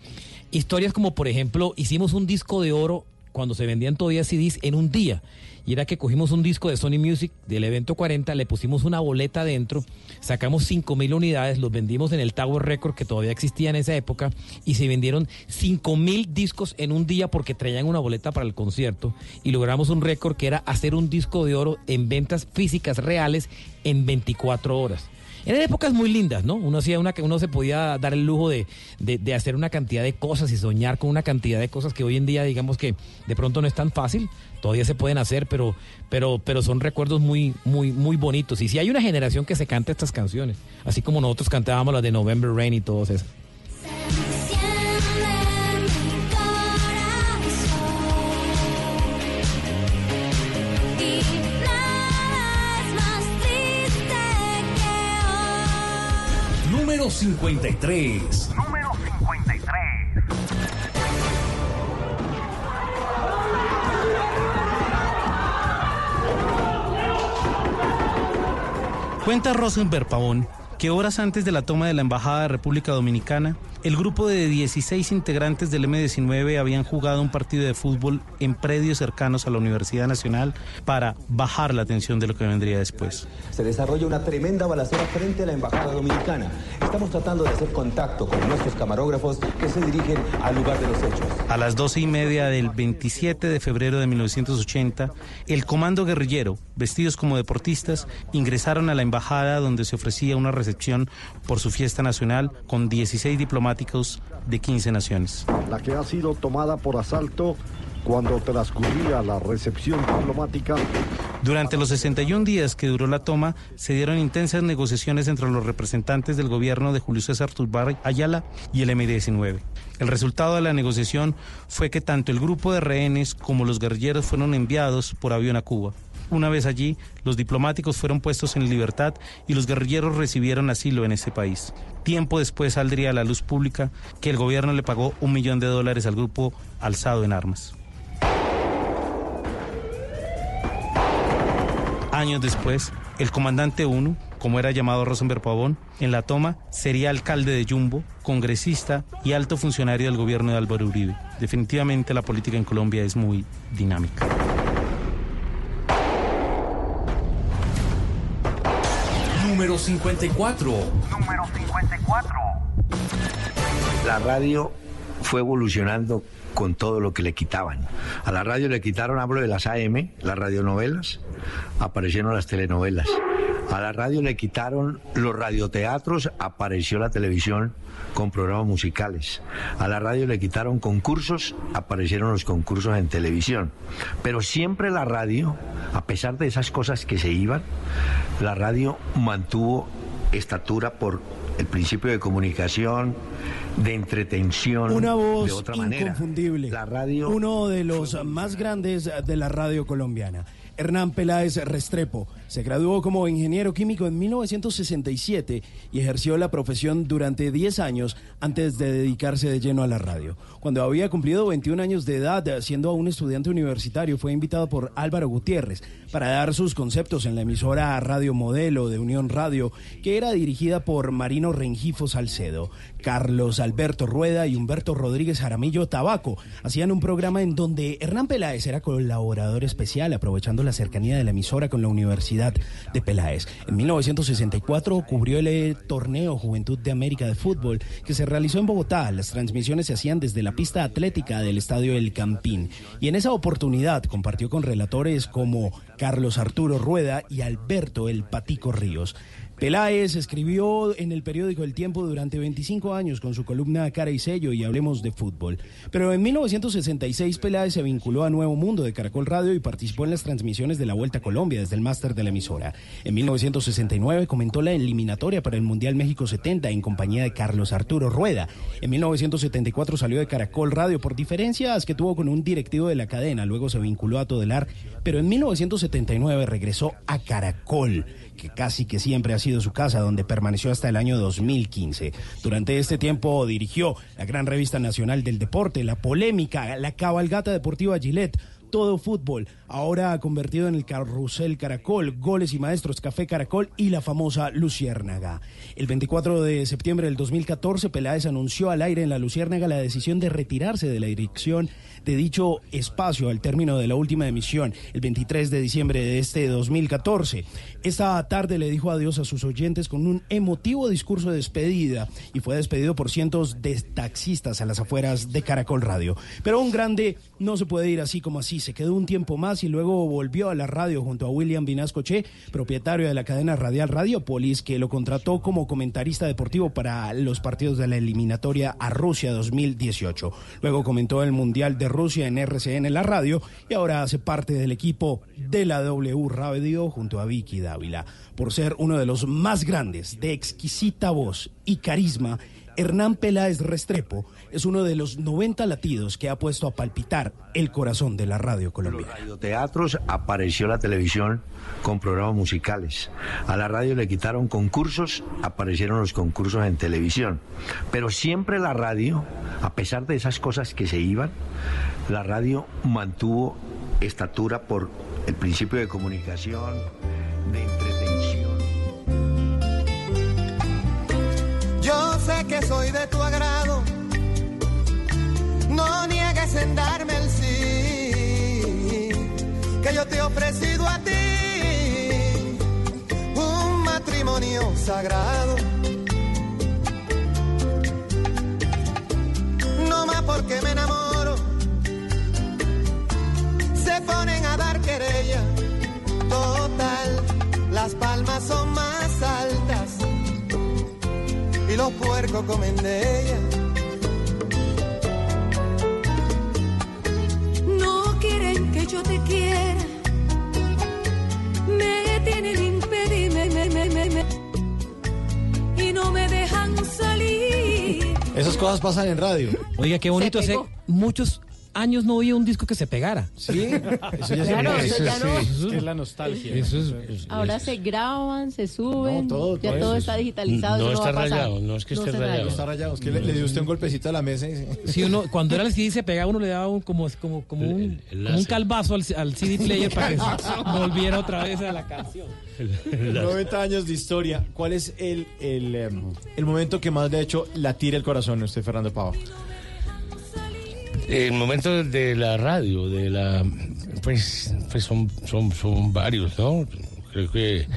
Historias como, por ejemplo, hicimos un disco de oro cuando se vendían todavía CDs en un día. Y era que cogimos un disco de Sony Music del evento 40, le pusimos una boleta dentro, sacamos 5 mil unidades, los vendimos en el Tower Record que todavía existía en esa época y se vendieron 5 mil discos en un día porque traían una boleta para el concierto y logramos un récord que era hacer un disco de oro en ventas físicas reales en 24 horas. Eran épocas muy lindas, ¿no? Uno hacía una uno se podía dar el lujo de, de, de, hacer una cantidad de cosas y soñar con una cantidad de cosas que hoy en día, digamos que de pronto no es tan fácil. Todavía se pueden hacer, pero, pero, pero son recuerdos muy, muy, muy bonitos. Y si hay una generación que se canta estas canciones, así como nosotros cantábamos las de November Rain y todas esas. Número 53. Número 53. Cuenta Rosenberg Pavón que horas antes de la toma de la Embajada de República Dominicana, el grupo de 16 integrantes del M-19 habían jugado un partido de fútbol en predios cercanos a la Universidad Nacional para bajar la tensión de lo que vendría después. Se desarrolla una tremenda balacera frente a la Embajada Dominicana. Estamos tratando de hacer contacto con nuestros camarógrafos que se dirigen al lugar de los hechos. A las doce y media del 27 de febrero de 1980, el comando guerrillero, vestidos como deportistas, ingresaron a la embajada donde se ofrecía una recepción por su fiesta nacional con 16 diplomáticos de 15 naciones. La que ha sido tomada por asalto cuando transcurría la recepción diplomática. Durante los 61 días que duró la toma, se dieron intensas negociaciones entre los representantes del gobierno de Julio César Turbay Ayala y el M-19. El resultado de la negociación fue que tanto el grupo de rehenes como los guerrilleros fueron enviados por avión a Cuba. Una vez allí, los diplomáticos fueron puestos en libertad y los guerrilleros recibieron asilo en ese país. Tiempo después saldría a la luz pública que el gobierno le pagó un millón de dólares al grupo alzado en armas. Años después, el comandante 1, como era llamado Rosenberg Pavón, en la toma sería alcalde de Yumbo, congresista y alto funcionario del gobierno de Álvaro Uribe. Definitivamente la política en Colombia es muy dinámica. 54. Número 54. La radio fue evolucionando con todo lo que le quitaban. A la radio le quitaron, hablo de las AM, las radionovelas, aparecieron las telenovelas. A la radio le quitaron los radioteatros, apareció la televisión con programas musicales. A la radio le quitaron concursos, aparecieron los concursos en televisión. Pero siempre la radio, a pesar de esas cosas que se iban, la radio mantuvo estatura por el principio de comunicación, de entretención, Una voz de otra manera. inconfundible. La radio Uno de los más grandes de la radio colombiana. Hernán Peláez Restrepo se graduó como ingeniero químico en 1967 y ejerció la profesión durante 10 años antes de dedicarse de lleno a la radio. Cuando había cumplido 21 años de edad, siendo aún estudiante universitario, fue invitado por Álvaro Gutiérrez para dar sus conceptos en la emisora Radio Modelo de Unión Radio, que era dirigida por Marino Rengifo Salcedo. Carlos Alberto Rueda y Humberto Rodríguez Jaramillo Tabaco hacían un programa en donde Hernán Peláez era colaborador especial, aprovechando la cercanía de la emisora con la Universidad de Peláez. En 1964 cubrió el eh, torneo Juventud de América de Fútbol que se realizó en Bogotá. Las transmisiones se hacían desde la pista atlética del Estadio El Campín. Y en esa oportunidad compartió con relatores como Carlos Arturo Rueda y Alberto El Patico Ríos. Peláez escribió en el periódico El Tiempo durante 25 años con su columna Cara y Sello y Hablemos de Fútbol. Pero en 1966 Peláez se vinculó a Nuevo Mundo de Caracol Radio y participó en las transmisiones de la Vuelta a Colombia desde el máster de la emisora. En 1969 comentó la eliminatoria para el Mundial México 70 en compañía de Carlos Arturo Rueda. En 1974 salió de Caracol Radio por diferencias que tuvo con un directivo de la cadena, luego se vinculó a Todelar, pero en 1979 regresó a Caracol que casi que siempre ha sido su casa, donde permaneció hasta el año 2015. Durante este tiempo dirigió la gran revista nacional del deporte, la polémica, la cabalgata deportiva Gillette, todo fútbol, ahora convertido en el carrusel Caracol, goles y maestros Café Caracol y la famosa Luciérnaga. El 24 de septiembre del 2014, Peláez anunció al aire en la Luciérnaga la decisión de retirarse de la dirección de dicho espacio al término de la última emisión, el 23 de diciembre de este 2014. Esta tarde le dijo adiós a sus oyentes con un emotivo discurso de despedida y fue despedido por cientos de taxistas a las afueras de Caracol Radio. Pero un grande no se puede ir así como así. Se quedó un tiempo más y luego volvió a la radio junto a William Vinascoche, propietario de la cadena radial Radiopolis, que lo contrató como comentarista deportivo para los partidos de la eliminatoria a Rusia 2018. Luego comentó el Mundial de Rusia en RCN La Radio y ahora hace parte del equipo de la W Radio junto a Vicky Por ser uno de los más grandes, de exquisita voz y carisma, Hernán Peláez Restrepo es uno de los 90 latidos que ha puesto a palpitar el corazón de la radio colombiana. radioteatros apareció la televisión con programas musicales. A la radio le quitaron concursos, aparecieron los concursos en televisión. Pero siempre la radio, a pesar de esas cosas que se iban, la radio mantuvo estatura por el principio de comunicación, de entretención. Yo sé que soy de tu agrado. No niegues en darme el sí. Que yo te he ofrecido a ti un matrimonio sagrado. No más porque me los puercos comen de ella. No quieren que yo te quiera. Me tienen impedido me, me, me, me, y no me dejan salir. Esas cosas pasan en radio. Oiga, qué bonito. Hace muchos años no oía un disco que se pegara. Sí, eso ya se Claro, eso eso ya no. sí. Es la nostalgia. Eso es- Ahora se graban, se suben, todo, ya todo está digitalizado. No está va a pasar. rayado, no es que esté rayado. Está rayado. Es que le, le dio usted un golpecito a la mesa y... Sí, uno, cuando era el CD se pegaba, uno le daba un, como, como, como, un, como un calvazo al, al CD player para que volviera otra vez a la canción. 90 años de historia. ¿Cuál es el, el, em, el momento que más le ha hecho latir el corazón a usted, Fernando Pava? El momento de la radio, de la pues, pues son, son, son varios, ¿no? Creo que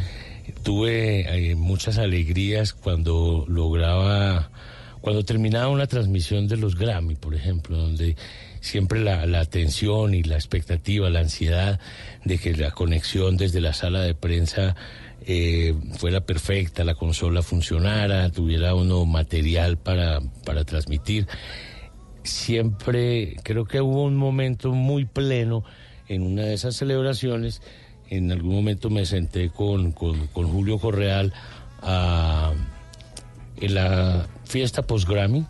tuve eh, muchas alegrías cuando lograba, cuando terminaba una transmisión de los Grammy, por ejemplo, donde siempre la, la atención y la expectativa, la ansiedad de que la conexión desde la sala de prensa eh, fuera perfecta, la consola funcionara, tuviera uno material para, para transmitir siempre creo que hubo un momento muy pleno en una de esas celebraciones. En algún momento me senté con, con- Julio Correal a, en la fiesta post-Grammy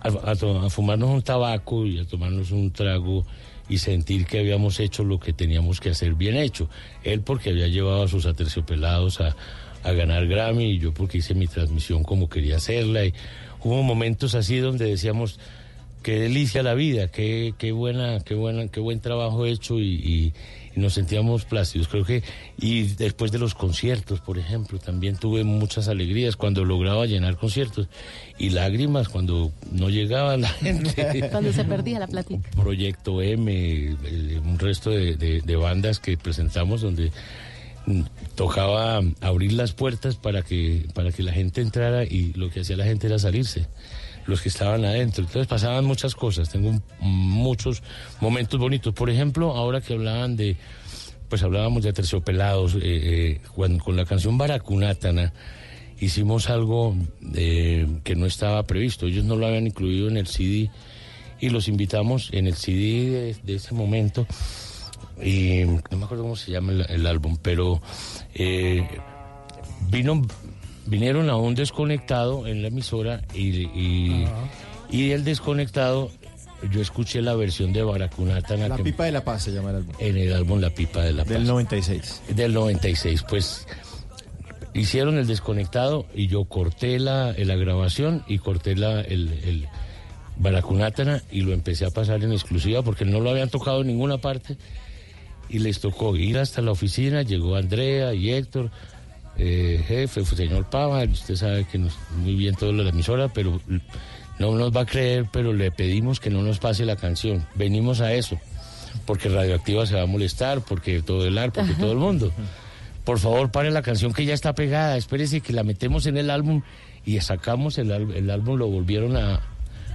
a fumarnos un tabaco y a tomarnos un trago y sentir que habíamos hecho lo que teníamos que hacer bien hecho. Él porque había llevado a sus aterciopelados a, a ganar Grammy y yo porque hice mi transmisión como quería hacerla. Y hubo momentos así donde decíamos qué delicia la vida, qué, qué buena, qué buena, qué buen trabajo hecho y, y- y nos sentíamos plácidos. Creo que y después de los conciertos, por ejemplo, también tuve muchas alegrías cuando lograba llenar conciertos y lágrimas cuando no llegaba la gente. Cuando se perdía la plática. Proyecto M, eh, un resto de, de- de bandas que presentamos donde tocaba abrir las puertas para que, para que la gente entrara y lo que hacía la gente era salirse, los que estaban adentro. Entonces pasaban muchas cosas, tengo muchos momentos bonitos. Por ejemplo, ahora que hablaban de, pues hablábamos de terciopelados, eh, eh, con la canción Baracunátana hicimos algo eh, que no estaba previsto, ellos no lo habían incluido en el CD y los invitamos en el CD de, de ese momento y no me acuerdo cómo se llama el, el álbum, pero eh, vino, vinieron a un desconectado en la emisora y, y, y el desconectado yo escuché la versión de Baracunátana La que- pipa de la paz se llama el álbum. en el álbum La Pipa de la Paz. Del 96. Del 96, pues hicieron el desconectado y yo corté la, la grabación y corté la, el, el Baracunátana y lo empecé a pasar en exclusiva porque no lo habían tocado en ninguna parte y les tocó ir hasta la oficina, llegó Andrea y Héctor, eh, jefe, señor Pava, usted sabe que nos, muy bien todo lo de la emisora, pero no nos va a creer, pero le pedimos que no nos pase la canción. Venimos a eso, porque Radioactiva se va a molestar, porque todo el ar, porque todo el mundo. Por favor, pare la canción que ya está pegada, espérese que la metemos en el álbum y sacamos el, el álbum, lo volvieron a,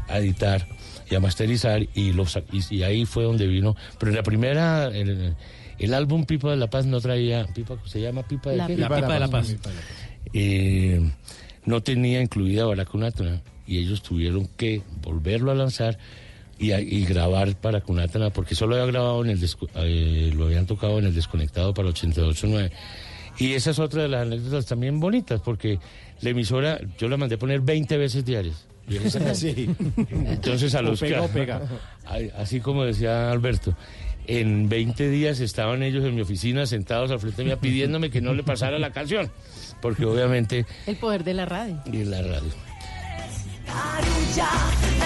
a editar y a masterizar y, lo sa- y, y ahí fue donde vino. Pero en la primera, el, el álbum Pipa de la Paz no traía, Pipa, ¿se llama Pipa de La qué? Pipa de la Paz. Eh, no tenía incluida Baracunátana y ellos tuvieron que volverlo a lanzar y, grabar Baracunátana porque solo había grabado en el eh, lo habían tocado en el desconectado para 88.9 y esa es otra de las anécdotas también bonitas porque la emisora yo la mandé poner 20 veces diarias Y entonces a O los pega que- o pega. Así como decía Alberto en 20 días estaban ellos en mi oficina sentados al frente mía pidiéndome que no le pasara la canción porque obviamente El poder de la radio. y en la radio Carulla,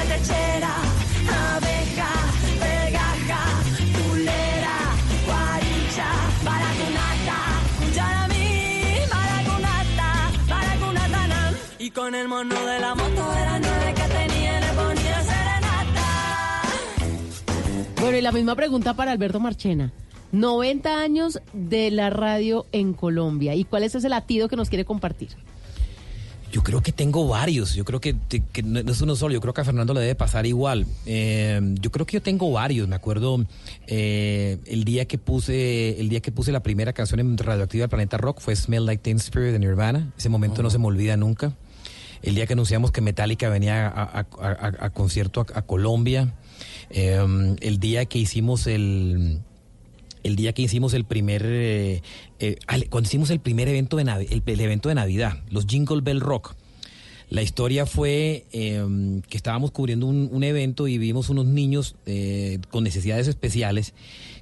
lechera, abeja, pegaja, pulera, guaricha, baracunata, yaramí, baracunata, baracunatana. Y con el mono de la moto de las nueve Bueno, y la misma pregunta para Alberto Marchena. 90 años de la radio en Colombia. ¿Y cuál es ese latido que nos quiere compartir? Yo creo que tengo varios. Yo creo que, no es uno solo. Yo creo que a Fernando le debe pasar igual. Eh, yo creo que yo tengo varios. Me acuerdo eh, el día que puse el día que puse la primera canción en Radioactiva del Planeta Rock fue Smell Like Teen Spirit de Nirvana. Ese momento no se me olvida nunca. El día que anunciamos que Metallica venía a, a- a- a- a concierto a, a Colombia. Eh, el día que hicimos el el día que hicimos el primer eh, eh, cuando hicimos el primer evento de Navi- el, evento de Navidad, los Jingle Bell Rock. La historia fue eh, que estábamos cubriendo un, un evento y vimos unos niños eh, con necesidades especiales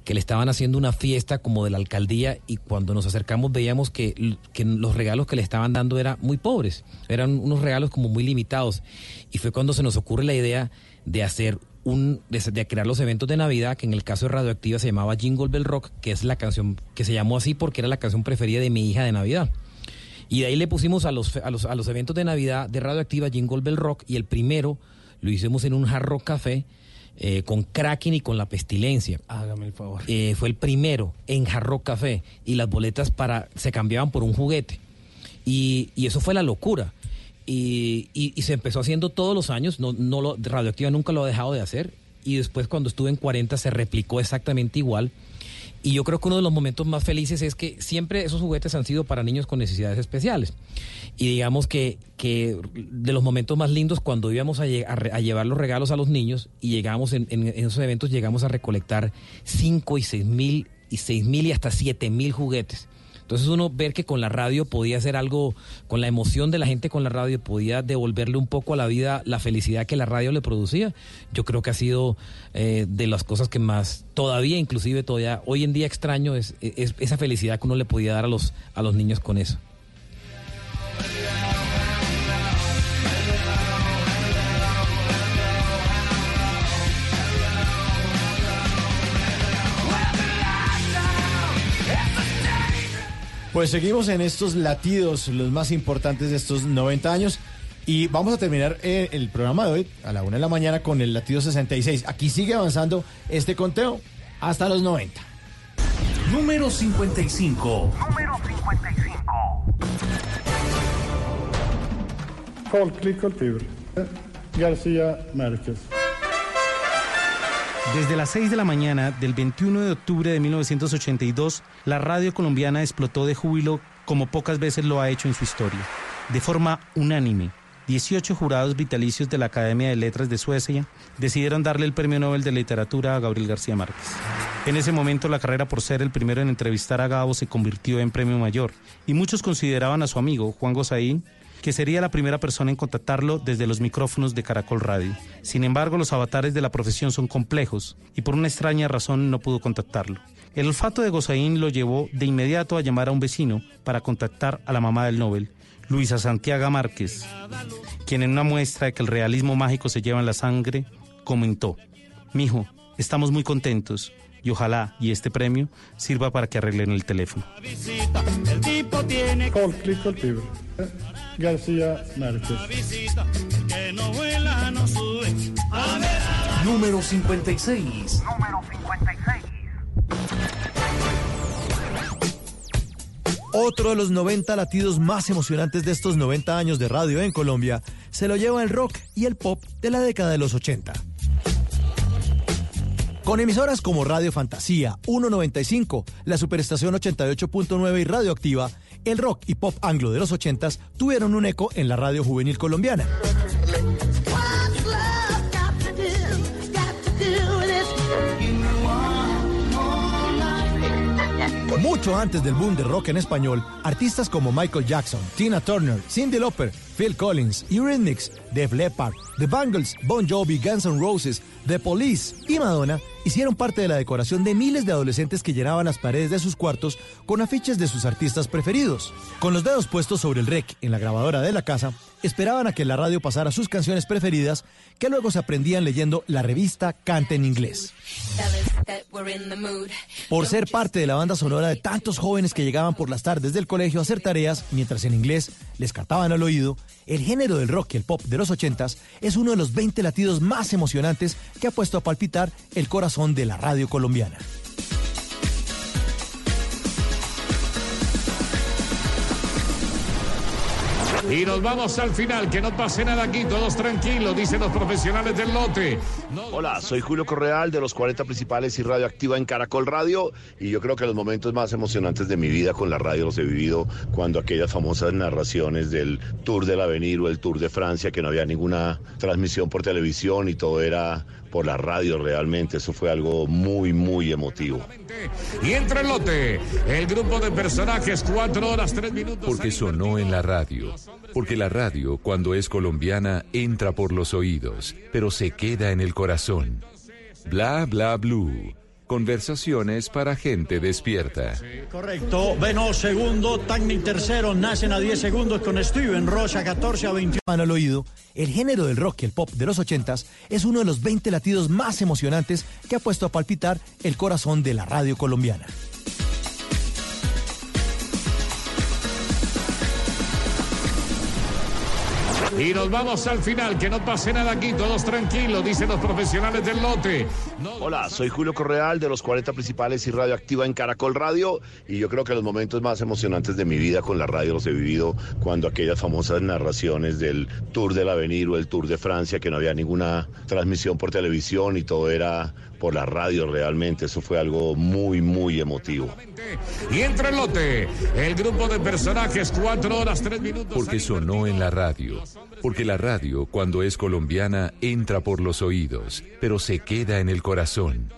que le estaban haciendo una fiesta como de la alcaldía y cuando nos acercamos veíamos que, que los regalos que le estaban dando eran muy pobres, eran unos regalos como muy limitados. Y fue cuando se nos ocurre la idea de hacer un, de, de crear los eventos de Navidad, que en el caso de Radioactiva se llamaba Jingle Bell Rock, que es la canción que se llamó así porque era la canción preferida de mi hija de Navidad. Y de ahí le pusimos a los, a los, a los eventos de Navidad de Radioactiva Jingle Bell Rock y el primero lo hicimos en un Hard Rock Café eh, con Kraken y con La Pestilencia. Hágame el favor. Eh, fue el primero en Hard Rock Café y las boletas para se cambiaban por un juguete. Y, y eso fue la locura. Y, y- se empezó haciendo todos los años, no, no lo, Radioactiva nunca lo ha dejado de hacer. Y después cuando estuve en 40 se replicó exactamente igual. Y yo creo que uno de los momentos más felices es que siempre esos juguetes han sido para niños con necesidades especiales. Y digamos que, que de los momentos más lindos cuando íbamos a, a llevar los regalos a los niños y llegamos en, en- en esos eventos, llegamos a recolectar 5 y 6 mil y 6 mil y hasta 7 mil juguetes. Entonces uno ver que con la radio podía hacer algo, con la emoción de la gente con la radio, podía devolverle un poco a la vida la felicidad que la radio le producía, yo creo que ha sido eh, de las cosas que más todavía, inclusive todavía hoy en día extraño, es, es esa felicidad que uno le podía dar a los, a los niños con eso. Pues seguimos en estos latidos, los más importantes de estos 90 años. Y vamos a terminar eh, el programa de hoy a la una de la mañana con el latido 66. Aquí sigue avanzando este conteo hasta los 90. Número 55. Folklig kultur. Garcia Márquez. Desde las 6 de la mañana del 21 de octubre de 1982, la radio colombiana explotó de júbilo como pocas veces lo ha hecho en su historia. De forma unánime, 18 jurados vitalicios de la Academia de Letras de Suecia decidieron darle el Premio Nobel de Literatura a Gabriel García Márquez. En ese momento la carrera por ser el primero en entrevistar a Gabo se convirtió en premio mayor y muchos consideraban a su amigo Juan Gosaín que sería la primera persona en contactarlo desde los micrófonos de Caracol Radio. Sin embargo, los avatares de la profesión son complejos y por una extraña razón no pudo contactarlo. El olfato de Gosaín lo llevó de inmediato a llamar a un vecino para contactar a la mamá del Nobel, Luisa Santiago Márquez, quien en una muestra de que el realismo mágico se lleva en la sangre, comentó, Mijo, estamos muy contentos y ojalá y este premio sirva para que arreglen el teléfono. García Márquez. Número 56. Número 56. Otro de los 90 latidos más emocionantes de estos 90 años de radio en Colombia se lo lleva el rock y el pop de la década de los 80. Con emisoras como Radio Fantasía, 195, la Superestación 88.9 y Radioactiva, el rock y pop anglo de los 80s tuvieron un eco en la radio juvenil colombiana. Mucho antes del boom del rock en español, artistas como Michael Jackson, Tina Turner, Cyndi Lauper, Phil Collins, Eurythmics, Def Leppard, The Bangles, Bon Jovi, Guns N' Roses, The Police y Madonna hicieron parte de la decoración de miles de adolescentes que llenaban las paredes de sus cuartos con afiches de sus artistas preferidos. Con los dedos puestos sobre el rec en la grabadora de la casa, esperaban a que la radio pasara sus canciones preferidas, que luego se aprendían leyendo la revista Canta en inglés. Por ser parte de la banda sonora de tantos jóvenes que llegaban por las tardes del colegio a hacer tareas mientras en inglés les cantaban al oído, el género del rock y el pop de los ochentas es uno de los 20 latidos más emocionantes que ha puesto a palpitar el corazón de la radio colombiana. Y nos vamos al final, que no pase nada aquí, todos tranquilos, dicen los profesionales del lote. Hola, soy Julio Correal de los 40 principales y radioactiva en Caracol Radio y yo creo que los momentos más emocionantes de mi vida con la radio los he vivido cuando aquellas famosas narraciones del Tour del Avenir o el Tour de Francia que no había ninguna transmisión por televisión y todo era por la radio realmente, eso fue algo muy muy emotivo. Y entra el lote, el grupo de personajes, cuatro horas, tres minutos. Porque sonó en la radio. Porque la radio, cuando es colombiana, entra por los oídos, pero se queda en el corazón. Bla bla blue. Conversaciones para gente despierta. Correcto. Beno segundo, Tagni tercero, nacen a 10 segundos con Steven Rocha 14 a 21. al oído, el género del rock y el pop de los ochentas es uno de los 20 latidos más emocionantes que ha puesto a palpitar el corazón de la radio colombiana. Y nos vamos al final, que no pase nada aquí, todos tranquilos, dicen los profesionales del lote. Hola, soy Julio Correal de los 40 principales y radioactiva en Caracol Radio y yo creo que los momentos más emocionantes de mi vida con la radio los he vivido cuando aquellas famosas narraciones del Tour del Avenir o el Tour de Francia que no había ninguna transmisión por televisión y todo era por la radio realmente, eso fue algo muy muy emotivo. Y entra el lote, el grupo de personajes, cuatro horas, tres minutos. Porque sonó en la radio. Porque la radio, cuando es colombiana, entra por los oídos, pero se queda en el corazón.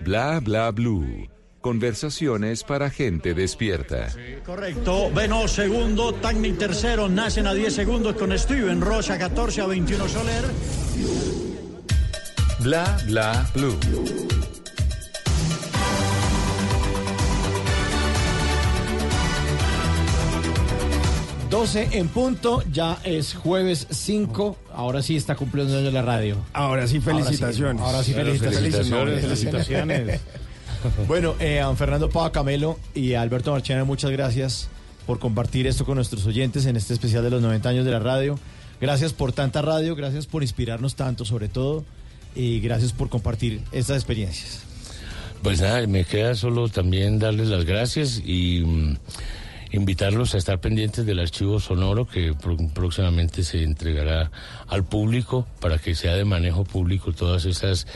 Bla bla blue. Conversaciones para gente despierta. Correcto. Beno segundo, Tagni tercero, nacen a 10 segundos con Steven Rocha 14 a 21 Soler. Bla bla blue. 12 en punto, ya es jueves 5, ahora sí está cumpliendo años la radio. Ahora sí, felicitaciones. Ahora sí, felicitaciones. felicitaciones. bueno, eh, a Fernando Pava Camelo y a Alberto Marchena, muchas gracias por compartir esto con nuestros oyentes en este especial de los 90 años de la radio. Gracias por tanta radio, gracias por inspirarnos tanto, sobre todo, y gracias por compartir estas experiencias. Pues nada, me queda solo también darles las gracias y, mm, invitarlos a estar pendientes del archivo sonoro que próximamente se entregará al público para que sea de manejo público todas esas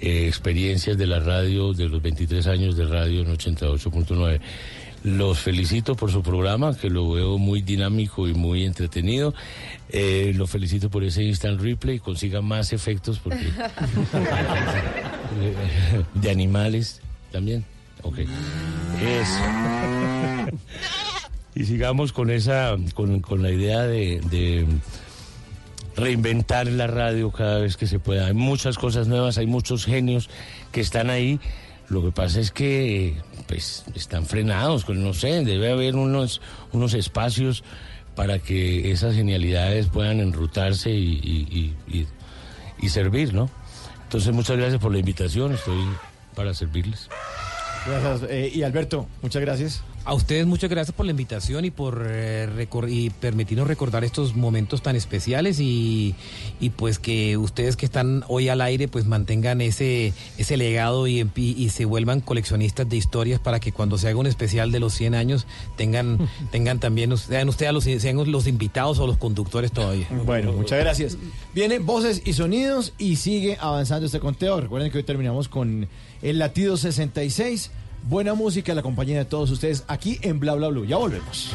eh, experiencias de la radio, de los 23 años de radio en 88.9. Los felicito por su programa, que lo veo muy dinámico y muy entretenido. Eh, lo felicito por ese instant replay, consiga más efectos porque eh, de animales también. Ok. Eso. Y sigamos con esa, con, con la idea de, de reinventar la radio cada vez que se pueda. Hay muchas cosas nuevas, hay muchos genios que están ahí. Lo que pasa es que pues están frenados, con no sé, debe haber unos, unos espacios para que esas genialidades puedan enrutarse y- y- y servir, ¿no? Entonces, muchas gracias por la invitación, estoy para servirles. Gracias. eh, y Alberto, muchas gracias. A ustedes muchas gracias por la invitación y por eh, recor- y permitirnos recordar estos momentos tan especiales y, y pues que ustedes que están hoy al aire pues mantengan ese ese legado y, y se vuelvan coleccionistas de historias para que cuando se haga un especial de los 100 años tengan tengan también sean ustedes los sean los invitados o los conductores todavía. Bueno, muchas gracias. Vienen voces y sonidos y sigue avanzando este conteo. Recuerden que hoy terminamos con el latido 66. Buena música, la compañía de todos ustedes aquí en Bla Bla Blue. Ya volvemos.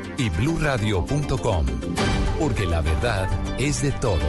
y bluradio.com, porque la verdad es de todos.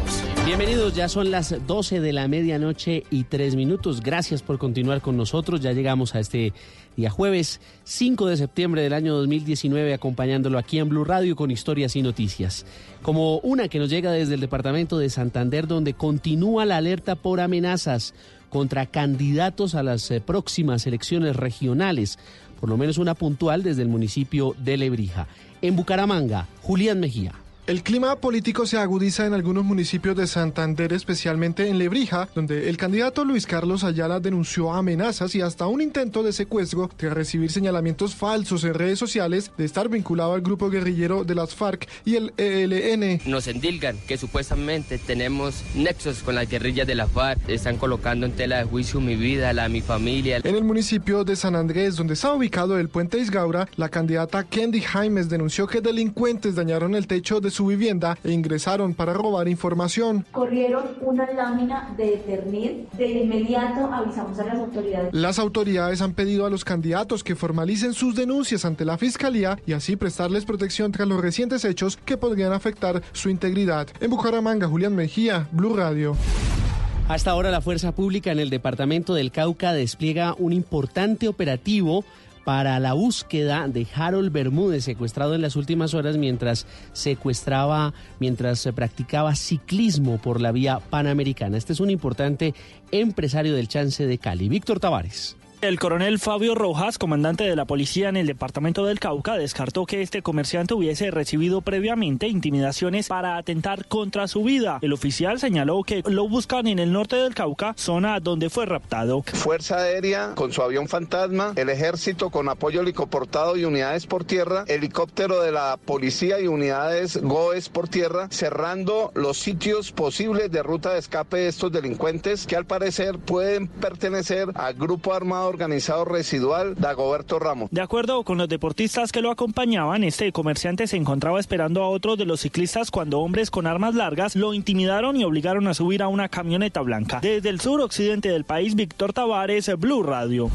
Bienvenidos, ya son las 12 de la medianoche y 3 minutos. Gracias por continuar con nosotros. Ya llegamos a este día jueves 5 de septiembre del año 2019 acompañándolo aquí en Blue Radio con historias y noticias. Como una que nos llega desde el departamento de Santander donde continúa la alerta por amenazas contra candidatos a las eh, próximas elecciones regionales, por lo menos una puntual desde el municipio de Lebrija. En Bucaramanga, Julián Mejía. El clima político se agudiza en algunos municipios de Santander, especialmente en Lebrija, donde el candidato Luis Carlos Ayala denunció amenazas y hasta un intento de secuestro tras recibir señalamientos falsos en redes sociales de estar vinculado al grupo guerrillero de las FARC y el ELN. Nos endilgan que supuestamente tenemos nexos con las guerrillas de la FARC. Están colocando en tela de juicio mi vida, la de mi familia. En el municipio de San Andrés, donde está ubicado el puente Isgaura, la candidata Candy Jaimes denunció que delincuentes dañaron el techo de su vivienda e ingresaron para robar información. corrieron una lámina de Eternit. De inmediato avisamos a las autoridades. Las autoridades han pedido a los candidatos que formalicen sus denuncias ante la fiscalía y así prestarles protección tras los recientes hechos que podrían afectar su integridad. En Bucaramanga, Julián Mejía, Blue Radio. Hasta ahora la Fuerza Pública en el departamento del Cauca despliega un importante operativo para la búsqueda de Harold Bermúdez, secuestrado en las últimas horas mientras secuestraba, mientras se practicaba ciclismo por la vía panamericana. Este es un importante empresario del chance de Cali, Víctor Tavares. El coronel Fabio Rojas, comandante de la policía en el departamento del Cauca, descartó que este comerciante hubiese recibido previamente intimidaciones para atentar contra su vida. El oficial señaló que lo buscan en el norte del Cauca, zona donde fue raptado. Fuerza Aérea con su avión fantasma, el ejército con apoyo helicoportado y unidades por tierra, helicóptero de la policía y unidades GOES por tierra, cerrando los sitios posibles de ruta de escape de estos delincuentes que al parecer pueden pertenecer al grupo armado organizado residual Dagoberto Ramos. De acuerdo con los deportistas que lo acompañaban, este comerciante se encontraba esperando a otro de los ciclistas cuando hombres con armas largas lo intimidaron y obligaron a subir a una camioneta blanca. Desde el sur occidente del país, Víctor Tavares, Blue Radio.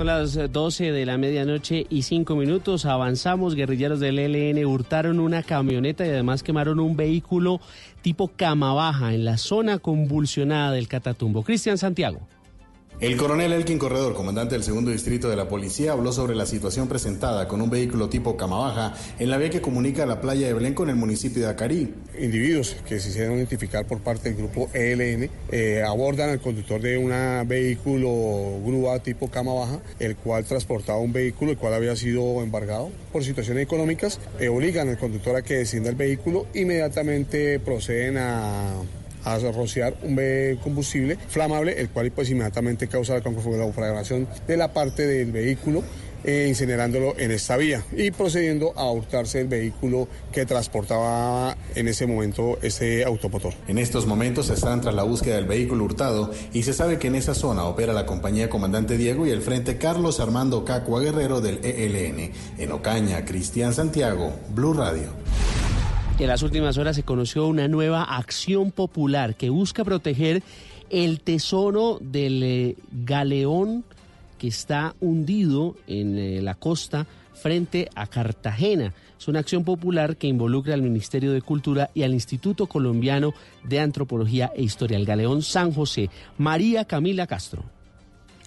Son las eh, 12 de la medianoche y 5 minutos. Avanzamos. Guerrilleros del ELN hurtaron una camioneta y además quemaron un vehículo tipo cama baja en la zona convulsionada del Catatumbo. Cristian Santiago. El coronel Elkin Corredor, comandante del segundo distrito de la policía, habló sobre la situación presentada con un vehículo tipo cama baja en la vía que comunica la playa de Belén con el municipio de Acarí. Individuos que se hicieron identificar por parte del grupo ELN eh, abordan al conductor de un vehículo grúa tipo cama baja, el cual transportaba un vehículo el cual había sido embargado por situaciones económicas, eh, obligan al conductor a que descienda el vehículo, inmediatamente proceden a a rociar un combustible flamable, el cual pues inmediatamente causa la conflagración de la parte del vehículo. eh, incinerándolo en esta vía y procediendo a hurtarse el vehículo que transportaba en ese momento ese automotor. En estos momentos están tras la búsqueda del vehículo hurtado y se sabe que en esa zona opera la compañía Comandante Diego y el Frente Carlos Armando Cacua Guerrero del ELN. En Ocaña, Cristian Santiago, Blue Radio. En las últimas horas se conoció una nueva acción popular que busca proteger el tesoro del eh, galeón que está hundido en eh, la costa frente a Cartagena. Es una acción popular que involucra al Ministerio de Cultura y al Instituto Colombiano de Antropología e Historia, el Galeón San José. María Camila Castro.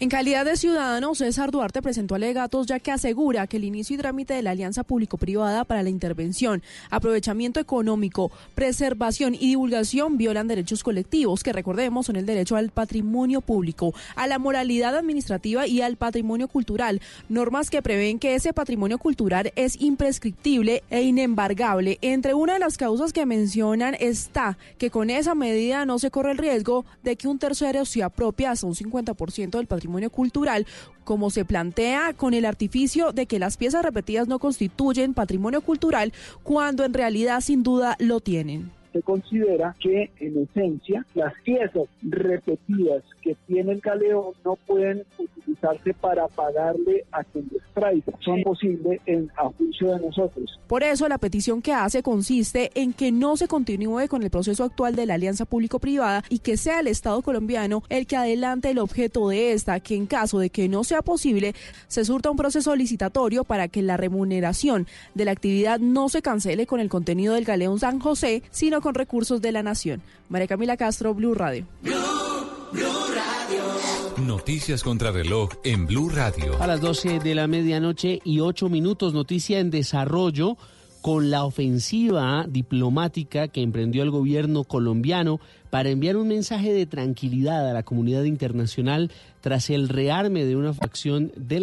En calidad de ciudadano, César Duarte presentó alegatos ya que asegura que el inicio y trámite de la alianza público-privada para la intervención, aprovechamiento económico, preservación y divulgación violan derechos colectivos, que recordemos son el derecho al patrimonio público, a la moralidad administrativa y al patrimonio cultural, normas que prevén que ese patrimonio cultural es imprescriptible e inembargable. Entre una de las causas que mencionan está que con esa medida no se corre el riesgo de que un tercero se apropie hasta un 50% del patrimonio cultural, como se plantea con el artificio de que las piezas repetidas no constituyen patrimonio cultural, cuando en realidad sin duda lo tienen. Se considera que en esencia las piezas repetidas que tiene el galeón no pueden utilizarse para pagarle a quien les traiga. Son posibles en a juicio de nosotros. Por eso la petición que hace consiste en que no se continúe con el proceso actual de la alianza público-privada y que sea el Estado colombiano el que adelante el objeto de esta, que en caso de que no sea posible, se surta un proceso licitatorio para que la remuneración de la actividad no se cancele con el contenido del galeón San José, sino con recursos de la nación. María Camila Castro, Blue Radio. Noticias contra reloj en Blue Radio. A las 12 de la medianoche y 8 minutos, noticia en desarrollo con la ofensiva diplomática que emprendió el gobierno colombiano para enviar un mensaje de tranquilidad a la comunidad internacional tras el rearme de una facción de la